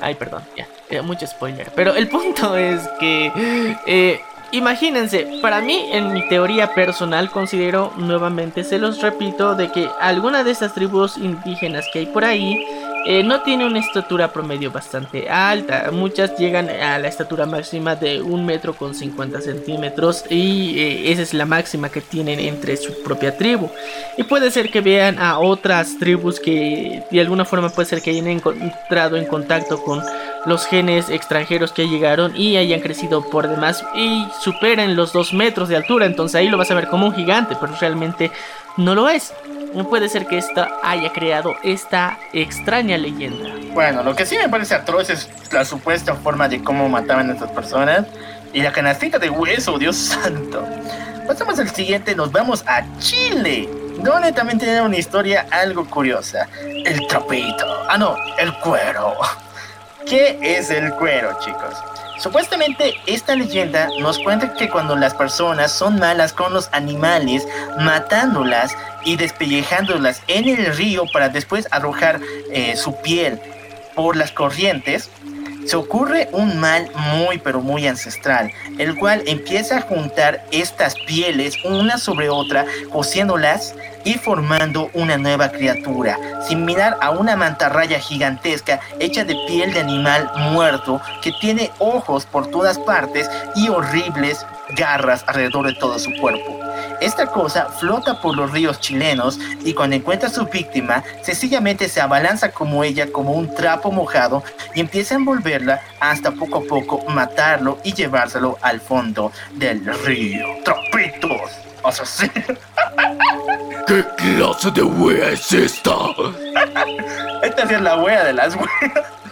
Ay, perdón, ya, eh, mucho spoiler. Pero el punto <laughs> es que eh, Imagínense, para mí, en mi teoría personal, considero nuevamente, se los repito, de que alguna de estas tribus indígenas que hay por ahí eh, no tiene una estatura promedio bastante alta. Muchas llegan a la estatura máxima de un metro con 50 centímetros y eh, esa es la máxima que tienen entre su propia tribu. Y puede ser que vean a otras tribus que de alguna forma puede ser que hayan encontrado en contacto con los genes extranjeros que llegaron y hayan crecido por demás y superen los 2 metros de altura. Entonces ahí lo vas a ver como un gigante, pero realmente no lo es. No puede ser que esta haya creado esta extraña leyenda. Bueno, lo que sí me parece atroz es la supuesta forma de cómo mataban a estas personas y la canastita de hueso, Dios <laughs> santo. Pasamos al siguiente, nos vamos a Chile, donde también tiene una historia algo curiosa. El trapito. Ah, no, el cuero. <laughs> ¿Qué es el cuero, chicos? Supuestamente esta leyenda nos cuenta que cuando las personas son malas con los animales, matándolas y despellejándolas en el río para después arrojar eh, su piel por las corrientes, se ocurre un mal muy pero muy ancestral, el cual empieza a juntar estas pieles una sobre otra, cosiéndolas y formando una nueva criatura, similar a una mantarraya gigantesca hecha de piel de animal muerto que tiene ojos por todas partes y horribles garras alrededor de todo su cuerpo. Esta cosa flota por los ríos chilenos y cuando encuentra a su víctima, sencillamente se abalanza como ella, como un trapo mojado, y empieza a envolverla hasta poco a poco matarlo y llevárselo al fondo del río. ¡Trapitos! ¡Asesino! <laughs> ¿Qué clase de wea es esta? Esta es la wea de las weas.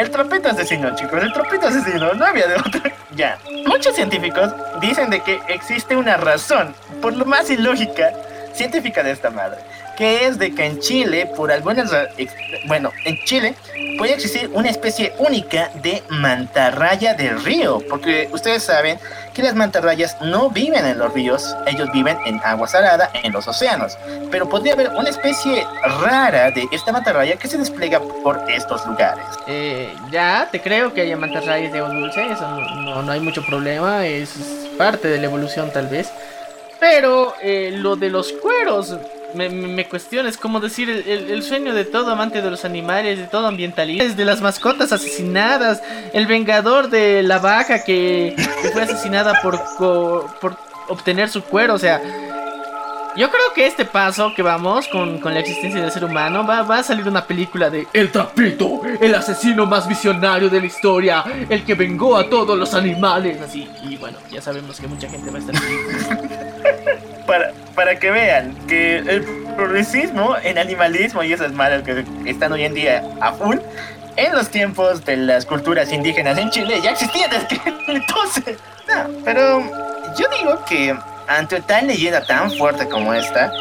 El trapito asesino, chicos, el trapito asesino, no había de otro. <laughs> Ya, muchos científicos dicen de que existe una razón, por lo más ilógica, científica de esta madre, que es de que en Chile, por algunas, bueno, en Chile puede existir una especie única de mantarraya del río, porque ustedes saben que las mantarrayas no viven en los ríos, ellos viven en agua salada, en los océanos. Pero podría haber una especie rara de esta mantarraya que se despliega por estos lugares. Eh, ya, te creo que haya mantarrayas de agua dulce, eso no, no, hay mucho problema, es parte de la evolución tal vez. Pero eh, lo de los cueros, me, me cuestiones como decir el, sueño de todo amante de los animales, de todo ambientalista, de las mascotas asesinadas, el vengador de la vaca que, fue asesinada por, por obtener su cuero, o sea, yo creo que este paso que vamos con, la existencia del ser humano va, va, a salir una película de El Trapito, el asesino más visionario de la historia, el que vengó a todos los animales, así. Y bueno, ya sabemos que mucha gente va a estar <laughs> para, para que vean que el progresismo en animalismo y esas malas que están hoy en día a full, en los tiempos de las culturas indígenas en Chile ya existían <laughs> entonces. No, pero yo digo que ante tal leyenda tan fuerte como esta,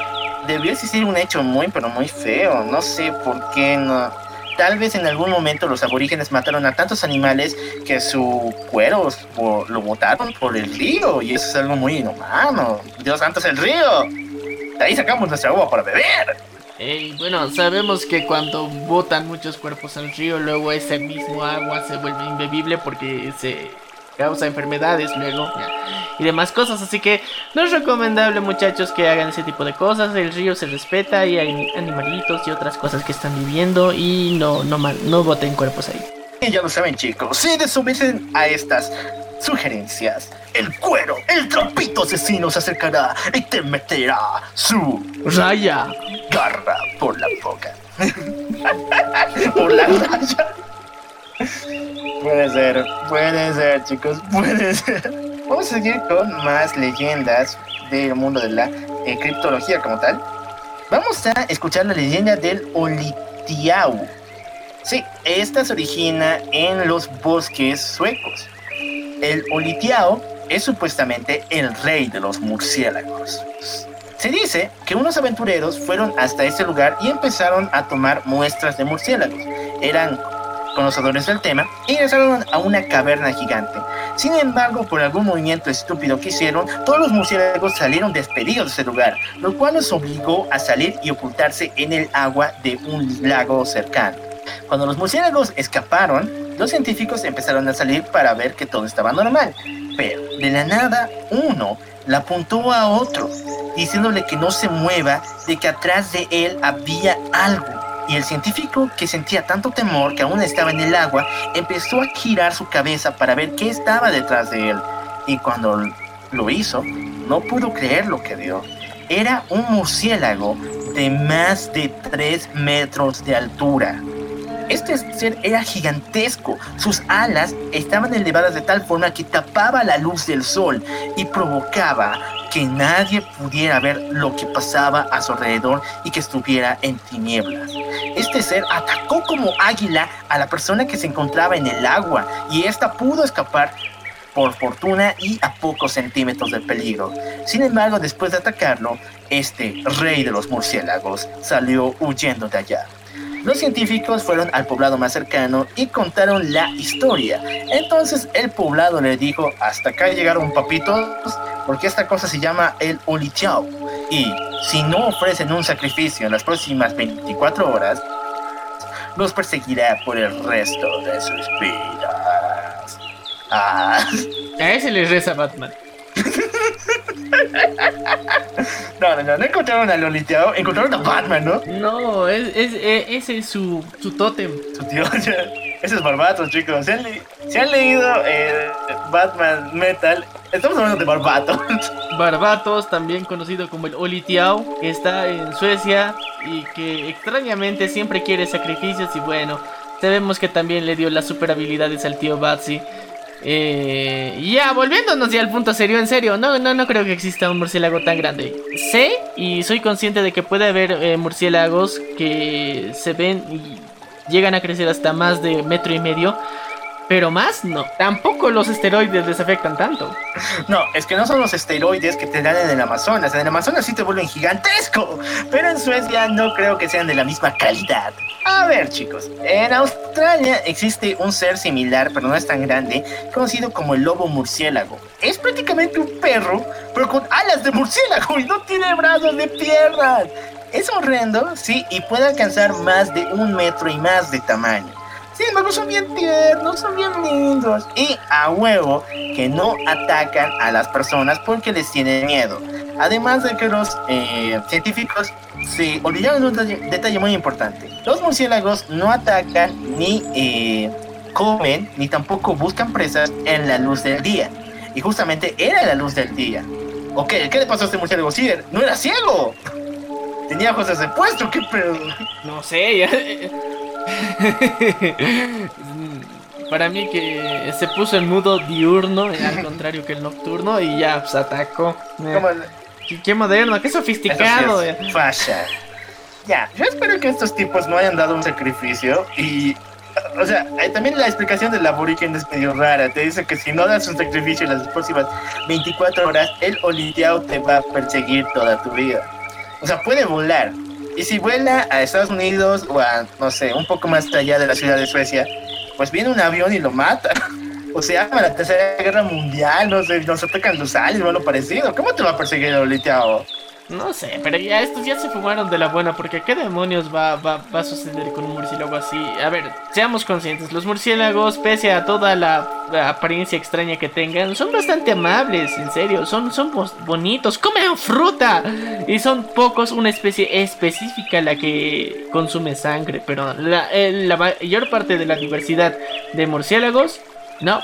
debió existir un hecho muy pero muy feo. No sé por qué no. Tal vez en algún momento los aborígenes mataron a tantos animales que su cuero lo botaron por el río y eso es algo muy inhumano. Dios santo es el río. De ahí sacamos nuestra agua para beber. Bueno, sabemos que cuando botan muchos cuerpos al río, luego ese mismo agua se vuelve imbebible porque se causa enfermedades luego y demás cosas. Así que no es recomendable, muchachos, que hagan ese tipo de cosas. El río se respeta y hay animalitos y otras cosas que están viviendo y no, no, no boten cuerpos ahí. Y ya lo saben, chicos, si desobedecen a estas sugerencias, el cuero, el trapito asesino se acercará y te meterá su raya garra por la boca. <laughs> por la raya. Puede ser, puede ser, chicos, puede ser. Vamos a seguir con más leyendas del mundo de la eh, criptología como tal. Vamos a escuchar la leyenda del Olitiau. Sí, esta se origina en los bosques suecos. El Olitiao es supuestamente el rey de los murciélagos. Se dice que unos aventureros fueron hasta ese lugar y empezaron a tomar muestras de murciélagos. Eran conocedores del tema, ingresaron a una caverna gigante. Sin embargo, por algún movimiento estúpido que hicieron, todos los murciélagos salieron despedidos de ese lugar, lo cual los obligó a salir y ocultarse en el agua de un lago cercano. Cuando los murciélagos escaparon, los científicos empezaron a salir para ver que todo estaba normal, pero de la nada uno le apuntó a otro, diciéndole que no se mueva, de que atrás de él había algo y el científico, que sentía tanto temor que aún estaba en el agua, empezó a girar su cabeza para ver qué estaba detrás de él. Y cuando lo hizo, no pudo creer lo que vio. Era un murciélago de más de 3 metros de altura. Este ser era gigantesco. Sus alas estaban elevadas de tal forma que tapaba la luz del sol y provocaba que nadie pudiera ver lo que pasaba a su alrededor y que estuviera en tinieblas. Este ser atacó como águila a la persona que se encontraba en el agua y ésta pudo escapar por fortuna y a pocos centímetros de peligro. Sin embargo, después de atacarlo, este rey de los murciélagos salió huyendo de allá. Los científicos fueron al poblado más cercano y contaron la historia. Entonces el poblado le dijo, hasta acá llegaron papitos, porque esta cosa se llama el Olitiao. Y si no ofrecen un sacrificio en las próximas 24 horas, los perseguirá por el resto de sus vidas. Ah. A ese le reza Batman. No, no, no, no encontraron a Loliteao, encontraron a Batman, ¿no? No, es, es, es- ese es su, su tótem. Su tío, <laughs> ese es Barbato, chicos. Si han, le- si han leído eh, Batman Metal, estamos hablando de Barbato. <laughs> Barbatos, también conocido como el Olitiao, que está en Suecia y que extrañamente siempre quiere sacrificios y bueno, sabemos que también le dio las super habilidades al tío Batsy. Eh, ya, volviéndonos ya al punto serio, en serio, no, no, no creo que exista un murciélago tan grande. Sé y soy consciente de que puede haber eh, murciélagos que se ven y llegan a crecer hasta más de metro y medio, pero más no. Tampoco los esteroides les afectan tanto. No, es que no son los esteroides que te dan en el Amazonas. En el Amazonas sí te vuelven gigantesco, pero en Suecia no creo que sean de la misma calidad. A ver, chicos, en Australia existe un ser similar, pero no es tan grande, conocido como el lobo murciélago. Es prácticamente un perro, pero con alas de murciélago y no tiene brazos de piernas. Es horrendo, sí, y puede alcanzar más de un metro y más de tamaño. Sin embargo, son bien tiernos, son bien lindos. Y a huevo que no atacan a las personas porque les tienen miedo. Además de que los eh, científicos se olvidaron de un detalle, muy importante. Los murciélagos no atacan ni eh, comen ni tampoco buscan presas en la luz del día. Y justamente era la luz del día. Ok, ¿qué le pasó a este murciélago? Sí, no era ciego. Tenía ojos de puesto, qué pedo. No sé, ya- <laughs> Para mí que se puso en modo diurno, al contrario que el nocturno, y ya pues atacó. Eh, qué, qué moderno, qué sofisticado. Sí eh. es fasha. Ya, yo espero que estos tipos no hayan dado un sacrificio y... O sea, eh, también la explicación del aborigen es medio rara. Te dice que si no das un sacrificio en las próximas 24 horas, el oliteao te va a perseguir toda tu vida. O sea, puede volar. Y si vuela a Estados Unidos o a, no sé, un poco más allá de la ciudad de Suecia, pues viene un avión y lo mata. <laughs> O sea, la tercera guerra mundial, no sé, nos atacan los aliens o algo parecido. ¿Cómo te va a perseguir el oliteao? No sé, pero ya estos ya se fumaron de la buena, porque ¿qué demonios va, va, va a suceder con un murciélago así? A ver, seamos conscientes, los murciélagos, pese a toda la, apariencia extraña que tengan, son bastante amables, en serio, son, son bonitos, comen fruta, y son pocos una especie específica la que consume sangre, pero la, eh, la mayor parte de la diversidad de murciélagos, no,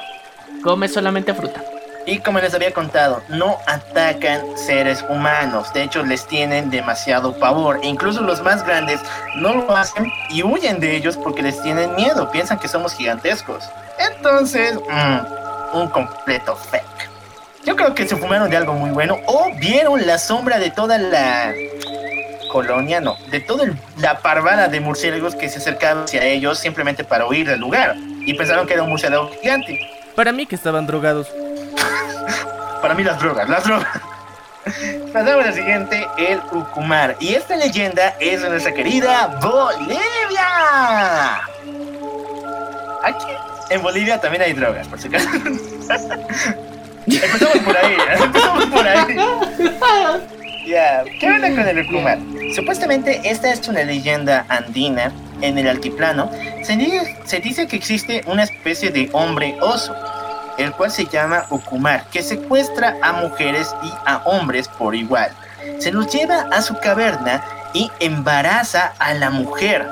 come solamente fruta. Y como les había contado, no atacan seres humanos. De hecho, les tienen demasiado pavor. E incluso los más grandes no lo hacen y huyen de ellos porque les tienen miedo. Piensan que somos gigantescos. Entonces, mm, un completo fake. Yo creo que se fumaron de algo muy bueno o vieron la sombra de toda la colonia, no, de toda la parvada de murciélagos que se acercaban hacia ellos simplemente para huir del lugar. Y pensaron que era un murciélago gigante. Para mí que estaban drogados. Para mí las drogas, las drogas. Pasamos a la siguiente, el Ucumar. Y esta leyenda es de nuestra querida Bolivia. Aquí en Bolivia también hay drogas, por si acaso. <laughs> empezamos por ahí, ¿eh? empezamos por ahí. Ya, ¿qué onda con el Ucumar? Supuestamente esta es una leyenda andina en el altiplano. Se dice, se dice que existe una especie de hombre oso el cual se llama Ukumar, que secuestra a mujeres y a hombres por igual. Se los lleva a su caverna y embaraza a la mujer,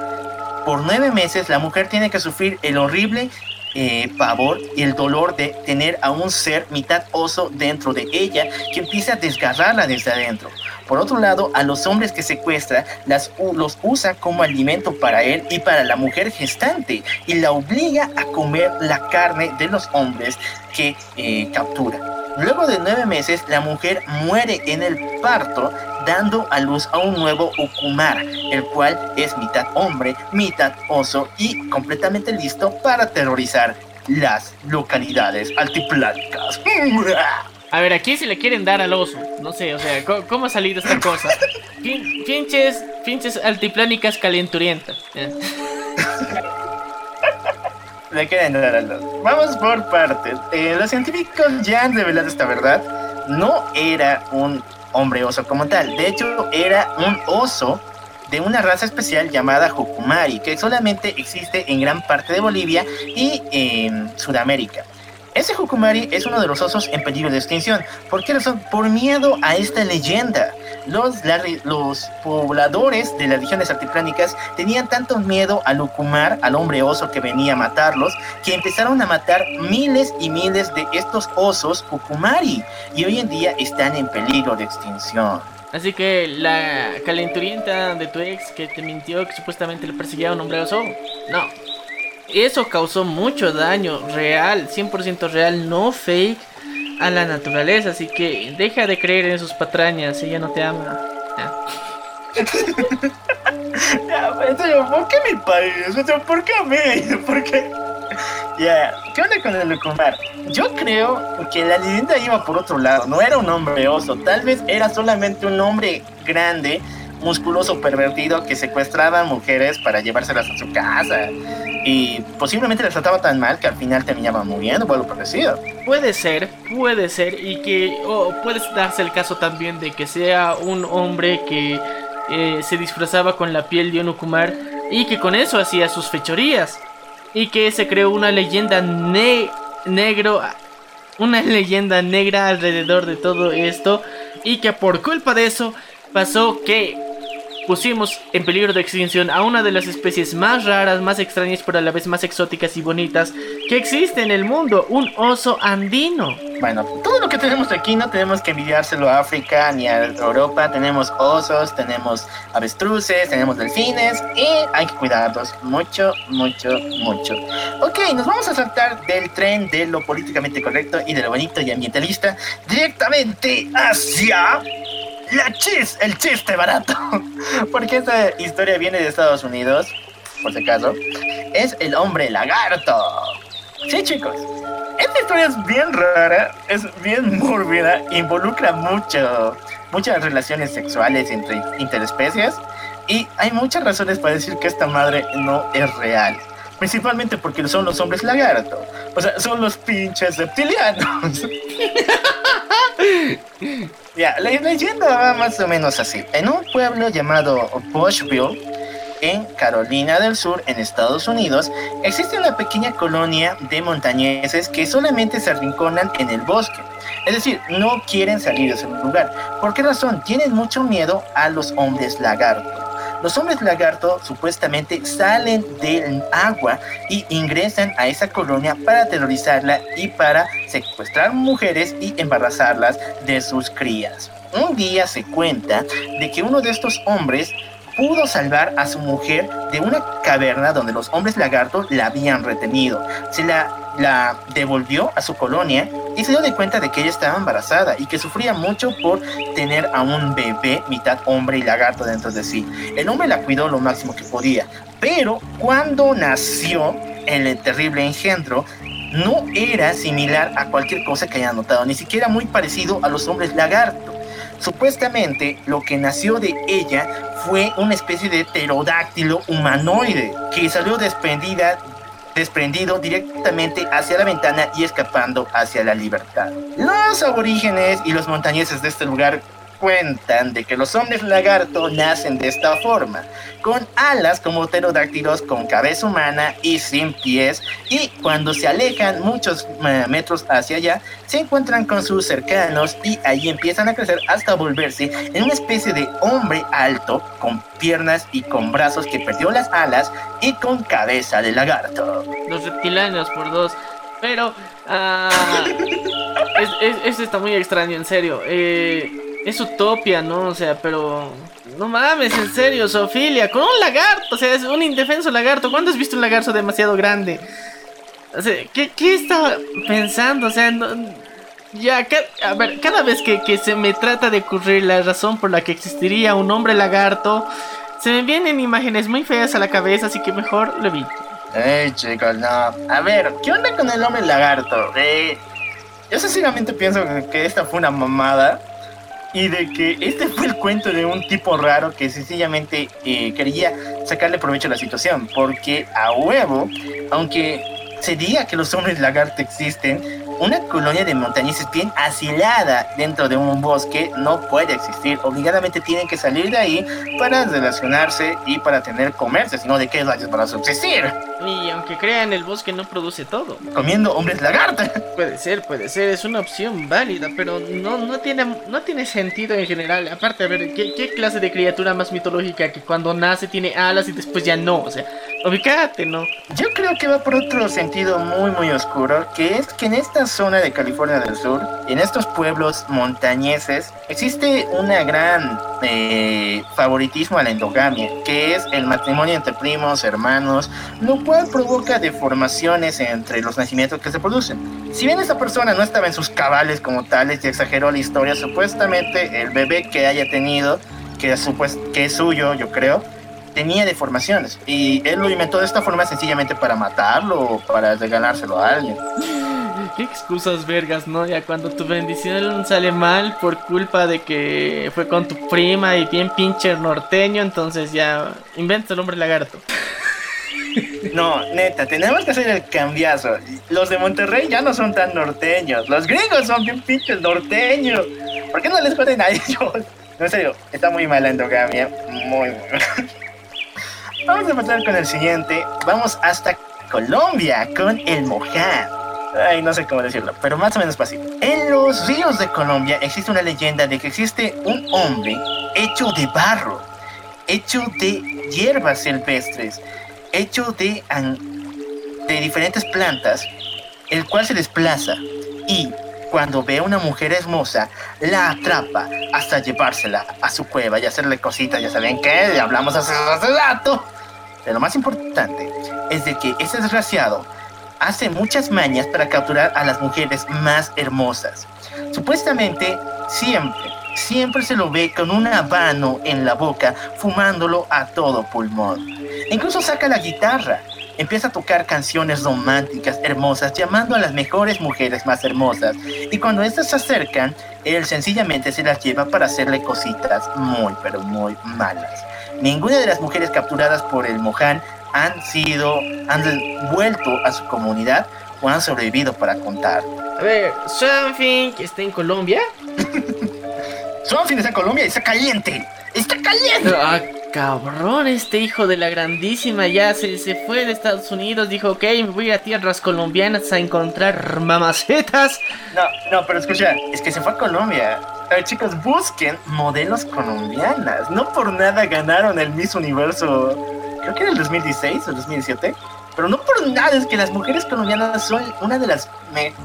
por nueve meses la mujer tiene que sufrir el horrible eh, pavor y el dolor de tener a un ser mitad oso dentro de ella que empieza a desgarrarla desde adentro. Por otro lado, a los hombres que secuestra las, los usa como alimento para él y para la mujer gestante y la obliga a comer la carne de los hombres que eh, captura. Luego de nueve meses, la mujer muere en el parto, dando a luz a un nuevo Ukumar, el cual es mitad hombre, mitad oso y completamente listo para aterrorizar las localidades altiplánicas. <laughs> A ver, aquí si le quieren dar al oso. No sé, o sea, ¿cómo, ha salido esta cosa? Pinches altiplánicas calenturientas. <laughs> le quieren dar al oso. Vamos por partes. Eh, los científicos ya han revelado esta verdad. No era un hombre oso como tal. De hecho, era un oso de una raza especial llamada Jucumari, que solamente existe en gran parte de Bolivia y en Sudamérica. Ese Jukumari es uno de los osos en peligro de extinción. ¿Por qué razón? Por miedo a esta leyenda. Los, los pobladores de las regiones altiplánicas tenían tanto miedo al Ukumar, al hombre oso que venía a matarlos, que empezaron a matar miles y miles de estos osos Jukumari. Y hoy en día están en peligro de extinción. Así que la calenturienta de tu ex que te mintió que supuestamente le perseguía a un hombre oso, no, eso causó mucho daño real, 100% real, no fake a la naturaleza. Así que deja de creer en sus patrañas, ella no te ama. <laughs> ¿por qué mi país? ¿Por qué a mí? <laughs> ¿Por qué? Ya, ¿qué onda con el Lucumar? Yo creo que la leyenda iba por otro lado. No era un hombre oso, tal vez era solamente un hombre grande musculoso pervertido que secuestraba mujeres para llevárselas a su casa. Y posiblemente las trataba tan mal que al final terminaba muriendo o algo parecido. Puede ser, puede ser. Y que o puede darse el caso también de que sea un hombre que eh, se disfrazaba con la piel de un Ukumar y que con eso hacía sus fechorías. Y que se creó una leyenda negro. Una leyenda negra alrededor de todo esto. Y que por culpa de eso pasó que pusimos en peligro de extinción a una de las especies más raras, más extrañas, pero a la vez más exóticas y bonitas que existe en el mundo, un oso andino. Bueno, todo lo que tenemos aquí no tenemos que envidiárselo a África ni a Europa. Tenemos osos, tenemos avestruces, tenemos delfines y hay que cuidarlos mucho, mucho, mucho. Ok, nos vamos a saltar del tren de lo políticamente correcto y de lo bonito y ambientalista directamente hacia la chis, el chiste barato. <laughs> Porque esta historia viene de Estados Unidos, por si acaso. Es el hombre lagarto. Sí, chicos. Esta historia es bien rara, es bien mórbida, involucra mucho, muchas relaciones sexuales entre interespecies y hay muchas razones para decir que esta madre no es real. Principalmente porque son los hombres lagarto. O sea, son los pinches reptilianos. <laughs> Ya, la leyenda va más o menos así. En un pueblo llamado Bushville, en Carolina del Sur, en Estados Unidos, existe una pequeña colonia de montañeses que solamente se arrinconan en el bosque. Es decir, no quieren salir de ese lugar. ¿Por qué razón? Tienen mucho miedo a los hombres lagarto. Los hombres lagarto supuestamente salen del agua y ingresan a esa colonia para aterrorizarla y para secuestrar mujeres y embarazarlas de sus crías. Un día se cuenta de que uno de estos hombres pudo salvar a su mujer de una caverna donde los hombres lagartos la habían retenido. Se la, devolvió a su colonia y se dio de cuenta de que ella estaba embarazada y que sufría mucho por tener a un bebé mitad hombre y lagarto dentro de sí. El hombre la cuidó lo máximo que podía, pero cuando nació el terrible engendro, no era similar a cualquier cosa que haya notado, ni siquiera muy parecido a los hombres lagarto. Supuestamente lo que nació de ella fue una especie de pterodáctilo humanoide que salió desprendida desprendido directamente hacia la ventana y escapando hacia la libertad. Los aborígenes y los montañeses de este lugar cuentan de que los hombres lagarto nacen de esta forma, con alas como pterodáctilos, con cabeza humana y sin pies, y cuando se alejan muchos metros hacia allá, se encuentran con sus cercanos y ahí empiezan a crecer hasta volverse en una especie de hombre alto, con piernas y con brazos que perdió las alas y con cabeza de lagarto. Los reptilianos por dos. Pero, ah, <laughs> es, está muy extraño, en serio. Eh, es utopia, ¿no? O sea, pero. No mames, en serio, Sofilia, con un lagarto, o sea, es un indefenso lagarto. ¿Cuándo has visto un lagarto demasiado grande? O sea, ¿qué, qué estaba pensando? O sea, no- ya, a ver, cada vez que, se me trata de ocurrir la razón por la que existiría un hombre lagarto, se me vienen imágenes muy feas a la cabeza, así que mejor lo evito. Ey, chicos, no. A ver, ¿qué onda con el hombre lagarto? Eh, yo sinceramente pienso que esta fue una mamada y de que este fue el cuento de un tipo raro que sencillamente eh, quería sacarle provecho a la situación. Porque a huevo, aunque se diga que los hombres lagarto existen, una colonia de montañeses bien asilada dentro de un bosque no puede existir. Obligadamente tienen que salir de ahí para relacionarse y para tener comercio, sino de qué rayos para subsistir. Y aunque crean, el bosque no produce todo. comiendo hombres lagartos. <laughs> Puede ser, puede ser, es una opción válida, pero no, no, tiene, no tiene sentido en general. Aparte, a ver, ¿qué, qué clase de criatura más mitológica que cuando nace tiene alas y después ya no? O sea, ubicate, ¿no? Yo creo que va por otro sentido muy muy oscuro, que es que en esta zona de California del Sur, en estos pueblos montañeses, existe una gran eh, favoritismo a la endogamia, que es el matrimonio entre primos, hermanos, lo cual provoca deformaciones entre los nacimientos que se producen. Si bien esta persona no estaba en sus cabales como tales y exageró la historia, supuestamente el bebé que haya tenido, que que es suyo, yo creo, tenía deformaciones y él lo inventó de esta forma sencillamente para matarlo o para regalárselo a alguien. Qué excusas vergas, ¿no? Ya cuando tu bendición sale mal por culpa de que fue con tu prima y bien pinche norteño, entonces ya inventa el hombre lagarto. <laughs> No, neta, tenemos que hacer el cambiazo. Los de Monterrey ya no son tan norteños. Los gringos son bien pinches norteños. ¿Por qué no les joden a ellos? <laughs> No, en serio, está muy mal la endogamia. Muy, muy mal. Vamos a pasar con el siguiente. Vamos hasta Colombia con el Moján. Ay, no sé cómo decirlo, pero más o menos fácil. En los ríos de Colombia existe una leyenda de que existe un hombre hecho de barro, hecho de hierbas silvestres, hecho de, de diferentes plantas, el cual se desplaza y cuando ve a una mujer hermosa, la atrapa hasta llevársela a su cueva y hacerle cositas, ya saben ya hablamos hace, hace rato. Pero lo más importante es de que ese desgraciado hace muchas mañas para capturar a las mujeres más hermosas. Supuestamente, siempre, siempre se lo ve con un habano en la boca, fumándolo a todo pulmón. Incluso saca la guitarra, empieza a tocar canciones románticas, hermosas, llamando a las mejores mujeres más hermosas. Y cuando estas se acercan, él sencillamente se las lleva para hacerle cositas muy, pero muy malas. Ninguna de las mujeres capturadas por el Mohan han sido, han vuelto a su comunidad o han sobrevivido para contar. A ver, que está en Colombia. <laughs> Son fines en Colombia y está caliente. Está caliente. Ah, cabrón, este hijo de la grandísima ya se, se fue de Estados Unidos. Dijo, ok, me voy a tierras colombianas a encontrar mamacetas. No, no, pero escucha, es que se fue a Colombia. A ver, chicos, busquen modelos colombianas. No por nada ganaron el Miss Universo, creo que era el 2016 o el 2017. Pero no por nada, es que las mujeres colombianas son una de las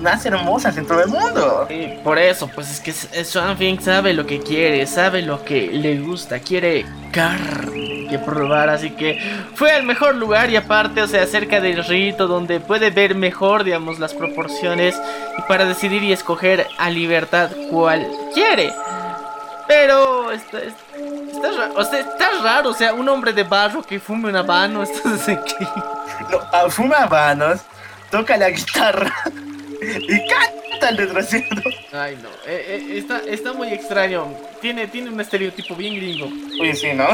más hermosas en todo el mundo. Y por eso, pues es que S- Something sabe lo que quiere, sabe lo que le gusta, quiere carne que probar, así que fue al mejor lugar y aparte, o sea, cerca del rito donde puede ver mejor, digamos, las proporciones y para decidir y escoger a libertad cuál quiere. Pero está, está, raro, o sea, está raro, o sea, un hombre de barro que fume un habano, <laughs> esto es aquí. No, ah, fuma habanos, toca la guitarra y canta al desgraciado. Ay, no. eh, eh, está, está muy extraño. Tiene, tiene un estereotipo bien gringo. Oye, sí, ¿no?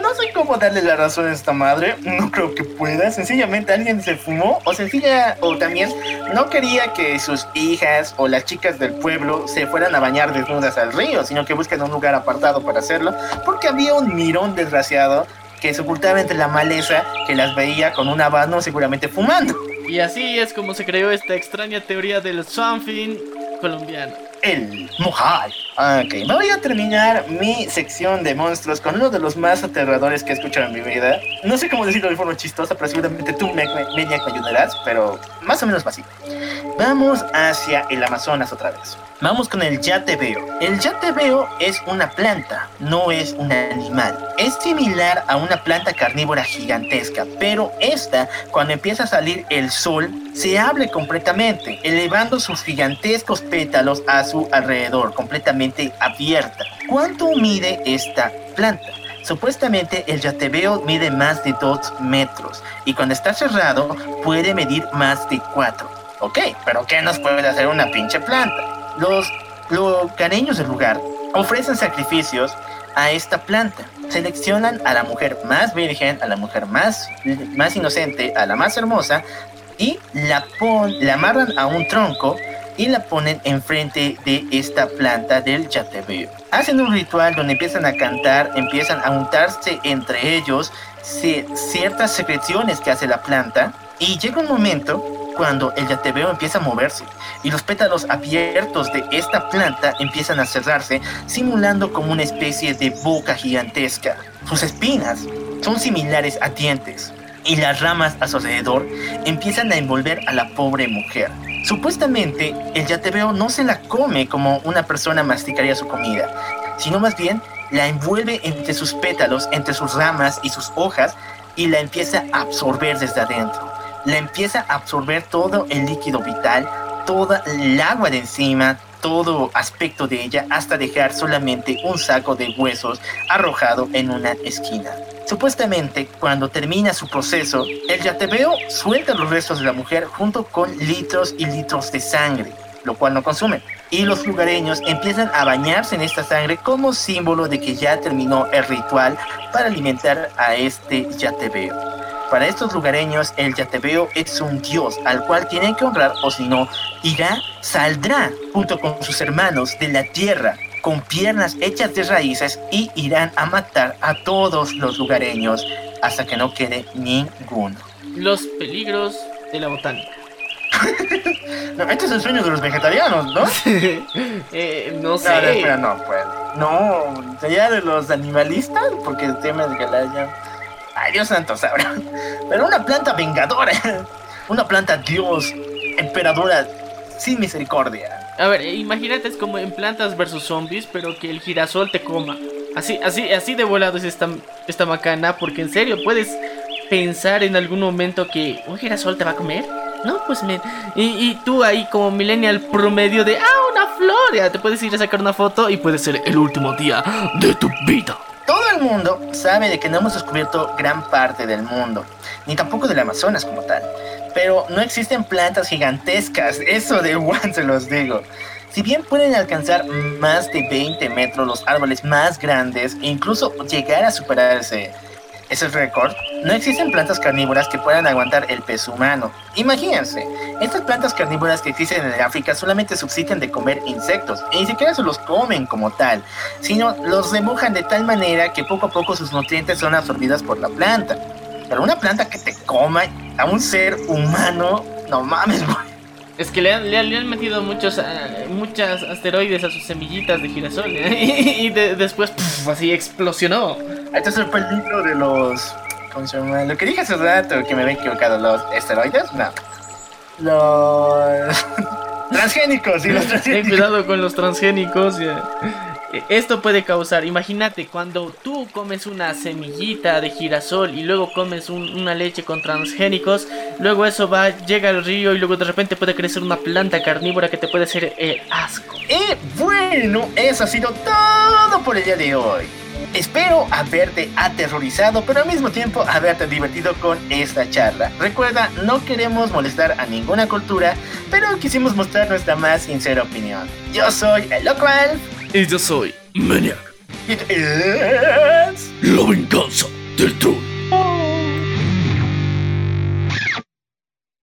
No sé cómo darle la razón a esta madre. No creo que pueda. Sencillamente alguien se fumó o sencilla o también no quería que sus hijas o las chicas del pueblo se fueran a bañar desnudas al río, sino que buscan un lugar apartado para hacerlo, porque había un mirón desgraciado que se ocultaba entre la maleza que las veía con un habano seguramente fumando. Y así es como se creó esta extraña teoría del something colombiano. El Mojai. Ok, voy a terminar mi sección de monstruos con uno de los más aterradores que he escuchado en mi vida. No sé cómo decirlo de forma chistosa, pero seguramente tú, me, me, Maniac, me ayudarás, pero más o menos así. Vamos hacia el Amazonas otra vez. Vamos con el yatebeo. El yatebeo es una planta, no es un animal. Es similar a una planta carnívora gigantesca, pero esta, cuando empieza a salir el sol, se abre completamente, elevando sus gigantescos pétalos a su alrededor, completamente abierta. ¿Cuánto mide esta planta? Supuestamente el yatebeo mide más de 2 metros y cuando está cerrado puede medir más de 4. Ok, pero ¿qué nos puede hacer una pinche planta? Los lugareños del lugar ofrecen sacrificios a esta planta. Seleccionan a la mujer más virgen, a la mujer más, más inocente, a la más hermosa y la, pon, la amarran a un tronco y la ponen enfrente de esta planta del Yatebeo. Hacen un ritual donde empiezan a cantar, empiezan a untarse entre ellos ciertas secreciones que hace la planta y llega un momento cuando el yatebeo empieza a moverse y los pétalos abiertos de esta planta empiezan a cerrarse, simulando como una especie de boca gigantesca. Sus espinas son similares a dientes y las ramas a su alrededor empiezan a envolver a la pobre mujer. Supuestamente, el yatebeo no se la come como una persona masticaría su comida, sino más bien la envuelve entre sus pétalos, entre sus ramas y sus hojas y la empieza a absorber desde adentro la empieza a absorber todo el líquido vital, toda el agua de encima, todo aspecto de ella, hasta dejar solamente un saco de huesos arrojado en una esquina. Supuestamente, cuando termina su proceso, el yatebeo suelta los restos de la mujer junto con litros y litros de sangre, lo cual no consume. Y los lugareños empiezan a bañarse en esta sangre como símbolo de que ya terminó el ritual para alimentar a este yatebeo. Para estos lugareños, el Yatebeo es un dios al cual tienen que honrar, o si no, irá, saldrá junto con sus hermanos de la tierra con piernas hechas de raíces y irán a matar a todos los lugareños hasta que no quede ninguno. Los peligros de la botánica. <laughs> no, este es el sueño de los vegetarianos, ¿no? <laughs> eh, no sé. No, espera, no, pues. No, sería de los animalistas, porque el tema de que la Ay, Dios santo sabrá. Pero una planta vengadora. Una planta dios, emperadora, sin misericordia. A ver, imagínate, es como en plantas versus zombies, pero que el girasol te coma. Así, así, así de volado es esta, esta macana, porque en serio, puedes pensar en algún momento que un girasol te va a comer. No, pues me. Y, y tú ahí como millennial promedio de. ¡Ah, una flor! Ya te puedes ir a sacar una foto y puede ser el último día de tu vida. Todo el mundo sabe de que no hemos descubierto gran parte del mundo, ni tampoco del Amazonas como tal. Pero no existen plantas gigantescas, <laughs> eso de igual se los digo. Si bien pueden alcanzar más de 20 metros los árboles más grandes e incluso llegar a superarse ese récord, no existen plantas carnívoras que puedan aguantar el peso humano. Imagínense, estas plantas carnívoras que existen en África solamente subsisten de comer insectos, y ni siquiera se los comen como tal, sino los remojan de tal manera que poco a poco sus nutrientes son absorbidos por la planta. Pero una planta que te coma a un ser humano, no mames, güey. Es que le han, le han, le han metido muchos, uh, muchas asteroides a sus semillitas de girasol ¿eh? <laughs> y, y de, después puf, así explosionó. Este es el peligro de los. ¿Cómo se llama? Lo que dije hace rato, que me había equivocado. ¿Los esteroides? No. Los. transgénicos, sí, los transgénicos. <laughs> Ten cuidado con los transgénicos. Yeah. Eh, esto puede causar, imagínate, cuando tú comes una semillita de girasol y luego comes un, una leche con transgénicos, luego eso va, llega al río y luego de repente puede crecer una planta carnívora que te puede hacer eh, asco. Eh, bueno, eso ha sido todo por el día de hoy. Espero haberte aterrorizado, pero al mismo tiempo haberte divertido con esta charla. Recuerda, no queremos molestar a ninguna cultura, pero quisimos mostrar nuestra más sincera opinión. Yo soy el Loco Alf. Y yo soy Maniac. It is... Loving Cancer del Tour.